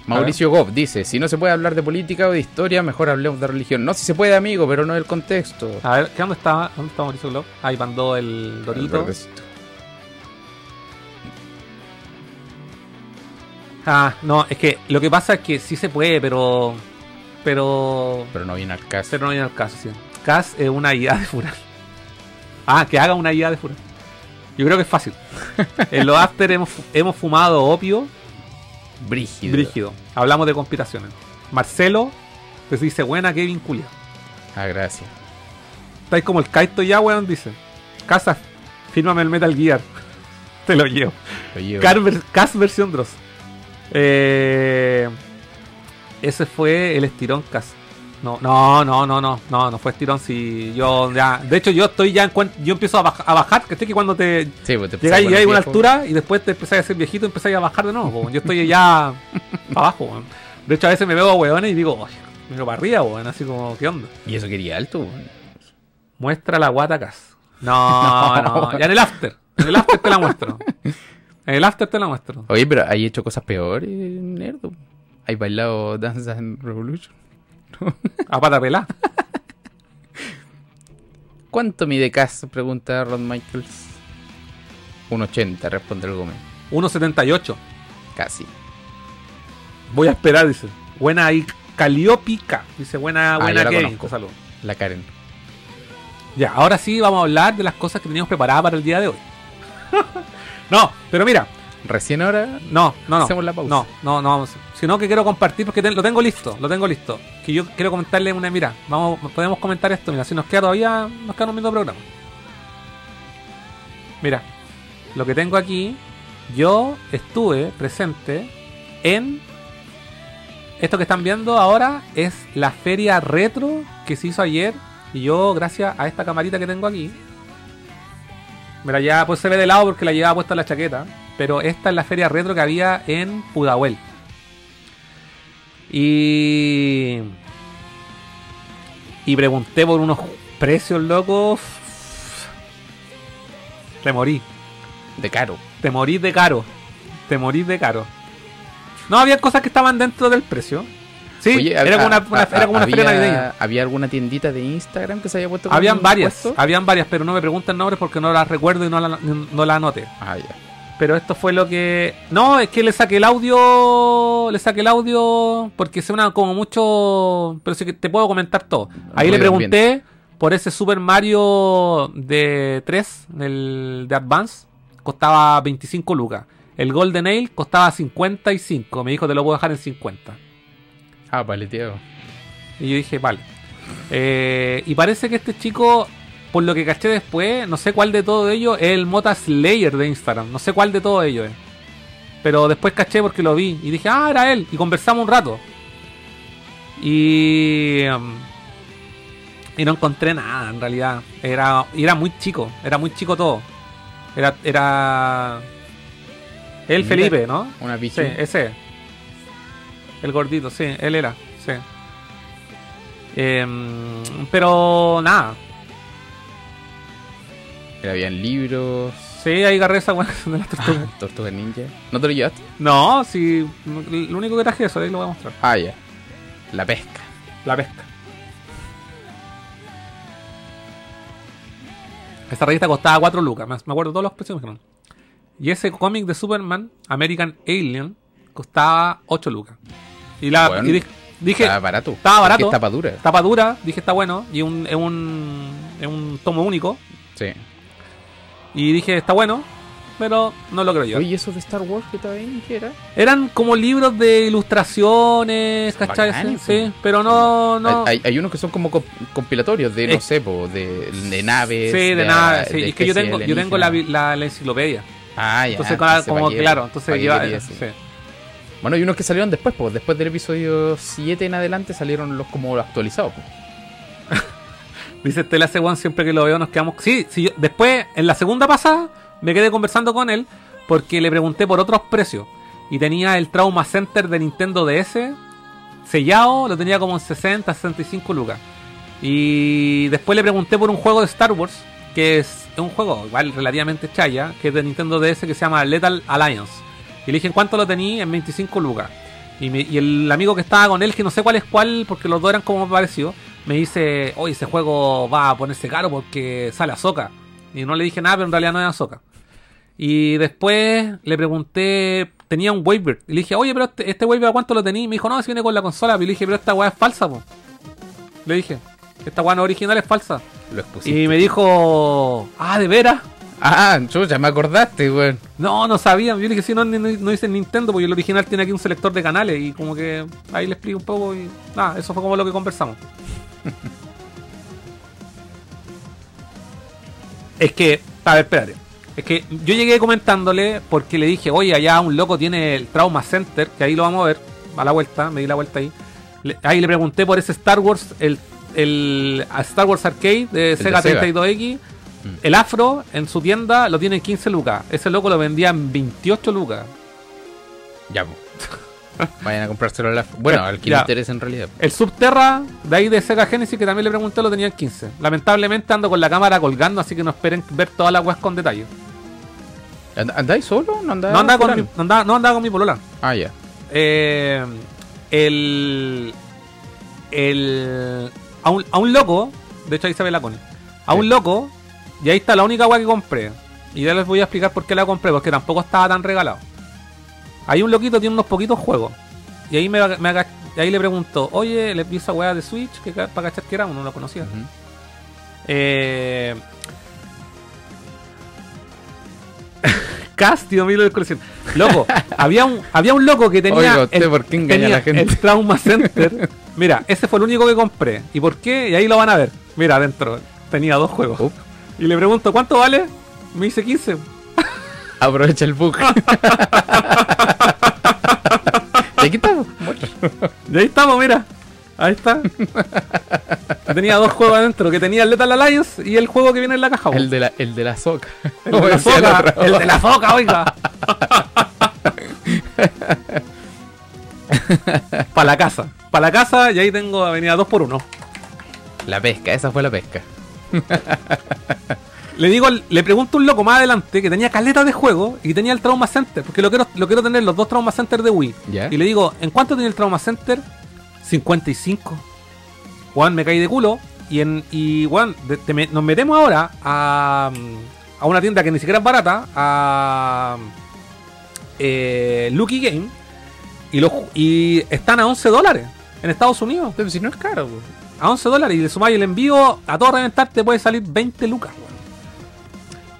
Mauricio Goff dice: Si no se puede hablar de política o de historia, mejor hablemos de religión. No, si se puede, amigo, pero no del contexto. A ver, ¿qué dónde está? ¿Dónde está Mauricio Glob? Ahí mandó el Dorito. Ah, no, es que lo que pasa es que sí se puede, pero. Pero. Pero no viene al caso. Pero no viene al caso, sí. CAS es una IA de Fural. Ah, que haga una IA de Fural. Yo creo que es fácil. en los after hemos, hemos fumado opio Brígido. brígido. Hablamos de conspiraciones. Marcelo pues dice, buena Kevin Culia. Ah, gracias. Estáis como el Kaito ya, weón, dice. Casa, fírmame el Metal Gear. Te lo llevo. Lo llevo. Car Cas versión Dross. Eh, ese fue el estirón Cas. No, no, no, no, no, no, no fue estirón. Si yo ya, de hecho, yo estoy ya en cuen- yo empiezo a, baj- a bajar. Que que cuando te Sí, pues te llegáis a una altura y después te empezáis a ser viejito y empezáis a bajar de nuevo. po. Yo estoy ya abajo. De hecho, a veces me veo a weones y digo, oye, veo para arriba, weón, así como, ¿qué onda? Y eso quería alto. weón. Muestra la guata Cas. No, no, ya en el after. En el after te la muestro. En el after te la muestro. Oye, pero hay hecho cosas peores, nerdo. Hay bailado Dance and Revolution. A pata pelá. ¿Cuánto mide Cass? Pregunta Ron Michaels. 1.80, responde el Gómez. 1.78. Casi. Voy a esperar, dice. Buena ahí. Caliopica. Dice buena, Ah, buena ya la Kevin. conozco. La Karen. Ya, ahora sí vamos a hablar de las cosas que teníamos preparadas para el día de hoy. no, pero mira, Recién ahora. no, no, no. Hacemos la pausa. No, no, no. Sino que quiero compartir porque te- lo tengo listo, lo tengo listo. Que yo quiero comentarle una, mira, vamos, podemos comentar esto, mira, si nos queda todavía, nos queda un minuto de programa. Mira, lo que tengo aquí, yo estuve presente en esto que están viendo ahora es la feria retro que se hizo ayer y yo gracias a esta camarita que tengo aquí Mira, ya pues se ve de lado porque la llevaba puesta en la chaqueta. Pero esta es la feria retro que había en Pudahuel. Y. Y pregunté por unos precios locos. Te morí. De caro. Te morís de caro. Te morís de caro. No, había cosas que estaban dentro del precio. Sí, Oye, era como una, una- era como una había, feria navideña. ¿Había alguna tiendita de Instagram que se haya puesto Habían varias, puesto? habían varias, pero no me pregunten nombres porque no las recuerdo y no la, no la anoté. Ah, ya. Pero esto fue lo que. No, es que le saqué el audio. Le saqué el audio. Porque suena como mucho. Pero sí que te puedo comentar todo. Ahí le pregunté por ese Super Mario de 3, del, de Advance. Costaba 25 lucas. El Golden Ale costaba 55. Me dijo, te lo puedo dejar en 50. Ah, paleteado. Y yo dije, vale. Eh, y parece que este chico, por lo que caché después, no sé cuál de todo ello es el Mota Slayer de Instagram. No sé cuál de todo ello es. Pero después caché porque lo vi. Y dije, ah, era él. Y conversamos un rato. Y. um, y no encontré nada, en realidad. Era, y era muy chico. Era muy chico todo. Era. Era. El Mira, Felipe, ¿no? Una Sí, pichu. ese. El gordito, sí, él era, sí. Em, pero nada. Mira, Habían libros. Sí, ahí agarré esa de las tortugas. Tortugas ninja. ¿No te lo llevaste? No, sí. Lo único que traje es eso, ahí lo voy a mostrar. Ah, ya. La pesca. La pesca. Esta revista costaba 4 lucas, me acuerdo todos los precios. dijeron. Y ese cómic de Superman, American Alien, costaba 8 lucas. Y, la, Bueno, y dije, dije, Estaba barato. estaba barato. Es tapa dura. tapa dura, dije está bueno. Y un, es, un, es un tomo único. Sí. Y dije está bueno, pero no lo creo yo. Oye, ¿y eso de Star Wars que era? Eran como libros de ilustraciones, ¿cachai? Sí, pero no. no Hay, hay unos que son como comp- compilatorios de, no Es- sé, po, de, de naves. Sí, de, nada. Sí, de es que yo tengo, yo tengo la, la, la enciclopedia. Ah, ya. Entonces, entonces, como, claro, entonces ¿Pa' qué lleva- sí. Bueno, hay unos que salieron después, pues después del episodio 7 en adelante salieron los como actualizados. po. Dice Estela Seguan, siempre que lo veo nos quedamos. Sí, sí, yo- después, en la segunda pasada, me quedé conversando con él porque le pregunté por otros precios. Y tenía el Trauma Center de Nintendo DS sellado, lo tenía como en 60, 65 lucas. Y después le pregunté por un juego de Star Wars, que es un juego igual relativamente chaya, que es de Nintendo DS que se llama Lethal Alliance. Y le dije, ¿en cuánto lo tenía? En 25 lucas. Y, me- y el amigo que estaba con él, que no sé cuál es cuál, porque los dos eran como parecidos, me dice, oye, ese juego va a ponerse caro porque sale Azoka. Y no le dije nada, pero en realidad no era Azoka. Y después le pregunté, tenía un waiver. Y le dije, oye, pero este, este waiver, ¿a cuánto lo tenía? Y me dijo, no, si viene con la consola. Y le dije, pero esta weá es falsa, po. Le dije, esta weá no original es falsa. Lo expusiste. Y me dijo, ah, ¿de veras? Ah, chucha, me acordaste, weón. No, no sabía. Yo le dije, sí, no, no, no dice Nintendo, porque el original tiene aquí un selector de canales y como que ahí le explico un poco y nada, eso fue como lo que conversamos. es que, a ver, espérate. Es que yo llegué comentándole porque le dije, oye, allá un loco tiene el Trauma Center, que ahí lo vamos a ver, a la vuelta, me di la vuelta ahí. Le- ahí le pregunté por ese Star Wars, el, el Star Wars Arcade de de Sega Sega. 32X. Mm. El Afro en su tienda lo tiene en 15 lucas. Ese loco lo vendía en 28 lucas. Ya, po. Vayan a comprárselo a la... Bueno, al que le interesa en realidad. El Subterra, de ahí de Sega Genesis, que también le pregunté, lo tenía en 15. Lamentablemente ando con la cámara colgando, así que no esperen ver todas las weas con detalle. And- ¿Andáis solo? ¿No andáis No andaba con mi, no andaba, no andaba con mi polola. Ah, ya. Eh, el. El. A un, a un loco, de hecho ahí se ve la Connie. A Sí. un loco, y ahí está la única wea que compré. Y ya les voy a explicar por qué la compré, porque tampoco estaba tan regalado. Hay un loquito, tiene unos poquitos juegos. Y ahí me, ahí le pregunto, oye, le vi esa weá de Switch, que para cachar que era, uno no lo conocía. Ujú. Eh... Castio, milo de colección. Loco, había un, había un loco que tenía, Oiga, ¿usted por qué engaña a la gente? el Trauma Center. Mira, ese fue el único que compré. ¿Y por qué? Y ahí lo van a ver. Mira, adentro tenía dos juegos. Y le pregunto, ¿cuánto vale? Me dice 15. Aprovecha el bug. y aquí estamos. Y ahí estamos, mira. Ahí está. tenía dos juegos adentro, que tenía el Lethal Alliance y el juego que viene en la caja. El de la, el de la soca. El de la foca, el de la foca, oiga. Para la casa. Para la casa y ahí tengo avenida 2 por 1 La pesca, esa fue la pesca. Le digo, le pregunto a un loco más adelante que tenía caleta de juego y tenía el Trauma Center, porque lo quiero, lo quiero tener los dos Trauma Center de Wii. Y le digo, ¿en cuánto tiene el Trauma Center? 55. Juan, me caí de culo. Y en y Juan, nos metemos ahora a, a una tienda que ni siquiera es barata, a eh, Lucky Game, y, los, y están a 11 dólares en Estados Unidos. Pero si no es caro, po. A 11 dólares y le sumáis el envío a todo reventar te puede salir 20 lucas. weón.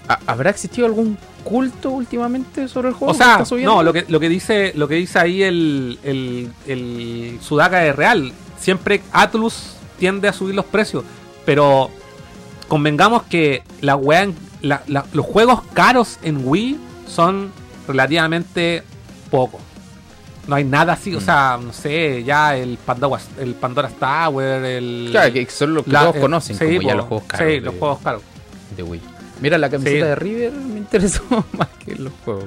¿Ha- ¿Habrá existido algún culto últimamente sobre el juego? O que sea, no, lo que, lo que dice lo que dice ahí el, el, el Sudaka es real. Siempre Atlus tiende a subir los precios. Pero convengamos que la wea en- la- la- los juegos caros en Wii son relativamente pocos. No hay nada así, o Mm. sea, no sé, ya el Pandora, el Pandora's Tower, el... Claro, que son los que la- todos eh, conocen, sí, como ya los juegos caros. Sí, de, los juegos caros. de Wii. Mira, la camiseta Sí. de River me interesó más que los juegos.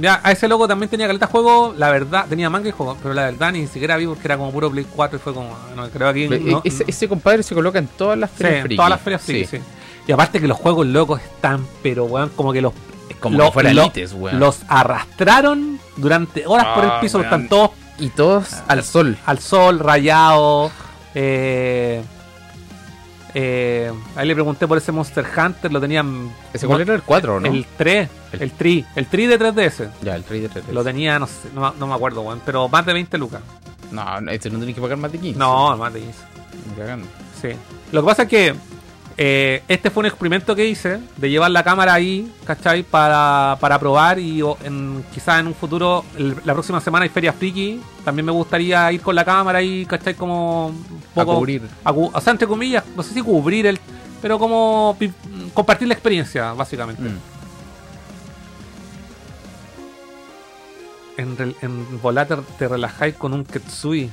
Ya, a ese loco también tenía caleta de juego, la verdad, tenía manga y juego, pero la verdad ni siquiera vi porque era como puro Play 4 y fue como, no, creo que aquí... no- E- ese, ese compadre se coloca en todas las sí, ferias en friki. todas las ferias sí, sí. Y aparte que los juegos locos están, pero weón, como que los... Es como lo- que fuera lo- Elites, weón. Los arrastraron durante horas por el Ah, piso, weón. están todos Y todos al sol. al sol, rayados. Eh, eh, ahí le pregunté por ese Monster Hunter, lo tenían... ¿Ese cuál era el 4 no? El 3, El- el, Tri, el Tri de 3DS. Ya, el 3 de 3 Lo tenía, no sé, no, no me acuerdo, weón, pero más de 20 lucas. No, este no tenés que pagar más de 15. No, más de 15. Ni cagando. Sí. Lo que pasa es que eh, este fue un experimento que hice de llevar la cámara ahí, ¿cachai? Para, para probar y en, quizás en un futuro, el- la próxima semana hay Feria Friki. También me gustaría ir con la cámara ahí, ¿cachai? Como un A poco. cubrir. a cu- o sea, entre comillas, no sé si cubrir el. Pero como compartir la experiencia, básicamente. Mm. En, en volar te, te relajáis con un Ketsui.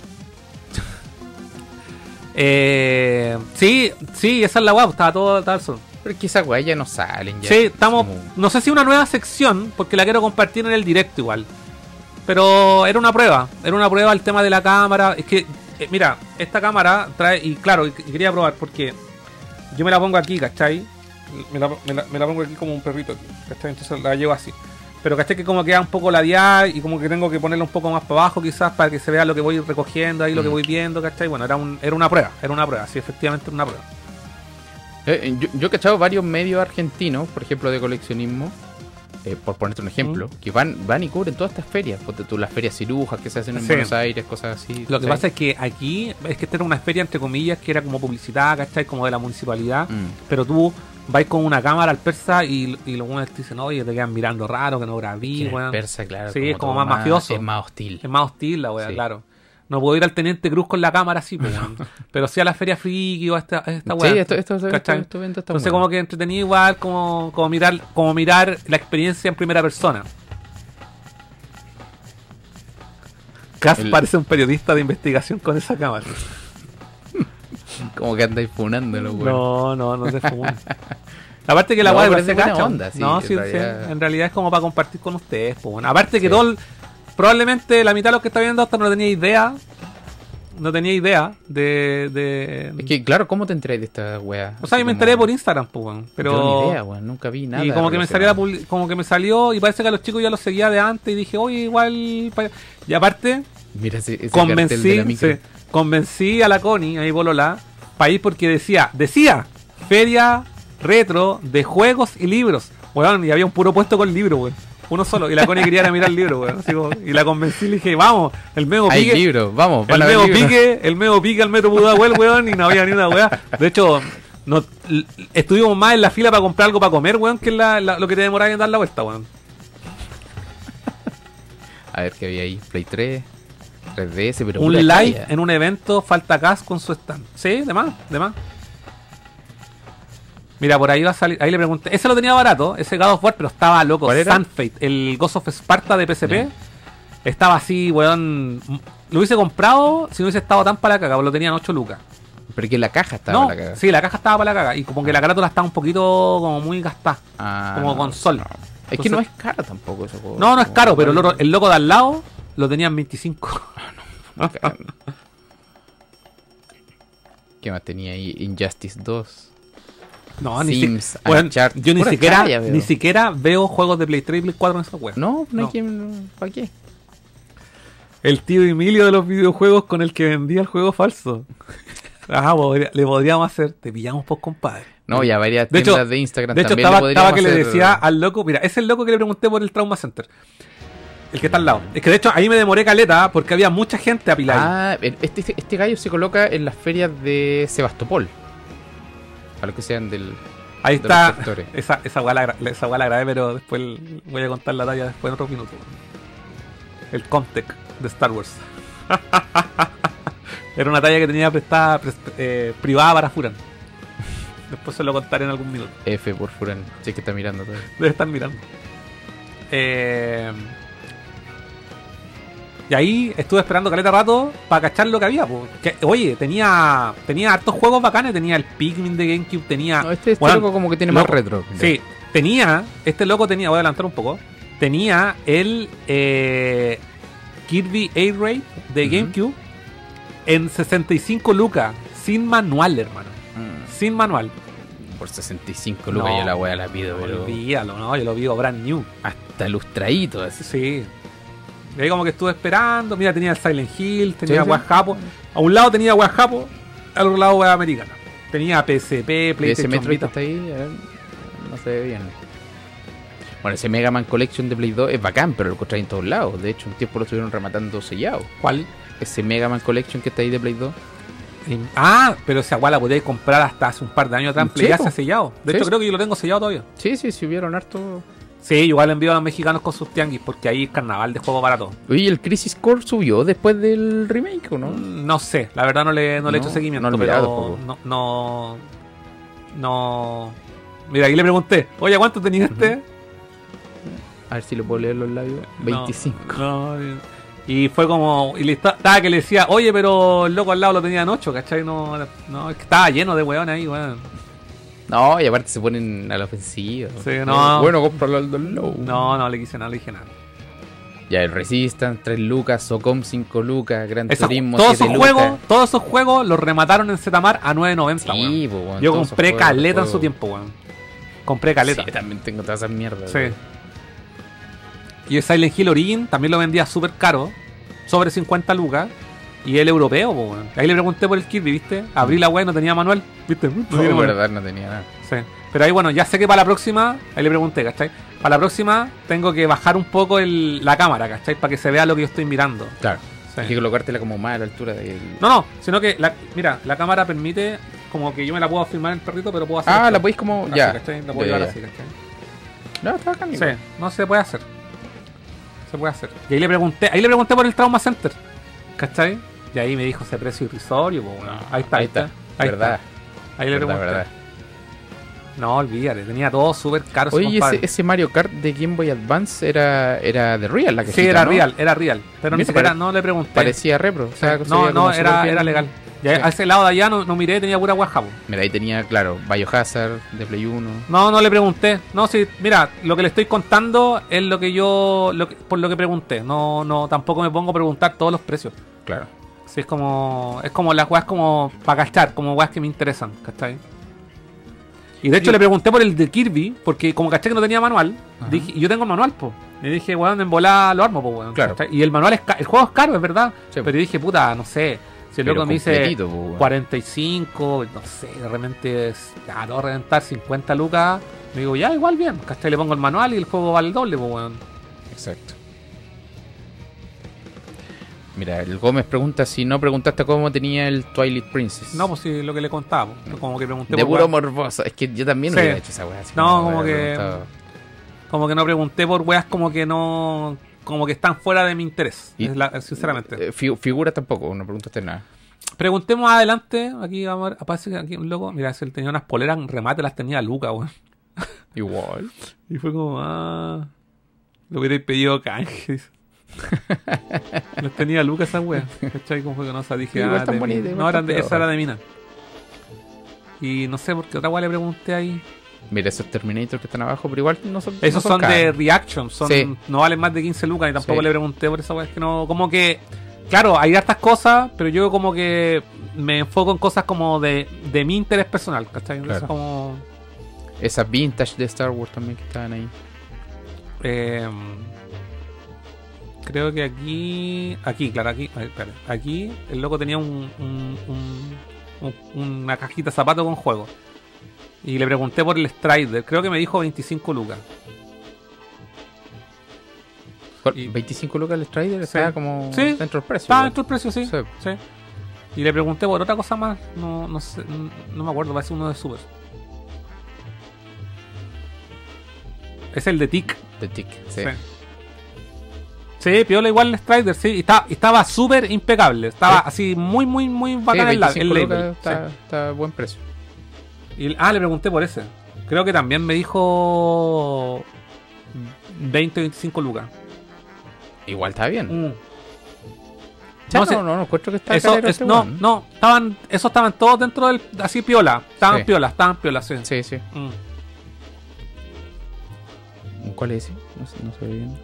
Eh, sí, sí, esa es la guapa, estaba todo, el sol. Pero es que esas weas ya no salen. Ya. Sí, estamos. Como- No sé si una nueva sección, porque la quiero compartir en el directo igual. Pero era una prueba, era una prueba el tema de la cámara. Es que, eh, mira, esta cámara trae. Y claro, quería probar porque yo me la pongo aquí, ¿cachai? Me la, me la- me la pongo aquí como un perrito, ¿cachai? Entonces la llevo así. Pero ¿cachai? Que como queda un poco ladeada y como que tengo que ponerla un poco más para abajo quizás para que se vea lo que voy recogiendo ahí, lo que Mm. voy viendo, ¿cachai? Bueno, era, un, era una prueba, era una prueba, sí, efectivamente era una prueba. Eh, yo, yo he cachado varios medios argentinos, por ejemplo, de coleccionismo, eh, por ponerte un ejemplo, que van van y cubren todas estas ferias. Ponte tú las ferias cirujas que se hacen en Sí. Buenos Aires, cosas así. Lo que pasa es que aquí, es que esta era una feria entre comillas que era como publicidad, ¿cachai? Como de la municipalidad. Mm. Pero tú vais con una cámara al persa y, y los buenos te dicen, oye, te quedan mirando raro, que no grabí, el weón. persa, claro. Sí, es como más mafioso. Es más hostil. Es más hostil la weá, Sí. claro. No puedo ir al Teniente Cruz con la cámara así, pues, pero sí a la Feria Friki o a esta, a esta weá. Sí, esto, esto, esto, esto está Entonces bueno. como que entretenido igual, como, como mirar, como mirar la experiencia en primera persona. Cas El- parece un periodista de investigación con esa cámara. Como que andáis funándolo, weón. No, no, no se fuma. Aparte que la No, weá de se cacha. onda, sí, no, en sí, sí, realidad. en realidad es como para compartir con ustedes. Pues, bueno. Aparte que todo el- probablemente la mitad de los que está viendo hasta no tenía idea. No tenía idea de. de... Es que, claro, ¿cómo te enteráis de esta weá? o sea, yo me enteré por Instagram, pues, weón, pero. Yo ni idea, weón. Nunca vi nada. y como que me salió la publi- como que me salió y parece que a los chicos ya los seguía de antes y dije, oye, igual. pa-". Y aparte, Mira ese, ese cartel de convencí, la micro. sí, convencí a la Connie, ahí Bolola, para ir porque decía, decía, feria retro de juegos y libros. Weón, y había un puro puesto con libro, weón. Uno solo. Y la Connie quería ir a mirar el libro, weón. Así como- y la convencí y le dije, vamos, el mego Hay pique. libros, vamos, El mego libros. pique, el mego pique al metro Pudahuel, weón, y no había ni una weá. De hecho, no, estuvimos más en la fila para comprar algo para comer, weón, que la- la- lo que te demoraba en dar la vuelta, weón. A ver qué había ahí. Play 3, 3DS, pero un live talla. en un evento, falta Cas con su stand. Sí, de más, de más. Mira, por ahí va a salir. Ahí le pregunté. Ese lo tenía barato, ese God of War, pero estaba loco. Sunfate, el Ghost of Sparta de PSP. Ya. Estaba así, weón. Lo hubiese comprado si no hubiese estado tan para la caga, porque lo tenían 8 lucas. Pero que la caja estaba no, la cagada. sí, la caja estaba para la caga. Y como que la carátula estaba un poquito como muy gastada. Ah, como no, con sol. no. Es que no es caro tampoco ese juego. No, no es caro, pero el loco de al lado lo tenían 25. Bacán. ¿Qué más tenía ahí? Injustice 2. No, ni Sims, si- Uncharted, yo ni siquiera, ni siquiera veo juegos de Play 3 y Play 4 en esa web. No, no, No. hay quien. ¿Para qué? El tío Emilio de los videojuegos con el que vendía el juego falso. Ajá, podría- le podríamos hacer, te pillamos por compadre. No, ya varias De tiendas hecho- de Instagram De hecho, también estaba, le estaba podríamos que le decía al loco, mira, es el loco que le pregunté por el Trauma Center. El que está al lado. Es que de hecho ahí me demoré caleta porque había mucha gente apilada. Ah, el- este, este, este gallo se coloca en las ferias de Sebastopol. Para los que sean del. ahí de está. Esa, esa la, esa la grabé, pero después voy a contar la talla después en otro minuto. El Comtech de Star Wars. Era una talla que tenía prestada, pres- eh, privada para Furan. Después se lo contaré en algún minuto. F por Furán. Si es que está mirando todo. Debe estar mirando. Eh, y ahí estuve esperando caleta rato para cachar lo que había. po. Que, oye, tenía tenía hartos juegos bacanes. Tenía el Pikmin de GameCube. Tenía. No, este, este Weón, loco como que tiene más retro. Sí, tenía. Este loco tenía. Voy a adelantar un poco. Tenía el eh, Kirby Air Raid de Ujú. GameCube en 65 lucas. Sin manual, hermano. Mm, Sin manual. Por 65 lucas No, yo la wea la pido, pero. Olvídalo, ¿no? Yo lo vi brand new. Hasta lustradito así. Sí. Y ahí como que estuve esperando. Mira, tenía el Silent Hill, tenía Sí. A un lado tenía Wea Japo, al otro lado Americana. Tenía PSP, ese PlayStation Metroid Vita. está ahí, a ver, no se ve bien. Bueno, ese Mega Man Collection de Play 2 es bacán, pero lo encontré en todos lados. De hecho, un tiempo lo estuvieron rematando sellado. ¿Cuál? Ese Mega Man Collection que está ahí de Play 2. En- Ah, pero esa weá la podíais comprar hasta hace un par de años atrás. Sí, Play ya se ha sellado. De Sí. hecho, creo que yo lo tengo sellado todavía. Sí, sí, sí hubieron harto. Sí, igual envío a los mexicanos con sus tianguis, porque ahí es carnaval de juego barato. Oye, ¿el Crisis Core subió después del remake o no? Mm, No sé, la verdad no le, no le he hecho seguimiento, no pero no, no, no. Mira, ahí le pregunté, oye, ¿cuánto tenía este? A ver si lo puedo leer los labios. 25. No, no, y fue como. Y le esta- estaba que le decía, oye, pero el loco al lado lo tenía en 8, ¿cachai? No, no, es que estaba lleno de weón ahí, weón. No, y aparte se ponen a la ofensiva. Sí, no. Bueno, cómpralo al low. No, no le quise nada, le dije nada. Ya, el Resistance, 3 lucas, Socom 5 lucas, Gran Esa- Turismo todos 7 esos lucas. juegos, todos esos juegos los remataron en Zetamar a 9.90, Sí, po, weón, Yo compré juegos, caleta en su tiempo, weón. Compré caleta. Sí, también tengo todas esas mierdas. Sí. Y el Silent Hill Origin también lo vendía súper caro, sobre 50 lucas. Y el europeo, po. Ahí le pregunté por el Kirby, ¿viste? Abrí la web y no tenía manual, ¿viste? No No, tiene manual. verdad, no tenía nada. Sí. Pero ahí, bueno, ya sé que para la próxima, ahí le pregunté, ¿cachai? Para la próxima tengo que bajar un poco el, la cámara, ¿cachai? Para que se vea lo que yo estoy mirando. Claro. Sí. Hay que colocártela como más a la altura del. No, no, sino que, la, mira, la cámara permite como que yo me la puedo firmar en el perrito, pero puedo hacer. Ah, esto. la podéis como. Así, Ya. ¿cachai? La Ya, puedo llevar ya. así, ¿cachai? No, está bacán. Sí, no se puede hacer. Se puede hacer. Y ahí le pregunté, ahí le pregunté por el Trauma Center. ¿Cachai? Y ahí me dijo ese precio irrisorio, po, weón. ahí está, Ahí está. Ahí verdad. está. Ahí le verdad. No, olvídate, tenía todo súper caro. Oye, ¿y ese, ese Mario Kart de Game Boy Advance era, era de Real la que Sí, era ¿no? real, era real. Pero ni siquiera no le pregunté. Parecía repro. o sea, se no, no, era, era legal. Sí. A ese lado de allá no, no miré, tenía pura guajabo. Mira, ahí tenía, claro, Biohazard de Play 1. No, no le pregunté. No, sí, mira, lo que le estoy contando es lo que yo, lo que- por lo que pregunté. No, no, tampoco me pongo a preguntar todos los precios. Claro. Sí, es como, es como las weas como para cachar, como weas que me interesan, ¿cachai? Y de hecho Sí. le pregunté por el de Kirby, porque como caché que no tenía manual, Ajá. dije, y yo tengo el manual, pues. Y dije, weón, en volada lo armo, pues, weón. Claro. ¿cachai? Y el manual es el juego es caro, es verdad. Sí, pero yo dije, puta, no sé. Si el loco me dice po, weón. 45, no sé, de repente, no reventar 50 lucas. Me digo, ya, igual bien, ¿cachai? Le pongo el manual y el juego vale el doble, pues, weón. Exacto. Mira, el Gómez pregunta si no preguntaste cómo tenía el Twilight Princess. No, pues sí, lo que le contaba, pues, como que pregunté de puro morboso. Es que yo también Sí. hubiera hecho esa weá. así No, como hubiera que- preguntado. Como que no pregunté por weas como que no. Como que están fuera de mi interés. Y- es la- sinceramente. Eh, fi- figuras tampoco, no preguntaste nada. Pregunté más adelante. Aquí vamos a ver. Aparece que aquí un loco. Mira, si él tenía unas poleras en remate, las tenía Luca, weón. Igual. Y fue como, ah. Lo hubierais pedido canje. Las tenía Luca esa wea. ¿Cachai? Como fue que no se dije. Igual ah, tan de No, eran de, esa era de mina. Y no sé por qué otra wea le pregunté ahí. Mira, esos Terminator que están abajo, pero igual no son. Esos no son, de caros. Reaction, son, Sí. no valen más de 15 lucas y tampoco Sí. le pregunté por esa weá. Es que no, como que, claro, hay hartas cosas, pero yo como que me enfoco en cosas como de, de mi interés personal, ¿cachai? Claro. como, Esas vintage de Star Wars también que estaban ahí. eh, creo que aquí, aquí, claro, aquí, espera, aquí el loco tenía un, un- un- un- una cajita de zapatos con juego. Y le pregunté por el Strider, creo que me dijo 25 lucas. Y- 25 lucas el Strider Sí. estaba como Sí. dentro del precio. Estaba dentro del precio, sí. Sí. Sí. Y le pregunté por otra cosa más. No, no sé, no me acuerdo, parece uno de Super. Es el de Tic. De Tic, sí. Sí. Sí, piola igual el Strider, sí. Y estaba, y estaba súper impecable. Estaba Sí. así muy, muy, muy Sí, bacán el, 25 el lucas label. está, está a buen precio. Sí. Y- ah, le pregunté por ese. Creo que también me dijo 20 25 lucas. Igual está bien. Mm. No no, sé. no, no, encuentro que está Eso, es- este no, no, estaban, esos estaban todos dentro del, así piola, estaban Sí. piola, estaban piola, sí. Sí, sí. Mm. ¿Cuál es ese? No sé, no sé bien.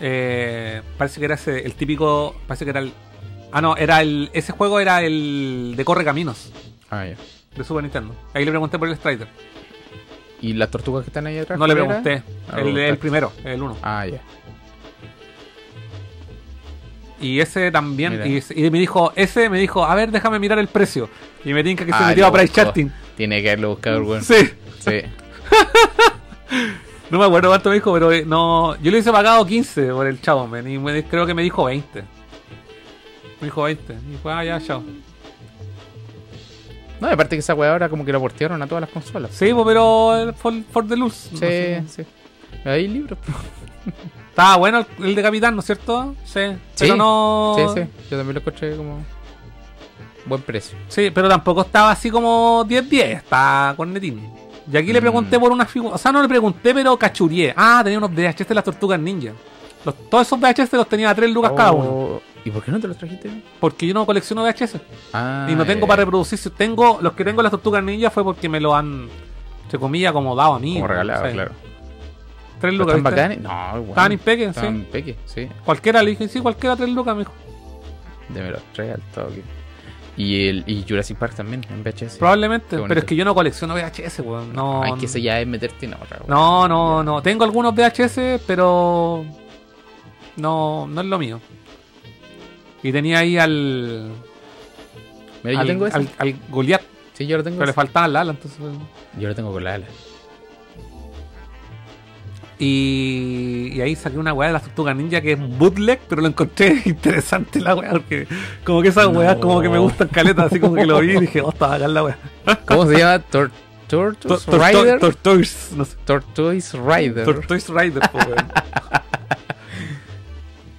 Eh, parece que era ese, el típico, parece que era el, ah no, era el, ese juego era el de corre caminos Ah, ya. de Super Nintendo. Ahí le pregunté por el Strider, ¿Y las tortugas que están ahí atrás? no le pregunté, Ah, el, primero, el uno. Ah, ya. Y ese también, y, y me dijo, ese me dijo, a ver, déjame mirar el precio. Y me tinca que se Ah, metió a Price buscó. Charting. Tiene que haberlo buscado el weón. Sí. Sí. No me acuerdo cuánto me dijo, pero eh, no. Yo le hice pagado 15 por el chavo, men, y me- creo que me dijo 20. Me dijo 20. Y fue, ah, ya, chao. No, y aparte que esa weá ahora como que la portearon a todas las consolas. Sí, pues, pero eh, for, for the luz. Sí, No sé. sí. Hay libros. Estaba bueno el, el de Capitán, ¿no es cierto? Sí. Sí, Pero no. Sí, sí. Yo también lo encontré como buen precio. Sí, pero tampoco estaba así como 10-10. Estaba con netín. Y aquí le Mm. pregunté por una figura. O sea, no le pregunté, pero cachurié. Ah, tenía unos VHS de las tortugas ninja. Los- todos esos VHS los tenía a 3 lucas cada uno. Oh, ¿Y por qué no te los trajiste? Porque yo no colecciono VHS. Ah, y no tengo para reproducir. Tengo, los que tengo en las tortugas ninja fue porque me lo han, entre comillas, como dado a mí. Como regalado, claro. Tres ¿Pero lucas. ¿Están bacanes? No, igual. Estaban impeques, sí. Estaban impeques, sí. Cualquiera le dije, sí, cualquiera tres lucas. Deme los tres al toque. Y, el, y Jurassic Park también en VHS. Probablemente. Pero es que yo no colecciono VHS, weón. No, Ay, que ese ya es meterte en otra. weón. no, no, no. Tengo algunos VHS, pero no, no es lo mío. Y tenía ahí al. Mira, yo al, tengo ese. al, al Goliath, Sí, yo lo tengo. pero le faltaba el ala, entonces. Yo lo tengo con la ala. Y, y ahí saqué una weá de las tortugas ninja que es un bootleg, pero lo encontré interesante la weá, porque como que esas No. weas como que me gustan caletas, así como que lo vi y dije, oh, está bacán la weá. ¿Cómo se llama? Tor Tortoise Tor- tor- Rider. Tortoise, no sé. Tortoise Rider. Tortoise Rider, po, weón.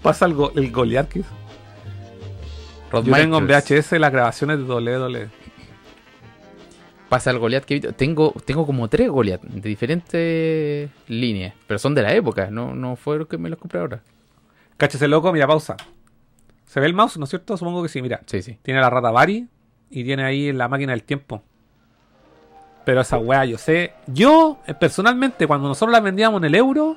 Pasa el, go- el Goliath Yo tengo en. VHS las grabaciones de WWE. Pasa el Goliath que he visto. Tengo, tengo como tres Goliath de diferentes líneas. Pero son de la época, no, no fue lo que me los compré ahora. Cáchese loco, mira, pausa. ¿Se ve el mouse, no es cierto? Supongo que sí, mira. Sí, sí. Tiene la rata Bari y tiene ahí la máquina del tiempo. Pero esa weá, yo sé. Yo, eh, personalmente, cuando nosotros las vendíamos en el euro,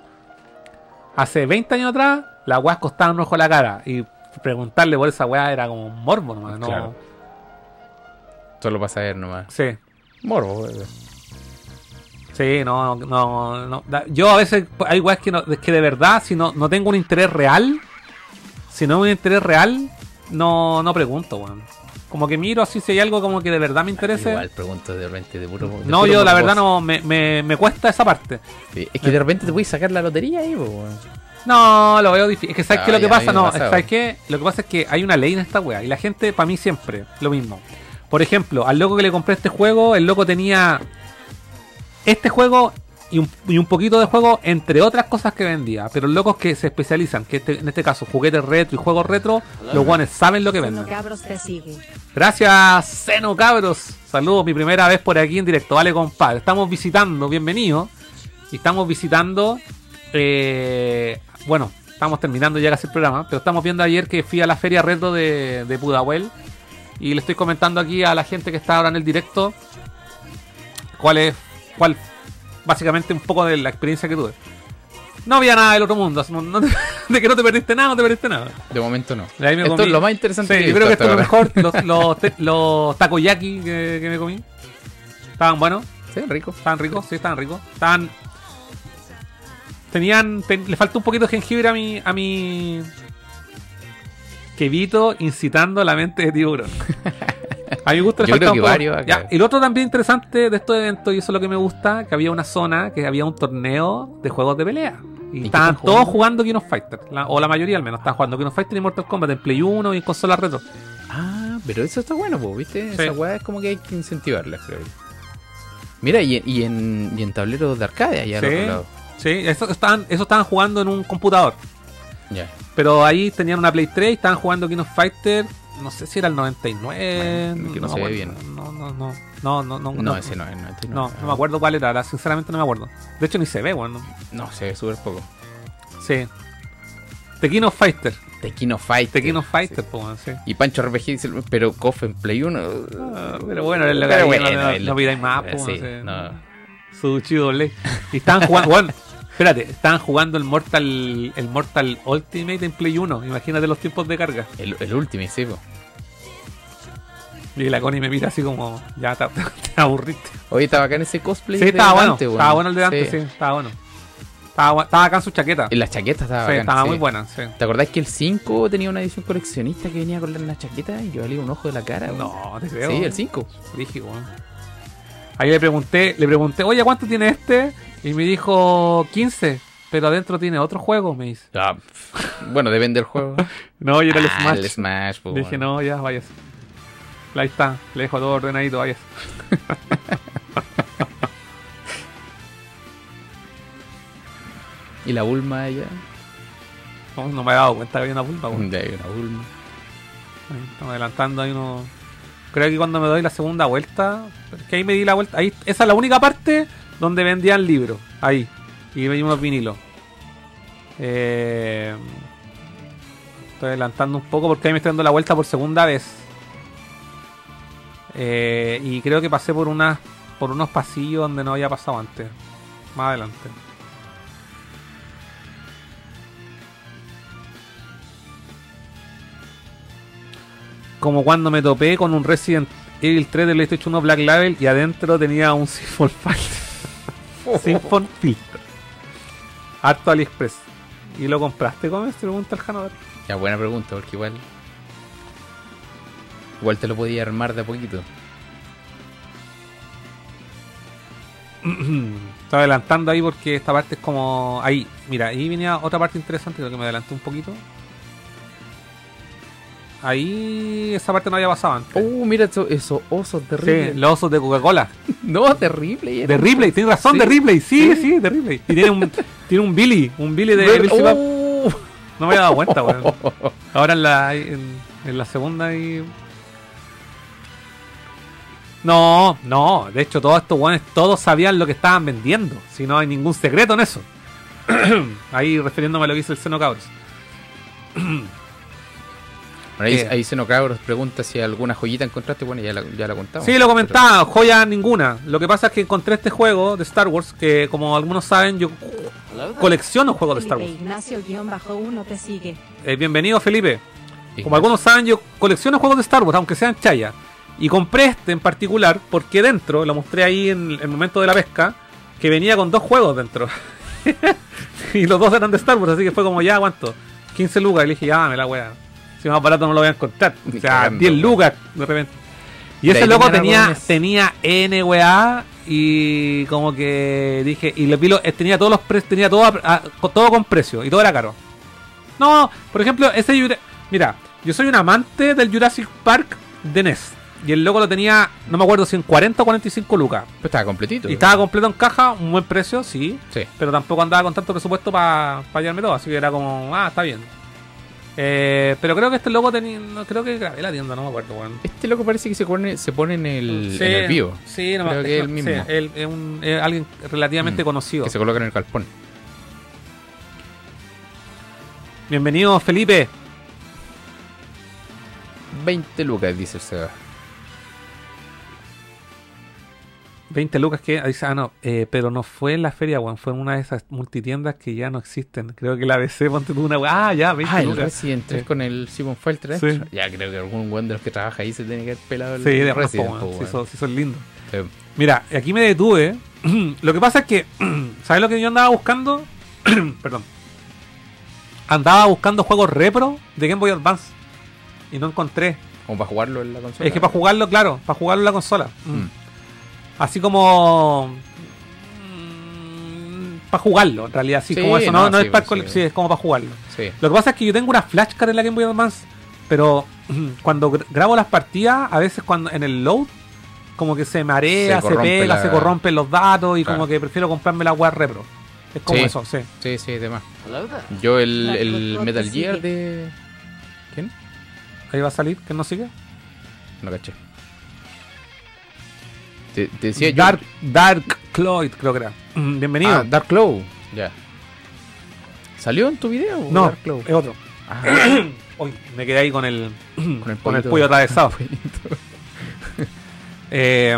hace 20 años atrás, las weas costaban un ojo a la cara. Y preguntarle por esa weá era como un morbo nomás. ¿no? Claro. Solo para saber nomás. Sí. Morbo. eh. Sí, no, no, no. Yo a veces hay weas que, no, que de verdad, si no, no tengo un interés real, si no hay un interés real, no, no pregunto, weón. Como que miro así si hay algo como que de verdad me interese. Igual pregunto de repente de puro. de no, puro yo la verdad no, me, me, me cuesta esa parte. Sí, Es que de repente te puedes sacar la lotería ahí, weón. No, lo veo difícil. Es que ¿sabes Ah, qué? Lo que pasa? No. ¿sabes qué? Lo que pasa es que hay una ley en esta wea. Y la gente, para mí siempre, lo mismo. Por ejemplo, al loco que le compré este juego, el loco tenía este juego y un, y un poquito de juego, entre otras cosas que vendía. Pero los locos que se especializan, que este- en este caso juguetes retro y juegos retro, los guanes saben lo que venden. cabros te sigue. Gracias, Seno Cabros. Saludos, mi primera vez por aquí en directo. Vale, compadre. Estamos visitando, bienvenido. Y estamos visitando. eh, bueno, estamos terminando ya casi el programa. Pero estamos viendo ayer que fui a la feria retro de, de Pudahuel. Y le estoy comentando aquí a la gente que está ahora en el directo. Cuál es. Cuál. Básicamente un poco de la experiencia que tuve. No había nada del otro mundo. así, no- no te- de que no te perdiste nada, no te perdiste nada. De momento no. De Esto comí- es lo más interesante Sí, que yo creo que esto es lo mejor. Los, los, te- los takoyaki que, que me comí. Estaban buenos, Sí, rico. estaban ricos, sí, estaban ricos. Estaban. Tenían. ten- le falta un poquito de jengibre a mi. a mi. Quevito incitando la mente de tiburón. A mi gusto le Yo creo un que poco. varios. Ya, y lo otro también interesante de estos eventos, y eso es lo que me gusta, que había una zona, que había un torneo de juegos de pelea. Y, estaban todos jugando? King of Fighters. la- o la mayoría al menos, estaban jugando King of Fighters y Mortal Kombat en Play 1 y en consolas retro. Ah, pero eso está bueno, pues, ¿viste? Sí. Esa weá es como que hay que incentivarla, creo. Mira, y, en- y, en, y en tableros de arcade allá al Sí. otro lado. Sí, eso estaban, eso estaban jugando en un computador. Pero ahí tenían una Play 3 y estaban jugando King of Fighter. No sé si era el 99. Bueno, que no se ve me bien. acuerdo. No, no, no. No, no, no. No, ese no es. No, este No, no me acuerdo cuál era. ahora Sinceramente no me acuerdo. De hecho, ni se ve, bueno. No, se ve súper poco. Sí. Of Fighter. Tequino Fight. The King of Fighter, po, weón, sí. Y Pancho RPG dice, pero KOF en Play 1. Ah, pero bueno, es lo que bueno, no, no, no pidáis más, po, sí, no sé. no. Su chido. Y estaban jugando, bueno, espérate, estaban jugando el Mortal, el Mortal Ultimate en Play 1. Imagínate los tiempos de carga. El, el último, sí, po. Y la Connie me mira así como, ya te, te aburriste. Oye, estaba acá en ese cosplay. Sí, de estaba bueno, estaba bueno el de antes, sí, estaba bueno. Estaba, acá en su chaqueta. En la chaqueta estaba Sí, bacán, estaba sí. muy buena, sí. ¿Te acordás que el 5 tenía una edición coleccionista que venía con la, chaqueta y que valía un ojo de la cara? No, te creo. Sí, el 5. Rígido, weón. Ahí le pregunté, le pregunté, oye, ¿cuánto tiene este? Y me dijo 15, pero adentro tiene otro juego, me dice. Ah, bueno, depende del juego. No, y era el Ah, Smash. el Smash, po, Dije, bueno. no, ya, vayas. Ahí está, le dejo todo ordenadito, vayas. Y la Bulma allá. No, no me he dado cuenta que había una pulpa, weón. De ahí una Bulma. Ahí Estamos adelantando ahí uno. Creo que cuando me doy la segunda vuelta, que ahí me di la vuelta, ahí esa es la única parte donde vendían libros, ahí, y veía unos vinilos. Eh, estoy adelantando un poco porque ahí me estoy dando la vuelta por segunda vez. Eh, y creo que pasé por unas por unos pasillos donde no había pasado antes. Más adelante. Como cuando me topé con un Resident Evil 3 de PlayStation 1 Black Label y adentro tenía un Symphon Filter. Symphon Filter. Harto AliExpress. ¿Y lo compraste, Gómez? Te pregunta el Janador. Ya, buena pregunta, porque igual. Igual te lo podía armar de a poquito. Estaba adelantando ahí porque esta parte es como. Ahí, mira, ahí venía otra parte interesante, creo que me adelanté un poquito. Ahí esa parte no había pasado antes. Uh, mira eso- esos osos sí, terribles. los osos de Coca-Cola. No, terrible. era. De Ripley, tienes razón, Sí. de Ripley. Sí, sí, de Ripley. Y tiene un, tiene un Billy, un Billy de Bill. Uh. No me había dado cuenta, weón. Ahora en la, en, en la segunda y... No, no, de hecho todos estos weones todos sabían lo que estaban vendiendo. Si no hay ningún secreto en eso. Ahí refiriéndome a lo que hizo el Xenocabros. Bueno, ahí, ¿Qué? ahí Xenocabros pregunta si alguna joyita encontraste. Bueno, ya la, ya la contamos. Sí, lo comentaba, joya ninguna. Lo que pasa es que encontré este juego de Star Wars que, como algunos saben, yo colecciono juegos de Star Felipe Wars. Ignacio-1 te sigue. Eh, bienvenido, Felipe. Pero- Como algunos saben, yo colecciono juegos de Star Wars, aunque sean chaya. Y compré este en particular porque dentro, lo mostré ahí en el momento de la pesca, que venía con dos juegos dentro. y los dos eran de Star Wars, así que fue como ya, ¿cuánto? 15 lucas. Y le dije, ya, dame la weá. Si más barato no lo voy a encontrar. Ni O sea, cagando, 10 weón. lucas de repente. Y ese loco tenía, tenía N weá y como que dije, y le vi lo- eh, tenía todos los precios, tenía todo, a- todo con precio y todo era caro. No, por ejemplo, ese mira, yo soy un amante del Jurassic Park de NES. Y el loco lo tenía, no me acuerdo si en 40 o 45 lucas. Pero estaba completito. Y estaba completo en caja, un buen precio, sí. Sí. Pero tampoco andaba con tanto presupuesto para llevarme todo. Así que era como, ah, está bien. Eh, pero creo que este loco tenía, no, creo que grabé la tienda, no me acuerdo, weón. Este loco parece que se pone, se pone en el, Sí, en el vivo. Sí, no Creo que es el sí, mismo. él es un- es alguien relativamente Mm, conocido. Que se coloca en el calpón. Bienvenido, Felipe. 20 lucas, dice el Seba. 20 lucas que dice, ah, no, eh, pero no fue en la feria, weón, fue en una de esas multitiendas que ya no existen. Creo que la ABC, ponte tú una, weá, ah, ya, 20 Ah, el lucas. Resident 3 Sí. con el Simon Felter. Sí. Ya creo que algún buen de los que trabaja ahí se tiene que haber pelado el Sí, de Resident. po, po, weón, sí, weón. son, lindos. Sí. Mira, aquí me detuve. lo que pasa es que, ¿sabes lo que yo andaba buscando? Perdón. Andaba buscando juegos repro de Game Boy Advance y no encontré. Como para jugarlo en la consola. Es que para jugarlo, claro, para jugarlo en la consola. Mm. Mm. Así como. para jugarlo, en realidad, sí, Sí, como eso, no, no, no sí, es para sí. sí, es como para jugarlo. Sí. Lo que pasa es que yo tengo una flashcard en la Game Boy Advance, pero cuando gr- grabo las partidas, a veces cuando en el load, como que se marea, Se se, corrompe pega, la- se corrompen los datos y Claro. como que prefiero comprarme la web repro. Es como Sí. eso, sí. Sí, sí, demás. Yo el, el Metal Gear de... ¿Quién? Ahí va a salir, que no sigue. No caché. Te, te decía yo- Dark, Dark Cloyd, creo que era. Mm, Bienvenido. Ah, Dark Claw. Ya. ¿Salió en tu video? no, Dark es otro. Ah, Uy, me quedé ahí con el, con el, con el pollito- pollo atravesado. Eh,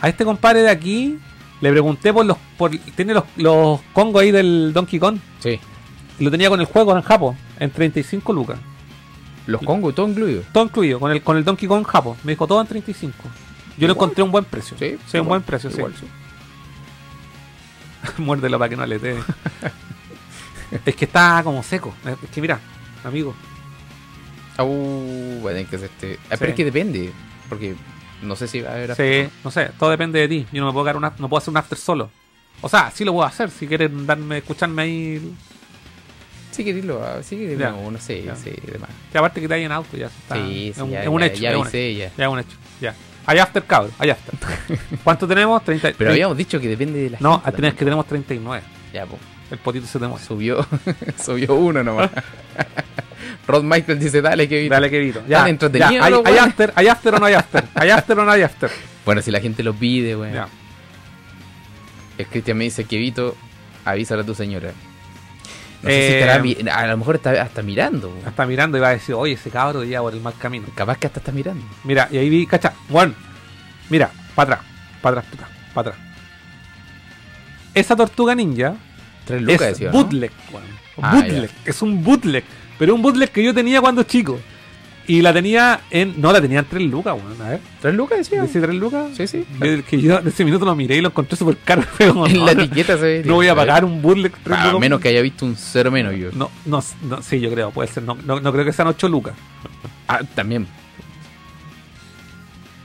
a este compadre de aquí le pregunté por los. Por, tiene los, los congos ahí del Donkey Kong. Sí. Lo tenía con el juego en Japo, en 35 lucas. Los Congo, todo incluido. Todo incluido, con el, con el Donkey Kong Japo. Me dijo todo en 35. Yo lo encontré a un buen precio. Sí, un igual, buen precio, igual. sí. Muérdelo para que no le dé. es que está como seco. Es que mira, amigo. Uh, tener que hacer este. Ah, Sí. Pero es que depende. Porque no sé si va a haber. Sí, no sé, todo depende de ti. Yo no me puedo dar una, no puedo hacer un after solo. O sea, sí lo puedo hacer si quieren darme, escucharme ahí. Sí, que dilo. Sí, que Ya. no, no sé. Ya. sí, demás. Que aparte que te hay en auto ya está. sí, es sí, un, ya, es un ya- hecho. Ya es un avisé, ya. hecho, ya es un hecho. Ya. Hay after, cabrón, hay after. ¿Cuánto tenemos? 30. Pero habíamos dicho que depende de la No, gente tenés que tenemos 39. Ya, pues. El potito se te mueve. Subió. subió uno nomás. Rod Michael dice: Dale, que Dale, querido. Tan entretenido, ya, hay, hay after, hay after o no hay after. Hay after o no hay after. Bueno, si la gente lo pide, weón. Ya. El Cristian me dice que Vito, avísale a tu señora. No Eh, sé si estará mi- a lo mejor está hasta mirando. Está mirando y va a decir, oye, ese cabro ya por el mal camino. Capaz que hasta está mirando. Mira, y ahí vi, cacha, bueno, mira, para atrás, para atrás, para atrás. Esa tortuga ninja Tres lucas es decía, ¿no? bootleg, weón. Ah, bootleg, es un bootleg, pero un bootleg que yo tenía cuando chico. Y la tenía en, no, la tenía en 3 lucas, weón, a ver. ¿Tres lucas decía? ¿Dice 3 lucas? Sí, sí. Yo- que yo en ese minuto lo miré y lo encontré súper caro. Pero no, En la no, etiqueta se ve. no voy a pagar un bootleg 3 A lucas. menos que haya visto un cero menos yo. No, no, no, sí, yo creo, puede ser. No, no, no creo que sean 8 lucas. Ah, también.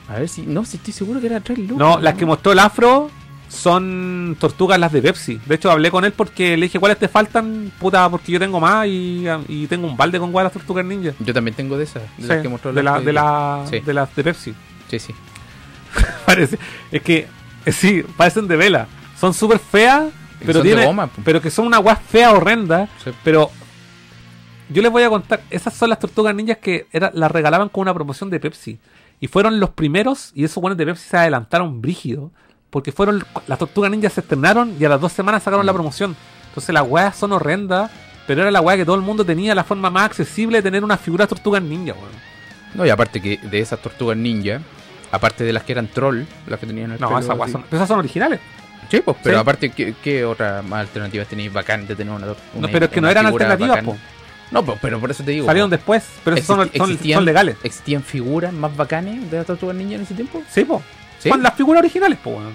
A ver si. No, si estoy seguro que era tres lucas. No, las que mostró el afro son tortugas las de Pepsi. De hecho, hablé con él porque le dije cuáles te faltan, puta, porque yo tengo más y, y tengo un balde con guay las tortugas ninja. Yo también tengo de esas. De Sí, las que mostró de, la, de, la- Sí. de las de Pepsi. Sí, sí. Parece, es que, eh, sí, parecen de vela. Son súper feas, pero son de tiene, goma, po. pero que son una guas fea horrenda. Sí. Pero yo les voy a contar, esas son las tortugas ninjas que era, las regalaban con una promoción de Pepsi. Y fueron los primeros, y esos buenos de Pepsi se adelantaron brígido. Porque fueron, las tortugas ninjas se estrenaron y a las dos semanas sacaron Mm. la promoción. Entonces las weas son horrendas, pero era la wea que todo el mundo tenía la forma más accesible de tener una figura tortugas ninja, weón. No, y aparte que de esas tortugas ninja, aparte de las que eran troll, las que tenían el No, pelo esas weas son, esas son originales. Sí, pues, pero Sí. aparte, ¿qué, qué otras más alternativas tenéis bacán de tener una, tor- No, una- pero es que no una eran alternativas, po. No, pues, pero por eso te digo. Salieron po. después, pero esos son, son- existían- son legales. ¿Existían figuras más bacanes de las tortugas ninja en ese tiempo? Sí, po. ¿Sí? Son las figuras originales, po, weón.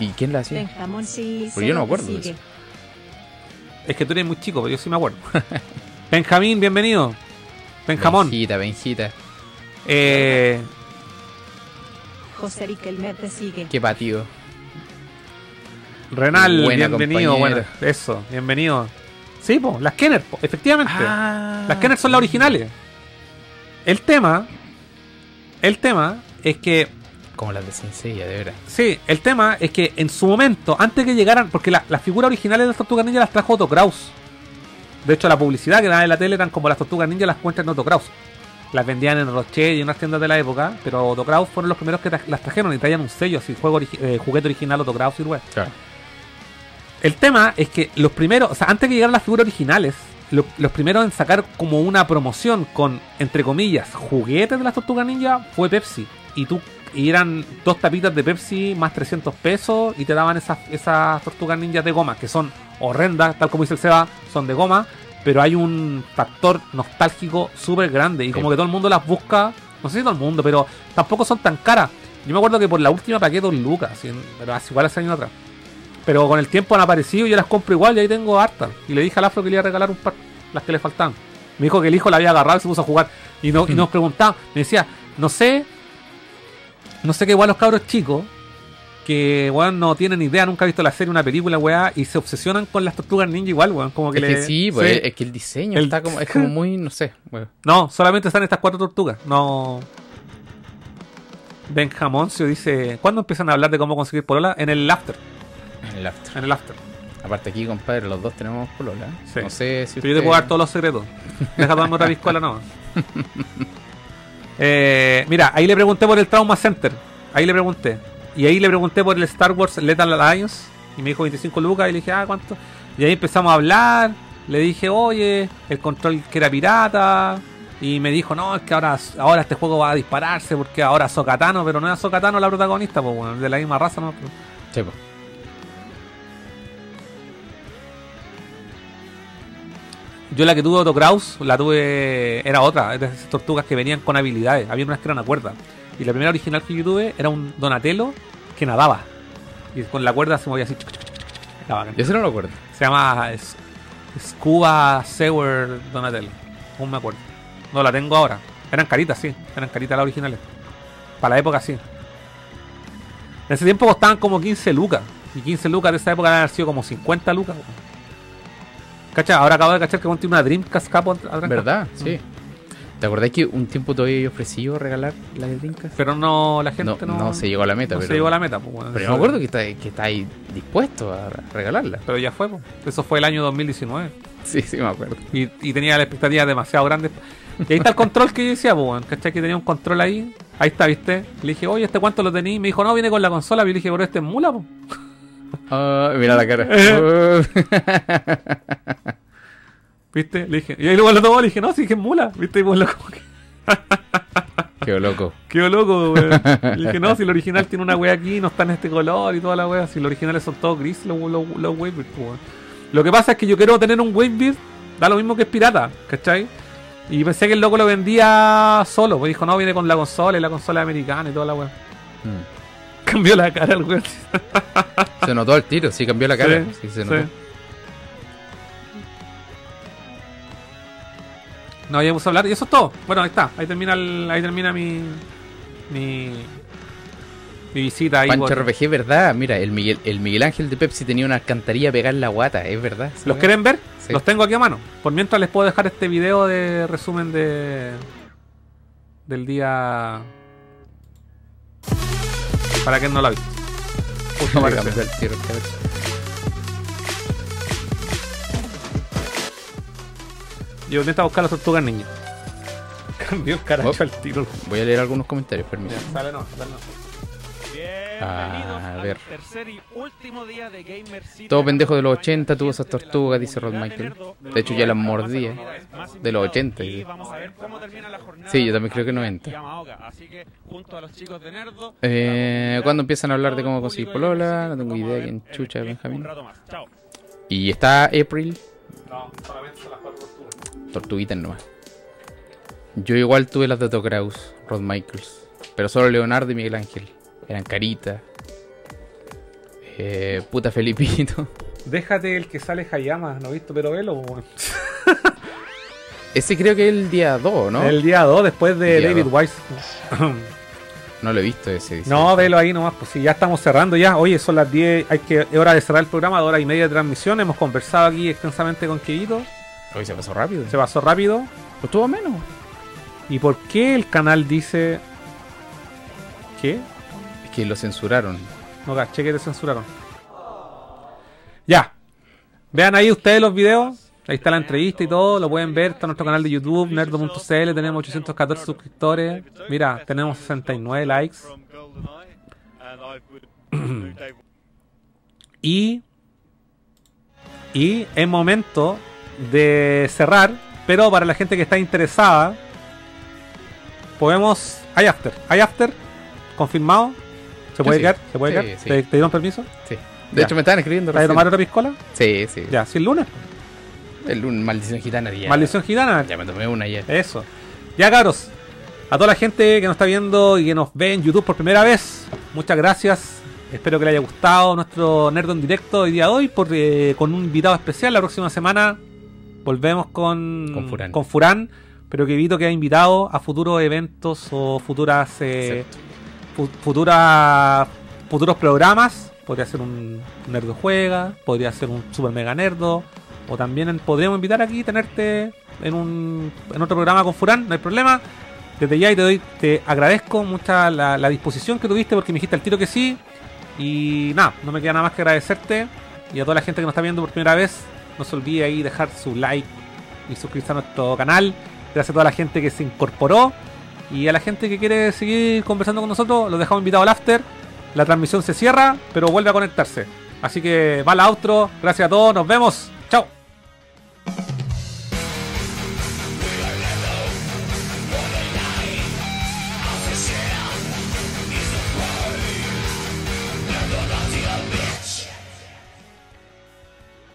¿Y quién las hacía? Benjamón sí. Pero yo no me acuerdo de. Es que tú eres muy chico, pero yo sí me acuerdo. Benjamín, bienvenido. Benjamón. Benjita, Benjita. Eh, José Riquelme te sigue. Qué patido. Renal, Buena bienvenido. Bueno, compañera. eso, bienvenido. Sí, po, las Kenner, po, efectivamente. Ah. Las Kenner son las originales. El tema, el tema es que Como las de Senseiya, de veras. Sí, el tema es que en su momento, antes que llegaran, porque la- las figuras originales de las Tortugas Ninja las trajo Otto Kraus. De hecho, la publicidad que daban en la tele eran como las Tortugas Ninja las cuentan en Otto Kraus. Las vendían en Roche y en unas tiendas de la época, pero Otto Kraus fueron los primeros que tra- las trajeron y traían un sello así, juego origi- eh, juguete original Otto Kraus y web. Claro. El tema es que los primeros, o sea, antes que llegaran las figuras originales, lo- los primeros en sacar como una promoción con, entre comillas, juguetes de las Tortugas Ninja fue Pepsi. Y tú y eran dos tapitas de Pepsi más 300 pesos y te daban esas, esas Tortugas Ninjas de goma, que son horrendas, tal como dice el Seba, son de goma, pero hay un factor nostálgico súper grande y como que todo el mundo las busca, no sé si todo el mundo, pero tampoco son tan caras. Yo me acuerdo que por la última pagué 2 lucas, pero hace igual hace años atrás. Pero con el tiempo han aparecido y yo las compro igual y ahí tengo hartas. Y le dije al Afro que le iba a regalar un par, las que le faltaban. Me dijo que el hijo la había agarrado y se puso a jugar. Y, no, y nos preguntaba, me decía, no sé, no sé qué igual los cabros chicos, que weón no tienen idea, nunca han visto la serie, una película, weá, y se obsesionan con las tortugas ninja igual, weón. Como que Es le- que sí, pues, sí. es que el diseño El- está como, es como muy, no sé. bueno. No, solamente están estas cuatro tortugas. No. Benjamoncio dice, ¿cuándo empiezan a hablar de cómo conseguir polola? En el after. En el after. En el after. Aparte aquí, compadre, los dos tenemos polola. Sí. No sé si Pero yo te puedo dar todos los secretos. Deja darme otra piscola nomás. Eh, mira, ahí le pregunté por el Trauma Center. Ahí le pregunté. Y ahí le pregunté por el Star Wars Lethal Alliance. Y me dijo 25 lucas. Y le dije, ah, ¿cuánto? Y ahí empezamos a hablar. Le dije, oye, el control que era pirata. Y me dijo, no, es que ahora, ahora este juego va a dispararse porque ahora Sokatano, pero no es Sokatano la protagonista, pues de la misma raza, ¿no? Sí, pues. Yo la que tuve Otto Kraus, la tuve. Era otra, de esas tortugas que venían con habilidades. Había unas que eran a cuerda. Y la primera original que yo tuve era un Donatello que nadaba. Y con la cuerda se movía así. Yo no lo acuerdo. Se llama Scuba Sewer Donatello. Aún me acuerdo. No la tengo ahora. Eran caritas, sí. Eran caritas las originales. Para la época, sí. En ese tiempo costaban como 15 lucas. Y 15 lucas de esa época han sido como 50 lucas. ¿Cacha? Ahora acabo de cachar que tiene una Dreamcast capo atrás. ¿Verdad? Mm. Sí. ¿Te acordás que un tiempo todavía yo ofrecí regalar la de Dreamcast? Pero no, la gente no. no se llegó a la meta, no pero, se llegó a la meta. Pues, bueno, pero yo me acuerdo que está, que está ahí dispuesto a regalarla. Pero ya fue, pues. Eso fue el año 2019. Sí, sí, me acuerdo. Y, y tenía la expectativa demasiado grande. Y ahí está el control que yo decía, pues, weón, ¿cachai? Que tenía un control ahí. Ahí está, ¿viste? Le dije, oye, ¿este cuánto lo tenéis? Me dijo, no, viene con la consola. Y yo le dije, pero este es mula, pues. Mira la cara. ¿Viste? Le dije, y ahí luego lo tomó, le dije, no, sí, que es mula. ¿Viste? Y pues lo como que Qué loco. quedó loco, weón. Le dije, no, si el original tiene una wea aquí, no está en este color y toda la wea. Si los originales son todos gris, los, los, los Wavebeard, pues, weón. Lo que pasa es que yo quiero tener un Wavebeard, da lo mismo que es pirata, ¿cachai? Y pensé que el loco lo vendía solo, pues dijo, no, viene con la consola y la consola americana y toda la wea. Mm. Cambió la cara el weón. Se notó el tiro, sí cambió la cara. Sí, Sí, se sí. notó. No, ya vamos a hablar. Y eso es todo. Bueno, ahí está. Ahí termina, el- ahí termina mi. Mi. Mi visita ahí. Pancho por- RPG, ¿verdad? Mira, el Miguel, el Miguel Ángel de Pepsi tenía una alcantarilla pegada en la guata, es verdad. ¿Los quieren ver? Sí. Los tengo aquí a mano. Por mientras les puedo dejar este video de resumen de del día para quien no lo ha visto. Justo cabrón. Yo intento buscar las tortugas niñas. Cambió el caracho Oh. al tiro. Voy a leer algunos comentarios, permiso. Ya, sale no, sale no. Bienvenidos A al ver. tercer y último día de Gamer City. Todo pendejo de los Acá 80 tuvo esas tortugas, dice Rod Michael. De hecho, ya las mordía. De los invitados. 80, Y sí. Sí, yo también creo que 90. Yamaoka. Así que, junto a los chicos de Nerdo, Eh, ¿Cuándo empiezan a hablar de cómo conseguir polola? No tengo idea quién chucha Benjamín. Y está April, No, solamente son las cuatro tortugas. tortuguitas nomás. Yo igual tuve las de Otto Kraus, Rod Michaels. Pero solo Leonardo y Miguel Ángel. Eran caritas. Eh, puta Felipito. Déjate el que sale Hayama, ¿no he visto? Pero velo, weón. Ese creo que es el día 2, ¿no? El día 2 después de Día David. Wise. No lo he visto ese. dice. No, velo ahí nomás, pues si ya estamos cerrando ya. Oye, son las 10, hay que, es hora de cerrar el programa, de hora y media de transmisión. Hemos conversado aquí extensamente con Keito. Hoy se pasó rápido. Se pasó rápido. Pues tuvo menos. ¿Y por qué el canal dice qué? Que lo censuraron. No caché que te censuraron. Ya. Vean ahí ustedes los videos. Ahí está la entrevista y todo. Lo pueden ver. Está en nuestro canal de YouTube, nerdo.cl. Tenemos 814 suscriptores. Mira, tenemos 69 likes. Y. Y es momento de cerrar. Pero para la gente que está interesada, podemos. Hay after. Hay after. Confirmado. ¿Se puede quedar? ¿Se puede quedar? ¿Te, te dieron permiso? Sí. De Ya. hecho, me estaban escribiendo ¿Para recién. tomar otra piscola? Sí, sí. Ya, si el lunes. El lunes, maldición gitana. Ya. Maldición gitana. Ya me tomé una ya. Eso. Ya, caros. A toda la gente que nos está viendo y que nos ve en YouTube por primera vez, muchas gracias. Espero que les haya gustado nuestro Nerd en directo hoy día de hoy por, eh, con un invitado especial. La próxima semana volvemos con, Con Furán. con Furán, pero que evito que haya invitado a futuros eventos o futuras eh, Exacto. fu- futura- futuros programas. Podría ser un Nerdo Juega, podría ser un Super Mega Nerdo, o también podríamos invitar aquí tenerte en un en otro programa con Furán, no hay problema. Desde ya y te doy, te agradezco mucha la, la disposición que tuviste porque me dijiste al tiro que sí. Y nada, no me queda nada más que agradecerte. Y a toda la gente que nos está viendo por primera vez, no se olvide ahí dejar su like y suscribirse a nuestro canal. Gracias a toda la gente que se incorporó. Y a la gente que quiere seguir conversando con nosotros, los dejamos invitados al after. La transmisión se cierra, pero vuelve a conectarse. Así que va la. Gracias a todos, nos vemos.